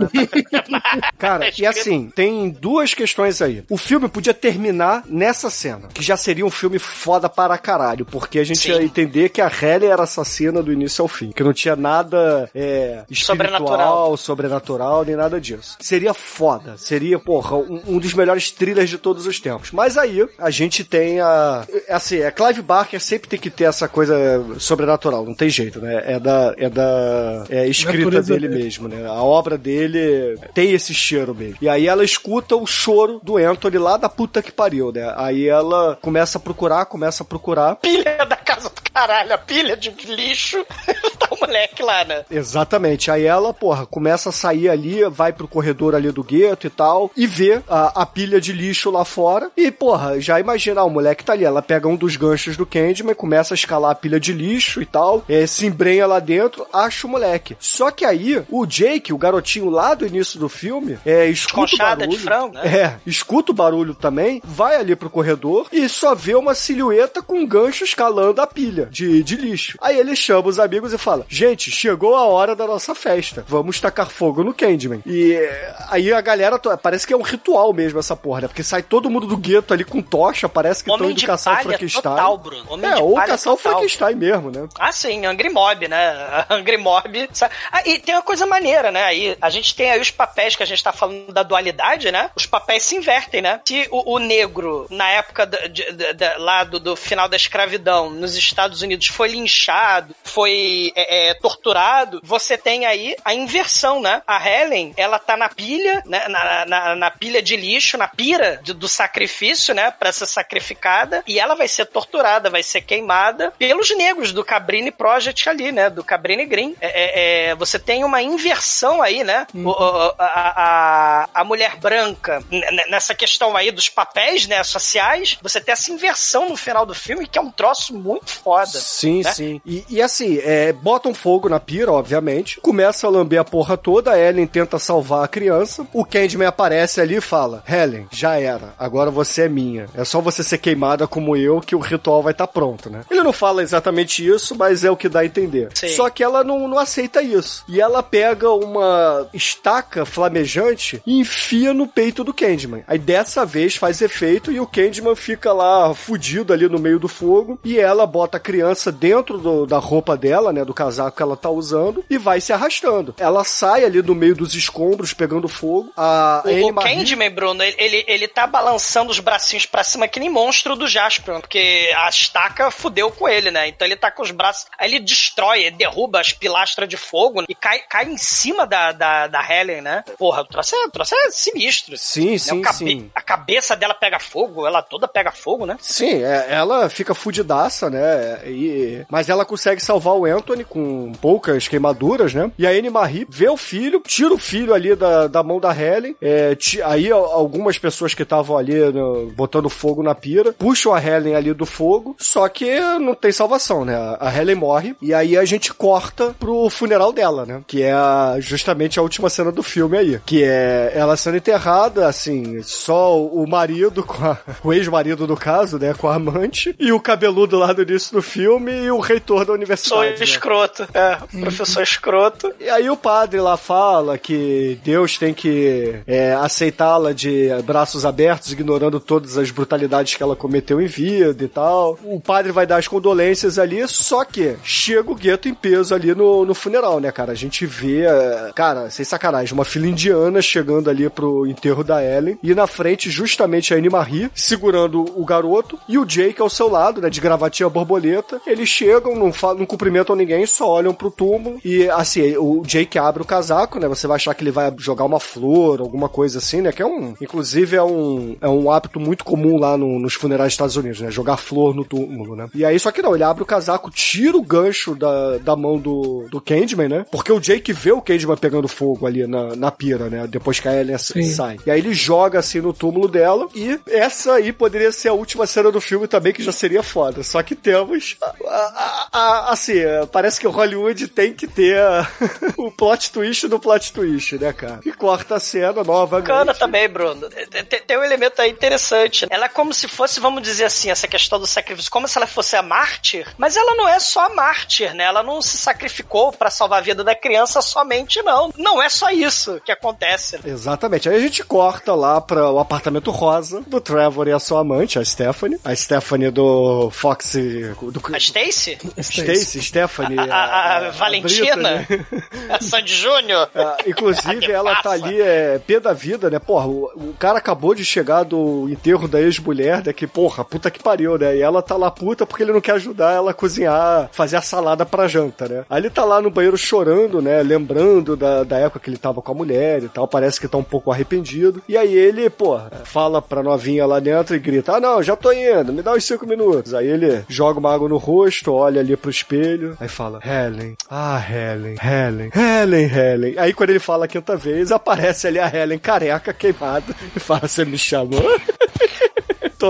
S4: Cara, e assim, tem duas questões aí. O filme podia terminar nessa cena, que já seria um filme foda para caralho, porque a gente
S5: Sim.
S4: ia entender que a Halle era assassina do início ao fim, que não tinha nada é, espiritual,
S5: Sobrenatural.
S4: sobrenatural, nem nada disso. Seria foda, seria, porra, um, um dos melhores thrillers de todos os tempos. Mas aí, a gente tem a... é Assim, a Clive Barker sempre tem que ter essa coisa sobrenatural, não tem jeito, né? É da... É da... É escrita dele. mesmo, né? A obra dele tem esse cheiro mesmo. E aí ela escuta o choro do Anthony lá da puta que pariu, né? Aí ela começa a procurar, começa a procurar.
S5: pilha da casa do caralho, a pilha de lixo. tá o moleque lá, né?
S4: Exatamente. Aí ela, porra, começa a sair ali, vai pro corredor ali do gueto e tal, e vê a, a pilha de lixo lá fora. E, porra, já imagina, ah, o moleque tá ali. Ela pega um dos ganchos do Candyman, começa a escalar a pilha de lixo e tal, é, se embrenha lá dentro, acha o moleque. Só que aí, o Jake, o garotinho lá do início do filme, é, escuta o
S5: Conchada
S4: barulho.
S5: de frango, né?
S4: É, escuta o barulho também, vai ali pro corredor e só vê uma silhueta com um gancho escalando a pilha de, de lixo. Aí ele chama os amigos e fala: Gente, chegou a hora da nossa festa. Vamos tacar fogo no Candyman. E é, aí a galera, parece que é um ritual mesmo essa porra, né? Porque sai todo mundo do gueto ali com tocha, parece que estão indo
S5: de
S4: caçar o Frankenstein.
S5: total, Bruno. Homem
S4: é, ou caçar o
S5: total.
S4: Frankenstein mesmo, né?
S5: Ah, sim, Angry Mob, né? Angry Mob. Ah, e tem uma coisa maneira, né? Aí, a gente tem aí os papéis que a gente tá falando da dualidade, né? Os papéis se invertem, né? Se o, o negro, na época da- de- da- da- lá do, do final da escravidão, nos Estados Unidos, foi linchado, foi é, é, torturado, você tem aí a inversão, né? A Helen, ela tá na pilha, né? na, na, na pilha de lixo, na pira de- do sacrifício, né? Pra ser sacrificada, e ela vai ser torturada, vai ser queimada pelos negros do Cabrini Project ali, né? Do Cabrini Green. É, é, é, você tem uma inversão aí, né? O- a, a, a mulher branca, nessa questão aí dos papéis, né? Sociais, você tem essa inversão no final do filme, que é um troço muito foda.
S4: Sim,
S5: né?
S4: sim. E, e assim, é, botam fogo na pira, obviamente. Começa a lamber a porra toda. A Ellen tenta salvar a criança. O Candyman aparece ali e fala: Helen, já era. Agora você é minha. É só você ser queimada como eu que o ritual vai estar pronto, né? Ele não fala exatamente isso, mas é o que dá a entender.
S5: Sim.
S4: Só que ela não, não aceita isso. E ela pega uma estaca flamejante e enfia no peito do Candyman. Aí dessa vez faz efeito e o Candyman fica lá fudido ali no meio do fogo. E ela bota a criança dentro do- da roupa dela, né? Do casaco que ela tá usando e vai se arrastando. Ela sai ali no meio dos escombros pegando fogo. A
S5: O, o
S4: Marie-
S5: Candyman, Bruno, ele, ele, ele tá balançando os bracinhos pra cima que nem monstro do Jasper, porque a estaca fudeu com ele, né? Então ele tá com os braços. Aí ele destrói, ele derruba as pilastras de fogo e cai, cai em cima da, da, da Helen, né? Porra, o troço é, o troço é sinistro.
S4: Sim,
S5: Né?
S4: sim,
S5: cabe-
S4: sim.
S5: A cabeça dela pega fogo, ela toda pega fogo, né?
S4: Sim, é, ela fica fudidaça, né? E, mas ela consegue salvar o Anthony com poucas queimaduras, né? E a Anne Marie vê o filho, tira o filho ali da, da mão da Helen. é, ti- aí al- algumas pessoas que estavam ali no- botando fogo na pira puxam a Helen ali do fogo. Só que não tem salvação, né? A Helen morre. E aí a gente corta pro funeral dela, né? Que é a- justamente a última cena do filme aí. Que é ela sendo enterrada, assim, só o marido com a, o ex-marido do caso, né? Com a amante. E o cabeludo lá do início do filme e o reitor da
S5: Sou
S4: universidade. né?
S5: escroto. É, professor escroto.
S4: E aí o padre lá fala que Deus tem que é, aceitá-la de braços abertos, ignorando todas as brutalidades que ela cometeu em vida e tal. O padre vai dar as condolências ali, só que chega o gueto em peso ali no, no funeral, né, cara? A gente vê, é, cara, sem sacanagem, uma fila indiana chegando ali pro enterro da Ellen e na frente justamente a Anne Marie segurando o garoto e o Jake ao seu lado, né, de gravatinha borboleta. Eles chegam, não, falam, não cumprimentam ninguém, só olham pro túmulo e assim, o Jake abre o casaco, né? Você vai achar que ele vai jogar uma flor, alguma coisa assim, né? Que é um, inclusive é um, é um hábito muito comum lá no- nos funerais dos Estados Unidos, né? Jogar flor no túmulo, né? E aí, só que não, ele abre o casaco, tira o gancho da, da mão do, do Candyman, né? Porque o Jake vê o Candyman pegando fogo ali na, na pira, né? Depois que a Ellen
S2: Sim.
S4: sai. E aí ele joga assim no túmulo dela e essa aí poderia ser a última cena do filme também, que já seria foda. Só que temos, a- a- a- assim, é, parece que o Hollywood tem que ter o plot twist do plot twist, né, cara? E corta a cena nova.
S5: Bacana também, Bruno. Tem, tem- um elemento aí interessante. Ela é como se fosse, vamos dizer assim, essa questão do sacrifício, como se ela fosse a mártir, mas ela não é só a mártir, né? Ela não se sacrificou pra salvar a vida da criança somente, não. Não é só isso que acontece.
S4: Exatamente. Aí a gente corta lá para o apartamento rosa do Trevor e a sua amante, a Stephanie. A Stephanie do Fox. Do...
S5: A Stacy?
S4: Stacy, Stephanie.
S5: A, a- a Valentina?
S4: Britney.
S5: A Sandy Júnior?
S4: Ah, inclusive, ela tá ali, é, pé da vida, né? Porra, o, o cara acabou de chegar do enterro da ex-mulher, né? Que, porra, puta que pariu, né? E ela tá lá puta porque ele não quer ajudar ela a cozinhar, fazer a salada pra janta, né? Aí ele tá lá no banheiro chorando, né? Lembrando da, da época que ele tava com a mulher e tal. Parece que tá um pouco arrependido. E aí ele, porra, fala pra novinha lá dentro e grita: Ah, não, já tô indo, me dá uns cinco minutos. Aí ele joga uma água no rosto, olha ali pro espelho, aí fala: Helen, ah, Helen, Helen, Helen, Helen. Aí quando ele fala a quinta vez, aparece ali a Helen careca, queimada, e fala: Você me chamou?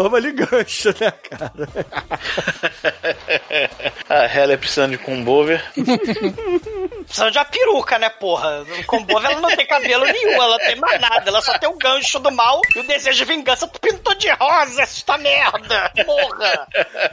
S4: Toma ali gancho, né, cara?
S6: A Helen precisando de combover.
S5: Precisando de uma peruca, né, porra? Com Bova ela não tem cabelo nenhum, ela não tem mais nada. Ela só tem o gancho do mal e o desejo de vingança. Tu pintou de rosa esta merda! Porra!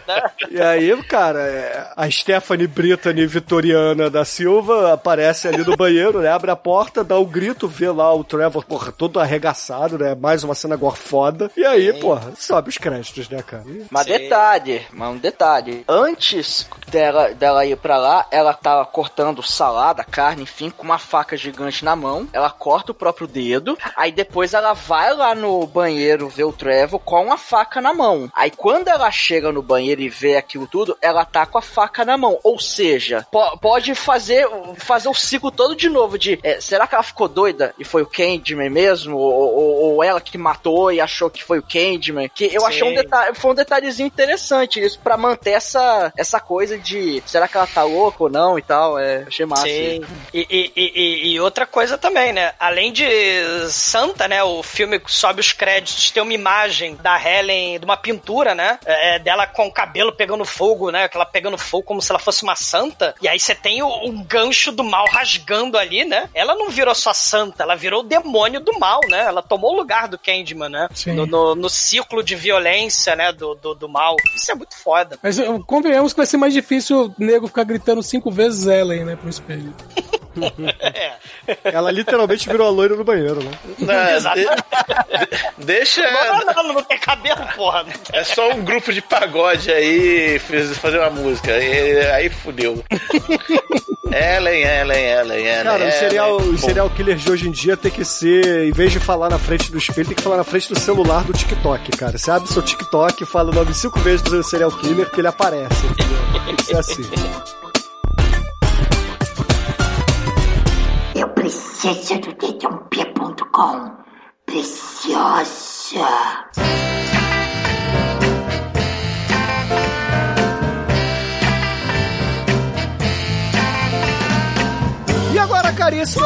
S5: Né?
S4: E aí, cara, é, a Stephanie Brittany Vitoriana da Silva aparece ali no banheiro, né? Abre a porta, dá um grito, vê lá o Trevor, porra, todo arregaçado, né? Mais uma cena agora foda. E aí, porra, sobe os créditos, né, cara?
S7: Mas detalhe, mas um detalhe. Antes dela, dela ir pra lá, ela tava cortando salada salada, carne, enfim, com uma faca gigante na mão. Ela corta o próprio dedo. Aí depois ela vai lá no banheiro ver o Trevor com a faca na mão. Aí quando ela chega no banheiro e vê aquilo tudo, ela tá com a faca na mão. Ou seja, po- pode fazer, fazer o ciclo todo de novo de é, será que ela ficou doida e foi o Candyman mesmo? Ou, ou- ou ela que matou e achou que foi o Candyman? Que eu
S5: Sim.
S7: achei um detalhe, foi um detalhezinho interessante isso pra manter essa, essa coisa de será que ela tá louca ou não e tal. É, achei massa.
S5: Sim. E, e, e- e- outra coisa também, né? Além de Santa, né? O filme sobe os créditos, tem uma imagem da Helen, de uma pintura, né? é, dela com o cabelo pegando fogo, né? Aquela pegando fogo como se ela fosse uma santa. E aí você tem o, o gancho do mal rasgando ali, né? Ela não virou só santa, ela virou o demônio do mal, né? Ela tomou o lugar do Candyman, né?
S2: Sim.
S5: No, no, no ciclo de violência, né? Do, do, do mal. Isso é muito foda.
S2: Mas convenhamos que vai ser mais difícil o nego ficar gritando cinco vezes Ellen, né, pro espelho.
S4: Ela literalmente virou a loira no banheiro, né?
S6: Não,
S5: Exato.
S6: de- deixa.
S5: Não, não, não tem cabelo, porra.
S6: É só um grupo de pagode aí fazer uma música. Aí, aí fudeu. Ellen, Ellen, Ellen, Ellen.
S4: Cara, o serial, os serial killers de hoje em dia tem que ser, em vez de falar na frente do espelho, tem que falar na frente do celular do TikTok, cara. Você abre seu TikTok, fala o nome cinco vezes do serial killer que ele aparece, entendeu? Que ser assim.
S9: Eu preciso do dedãopia.com. Preciosa.
S4: Caríssimo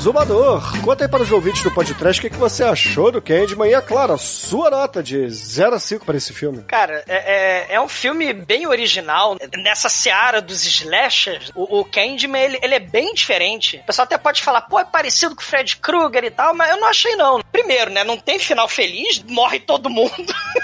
S4: Zumador, conta aí para os ouvintes do podcast o que, que você achou do Candyman e, é claro, a sua nota de 0 a 5 para esse filme.
S5: Cara, é, é, é um filme bem original. Nessa seara dos slashers, o, o Candyman, ele, ele é bem diferente. O pessoal até pode falar, pô, é parecido com o Fred Krueger e tal, mas eu não achei não. Primeiro, né, não tem final feliz, morre todo mundo.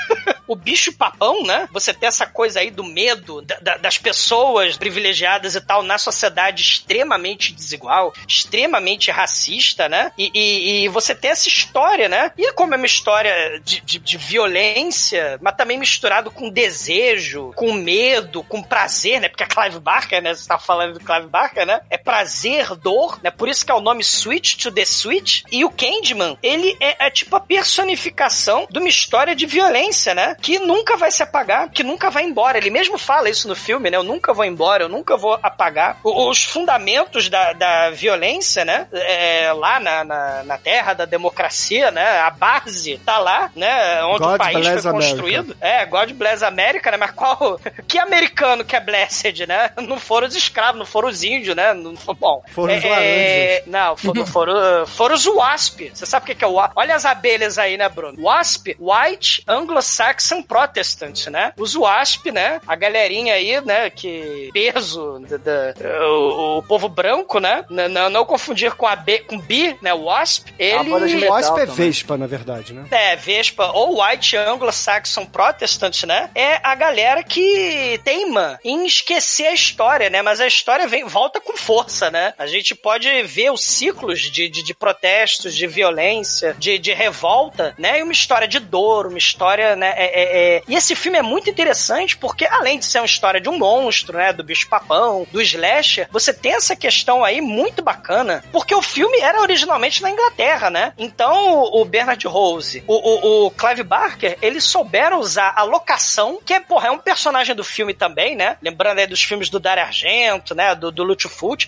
S5: o bicho papão, né? Você tem essa coisa aí do medo da- da- das pessoas privilegiadas e tal na sociedade extremamente desigual, extremamente racista, né? E, e- e você tem essa história, né? E como é uma história de, de- de violência, mas também misturado com desejo, com medo, com prazer, né? Porque a Clive Barker, né? Você tá falando do Clive Barker, né? É prazer, dor, né? Por isso que é o nome Switch to the Switch. E o Candyman, ele é, é tipo a personificação de uma história de violência, né? Que nunca vai se apagar, que nunca vai embora. Ele mesmo fala isso no filme, né? Eu nunca vou embora, eu nunca vou apagar. O- os fundamentos da, da violência, né? É, lá na, na, na terra da democracia, né? A base tá lá, né? Onde
S4: God
S5: o país foi
S4: America.
S5: construído. É, God bless America, né? Mas qual. Que americano que é blessed, né? Não foram os escravos, não foram os índios, né? Não bom.
S4: Foram os
S5: é,
S4: laranjas.
S5: Não, foram, foram, foram os WASP. Você sabe o que que é o WASP? Olha as abelhas aí, né, Bruno? WASP, White Anglo-Saxon Protestant, né? Os WASP, né? A galerinha aí, né? Que peso da, da- o, o povo branco, né? Não, não, não confundir com a B, com B, né? WASP. Ele.
S4: O Wasp é Vespa, na verdade, né?
S5: É, Vespa ou White Anglo-Saxon Protestant, né? É a galera que teima em esquecer a história, né? Mas a história vem, volta com força, né? A gente pode ver os ciclos de, de, de protestos, de violência, de, de revolta, né? E uma história de dor, uma história, né? é- é- é- E esse filme é muito interessante porque, além de ser uma história de um monstro, né? Do bicho-papão, do slasher, você tem essa questão aí muito bacana, porque o filme era originalmente na Inglaterra, né? Então, o Bernard Rose, o, o, o Clive Barker, eles souberam usar a locação, que é, porra, é um personagem do filme também, né? Lembrando aí dos filmes do Dario Argento, né? Do, do.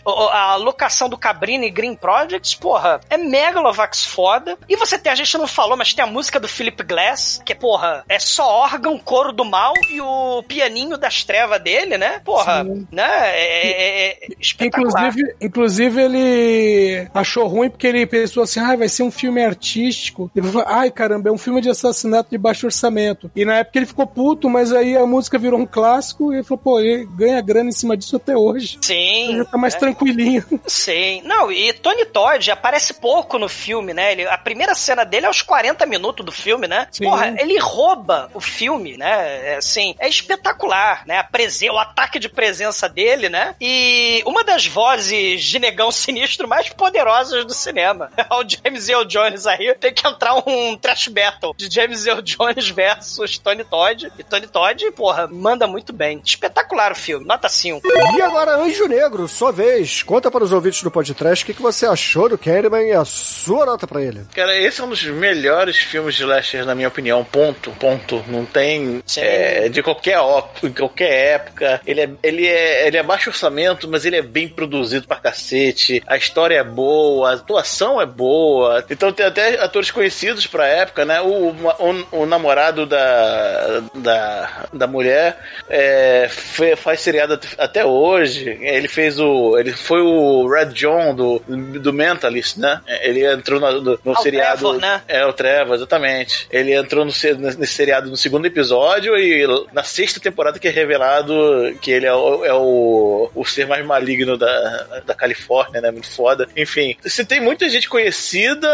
S5: O- o- A locação do Cabrini Green Projects, porra, é megalovax foda. E você tem, a gente não falou, mas tem a música do Philip Glass, que, porra, é só órgão, coro do mal e o pianinho das trevas dele, né? Porra,
S2: Sim.
S5: né? É, é- é espetacular.
S2: Inclusive, inclusive, ele achou ruim porque ele pensou assim: ah, vai ser um filme artístico. Ele falou: ai caramba, é um filme de assassinato de baixo orçamento. E na época ele ficou puto, mas aí a música virou um clássico e ele falou: pô, ele ganha grana em cima disso até hoje.
S5: Sim.
S2: Ele já tá mais
S5: é.
S2: tranquilinho.
S5: Sim. Não, e Tony Todd aparece pouco no filme, né? Ele, a primeira cena dele é aos 40 minutos do filme, né?
S2: Sim.
S5: Porra, ele rouba o filme, né? É, assim, é espetacular, né? A presen o ataque de presença dele, né? E uma das vozes de negão sinistro mais poderosas do cinema. É o James Earl Jones aí. Tem que entrar um trash battle de James Earl Jones versus Tony Todd. E Tony Todd, porra, manda muito bem. Espetacular o filme, nota 5.
S4: E agora, Anjo Negro, sua vez. Conta para os ouvintes do podcast o que, que você achou do Candyman e a sua nota pra ele.
S6: Cara, esse é um dos melhores filmes de slasher, na minha opinião. Ponto. Ponto. Não tem. É, de qualquer, em qualquer época. Ele é, ele, é, ele é baixo orçamento, mas ele é bem produzido pra cacete. A história é boa, a atuação é boa. Então tem até atores conhecidos pra época, né? O, o, o namorado da, da, da mulher é, faz seriado até hoje. Ele fez o. Ele foi o Red John do, do Mentalist, né? Ele entrou no, no,
S5: Ah, o
S6: seriado.
S5: Trevor, né?
S6: É, o Trevor, exatamente. Ele entrou no, se- nesse seriado no segundo episódio e na sexta temporada que é revelado que ele é o, é o, o ser mais maligno da, da Califórnia, né? Muito foda. Enfim, você tem muita gente conhecida,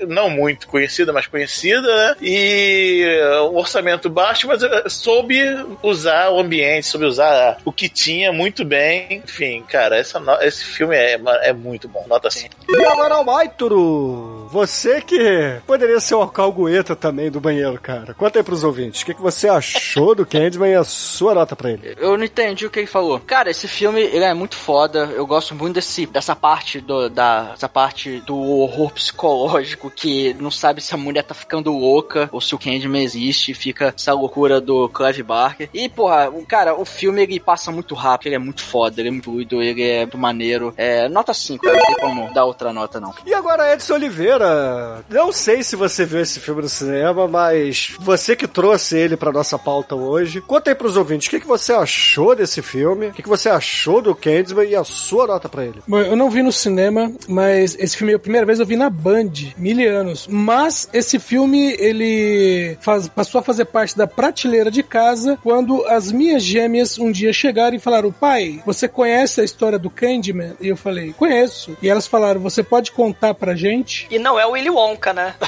S6: eh, não muito conhecida, mas conhecida, né? E eh, um orçamento baixo, mas eh, soube usar o ambiente, soube usar o que tinha muito bem. Enfim, cara, essa, esse filme é, é muito bom. Nota 5.
S4: E agora, Almaituro, você que poderia ser o alcahueta também do banheiro, cara. Conta aí pros ouvintes, o que, que você achou do Candyman e a sua nota pra ele?
S7: Eu não entendi o que ele falou. Cara, esse filme, ele é muito foda. Eu gosto muito desse, dessa parte do, da, dessa parte do horror psicológico que não sabe se a mulher tá ficando louca ou se o Candyman existe. Fica essa loucura do Clive Barker. E, porra, o, cara, o filme, ele passa muito rápido. Ele é muito foda, ele é muito fluido, ele é muito maneiro. É, nota 5, não tem como dar outra nota, não.
S4: E agora, Edson Oliveira, não sei se você viu esse filme no cinema, mas você que trouxe ele pra nossa pauta hoje, conta aí pros ouvintes, o que, que você achou desse filme, o que, que você achou do Candyman e a sua nota pra ele?
S2: Bom, eu não vi no cinema, mas esse filme, a primeira vez eu vi na Band, mil anos. Mas esse filme, ele faz- passou a fazer parte da prateleira de casa quando as minhas gêmeas um dia chegaram e falaram: Pai, você conhece a história do Candyman? E eu falei: Conheço. E elas falaram: Você pode contar pra gente?
S5: E não é o Willy Wonka, né?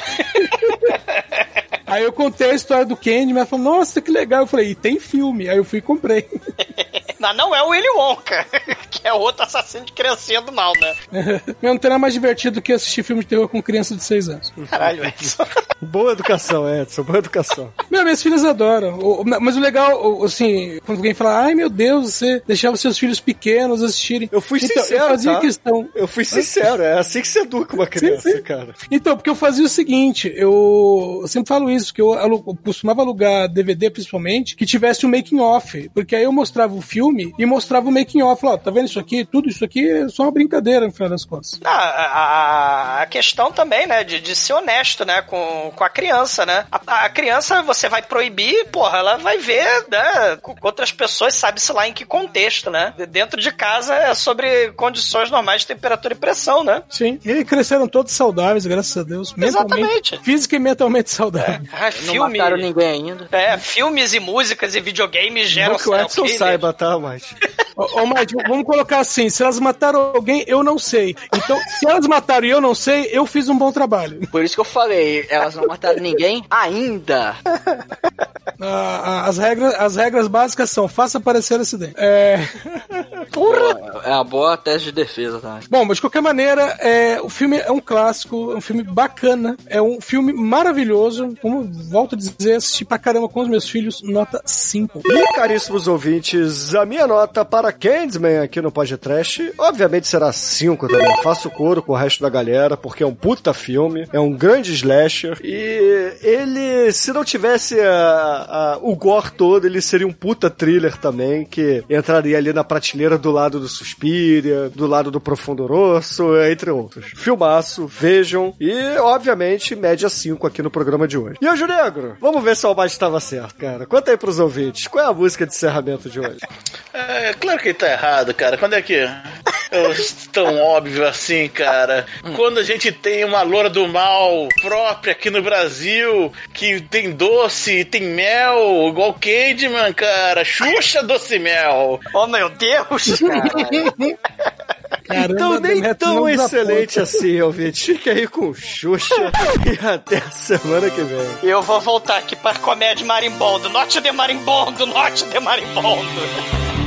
S2: Aí eu contei a história do Candyman, ela falou: Nossa, que legal. Eu falei: E tem filme. Aí eu fui e comprei.
S5: Mas não é o Willy Wonka, que é outro assassino de criancinha do mal, né?
S2: Não tem nada mais divertido do que assistir filme de terror com criança de 6 anos.
S5: Caralho, Edson.
S4: Boa educação, Edson, boa educação.
S2: Meu, minhas filhas adoram. Mas o legal, assim, quando alguém fala, ai meu Deus, você deixava seus filhos pequenos assistirem.
S4: Eu fui
S2: Então,
S4: sincero,
S2: Eu fazia
S4: tá?
S2: questão.
S4: Eu fui sincero, é assim que você educa uma criança,
S2: sim.
S4: cara.
S2: Então, porque eu fazia o seguinte, eu, eu sempre falo isso, que eu, eu costumava alugar DVD principalmente, que tivesse um making off, porque aí eu mostrava o filme e mostrava o making off, ó, tá vendo isso aqui? Tudo isso aqui é só uma brincadeira no final das contas.
S5: Ah, a, a- questão também, né, de, de ser honesto, né, com, com a criança, né? A, a criança, você vai proibir, porra, ela vai ver, né, com outras pessoas, sabe-se lá em que contexto, né? Dentro de casa é sobre condições normais de temperatura e pressão, né?
S2: Sim, e cresceram todos saudáveis, graças a Deus.
S5: Exatamente.
S2: Física e mentalmente saudáveis.
S5: Ah,
S7: Não
S5: filme,
S7: mataram ninguém ainda.
S5: é, filmes e músicas e videogames geram
S4: Não que o Edson saiba, tá, mas...
S2: Ô, ô Mike, vamos colocar assim: se elas mataram alguém, eu não sei. Então, se elas mataram e eu não sei, eu fiz um bom trabalho.
S7: Por isso que eu falei, elas não mataram ninguém ainda.
S2: Ah, ah, as, regras, as regras básicas são: faça aparecer acidente. É.
S7: É uma boa teste de defesa, tá?
S2: Bom, mas de qualquer maneira, é, o filme é um clássico, é um filme bacana, é um filme maravilhoso. Como volto a dizer, assisti pra caramba com os meus filhos, nota 5.
S4: E, caríssimos ouvintes, a minha nota para Candyman aqui no podcast, obviamente será 5 também. Faço coro com o resto da galera, porque é um puta filme, é um grande slasher, e ele, se não tivesse a- a- o gore todo, ele seria um puta thriller também, que entraria ali na prateleira do lado do Suspiria, do lado do Profundo Rosso, entre outros. Filmaço, vejam, e, obviamente, média 5 aqui no programa de hoje. E Anjo Negro, vamos ver se o Almighty estava certo, cara. Conta aí pros ouvintes, qual é a música de encerramento de hoje?
S6: É, claro Claro que ele tá errado, cara. Quando é que. É tão óbvio assim, cara. Quando a gente tem uma loura do mal própria aqui no Brasil, que tem doce, tem mel, igual Candyman, cara. Xuxa doce mel.
S5: Oh, meu Deus,
S2: cara.
S4: Então nem tão excelente assim, ouvinte. Fica aí com Xuxa e até a semana que vem.
S12: Eu vou voltar aqui para comédia marimbondo. Norte de marimbondo, norte de marimbondo.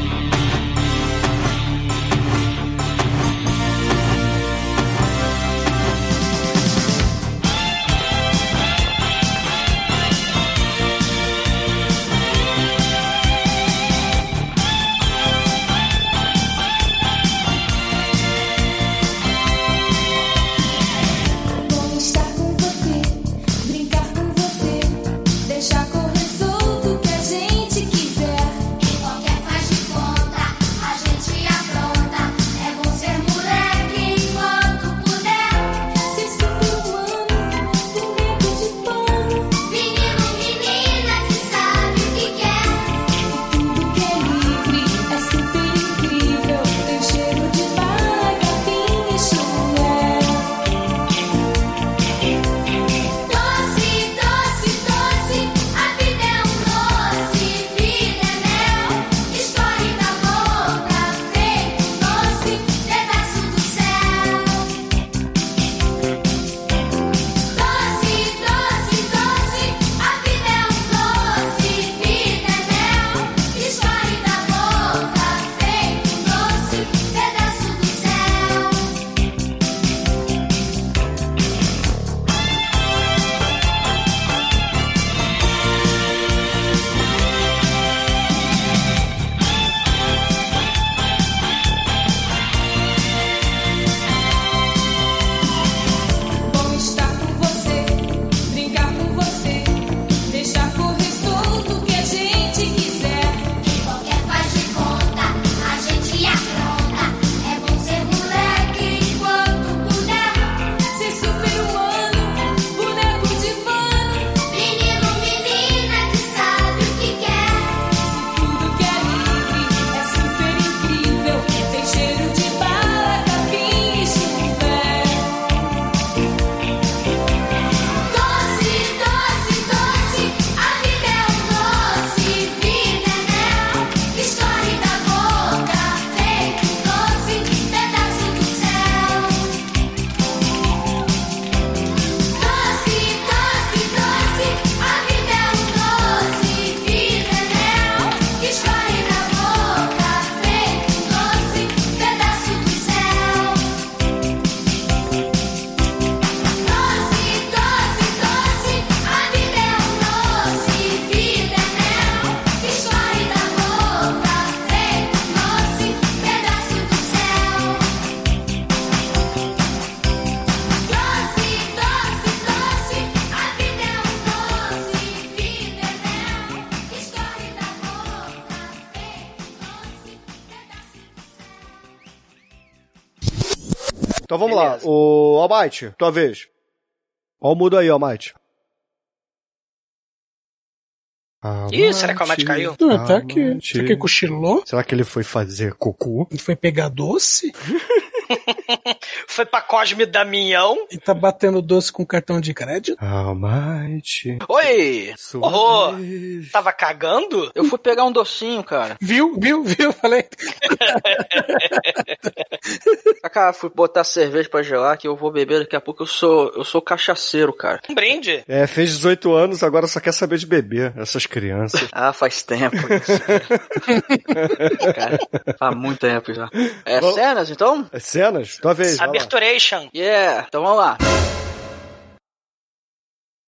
S4: Então vamos Beleza. lá. O Almighty, tua vez. Olha o mudo aí, Almighty.
S12: Almighty, Ih, será que o Almighty caiu?
S2: Não, tá aqui. Será que cochilou?
S4: Será que ele foi fazer cocô?
S2: Ele foi pegar doce?
S12: foi pra Cosme Damião.
S2: E tá batendo doce com cartão de crédito?
S4: Almighty.
S7: Oi!
S12: Oh, tava cagando?
S7: Eu fui pegar um docinho, cara.
S2: Viu, viu, viu? Falei.
S7: cara, fui botar cerveja pra gelar que eu vou beber daqui a pouco. Eu sou, eu sou cachaceiro, cara.
S12: Um brinde.
S4: É, fez 18 anos, agora só quer saber de beber, essas crianças.
S7: ah, faz tempo isso, cara. faz muito tempo já. É
S4: Bom,
S7: cenas, então?
S4: É cenas? Talvez.
S12: Abertura
S7: Yeah, então vamos lá.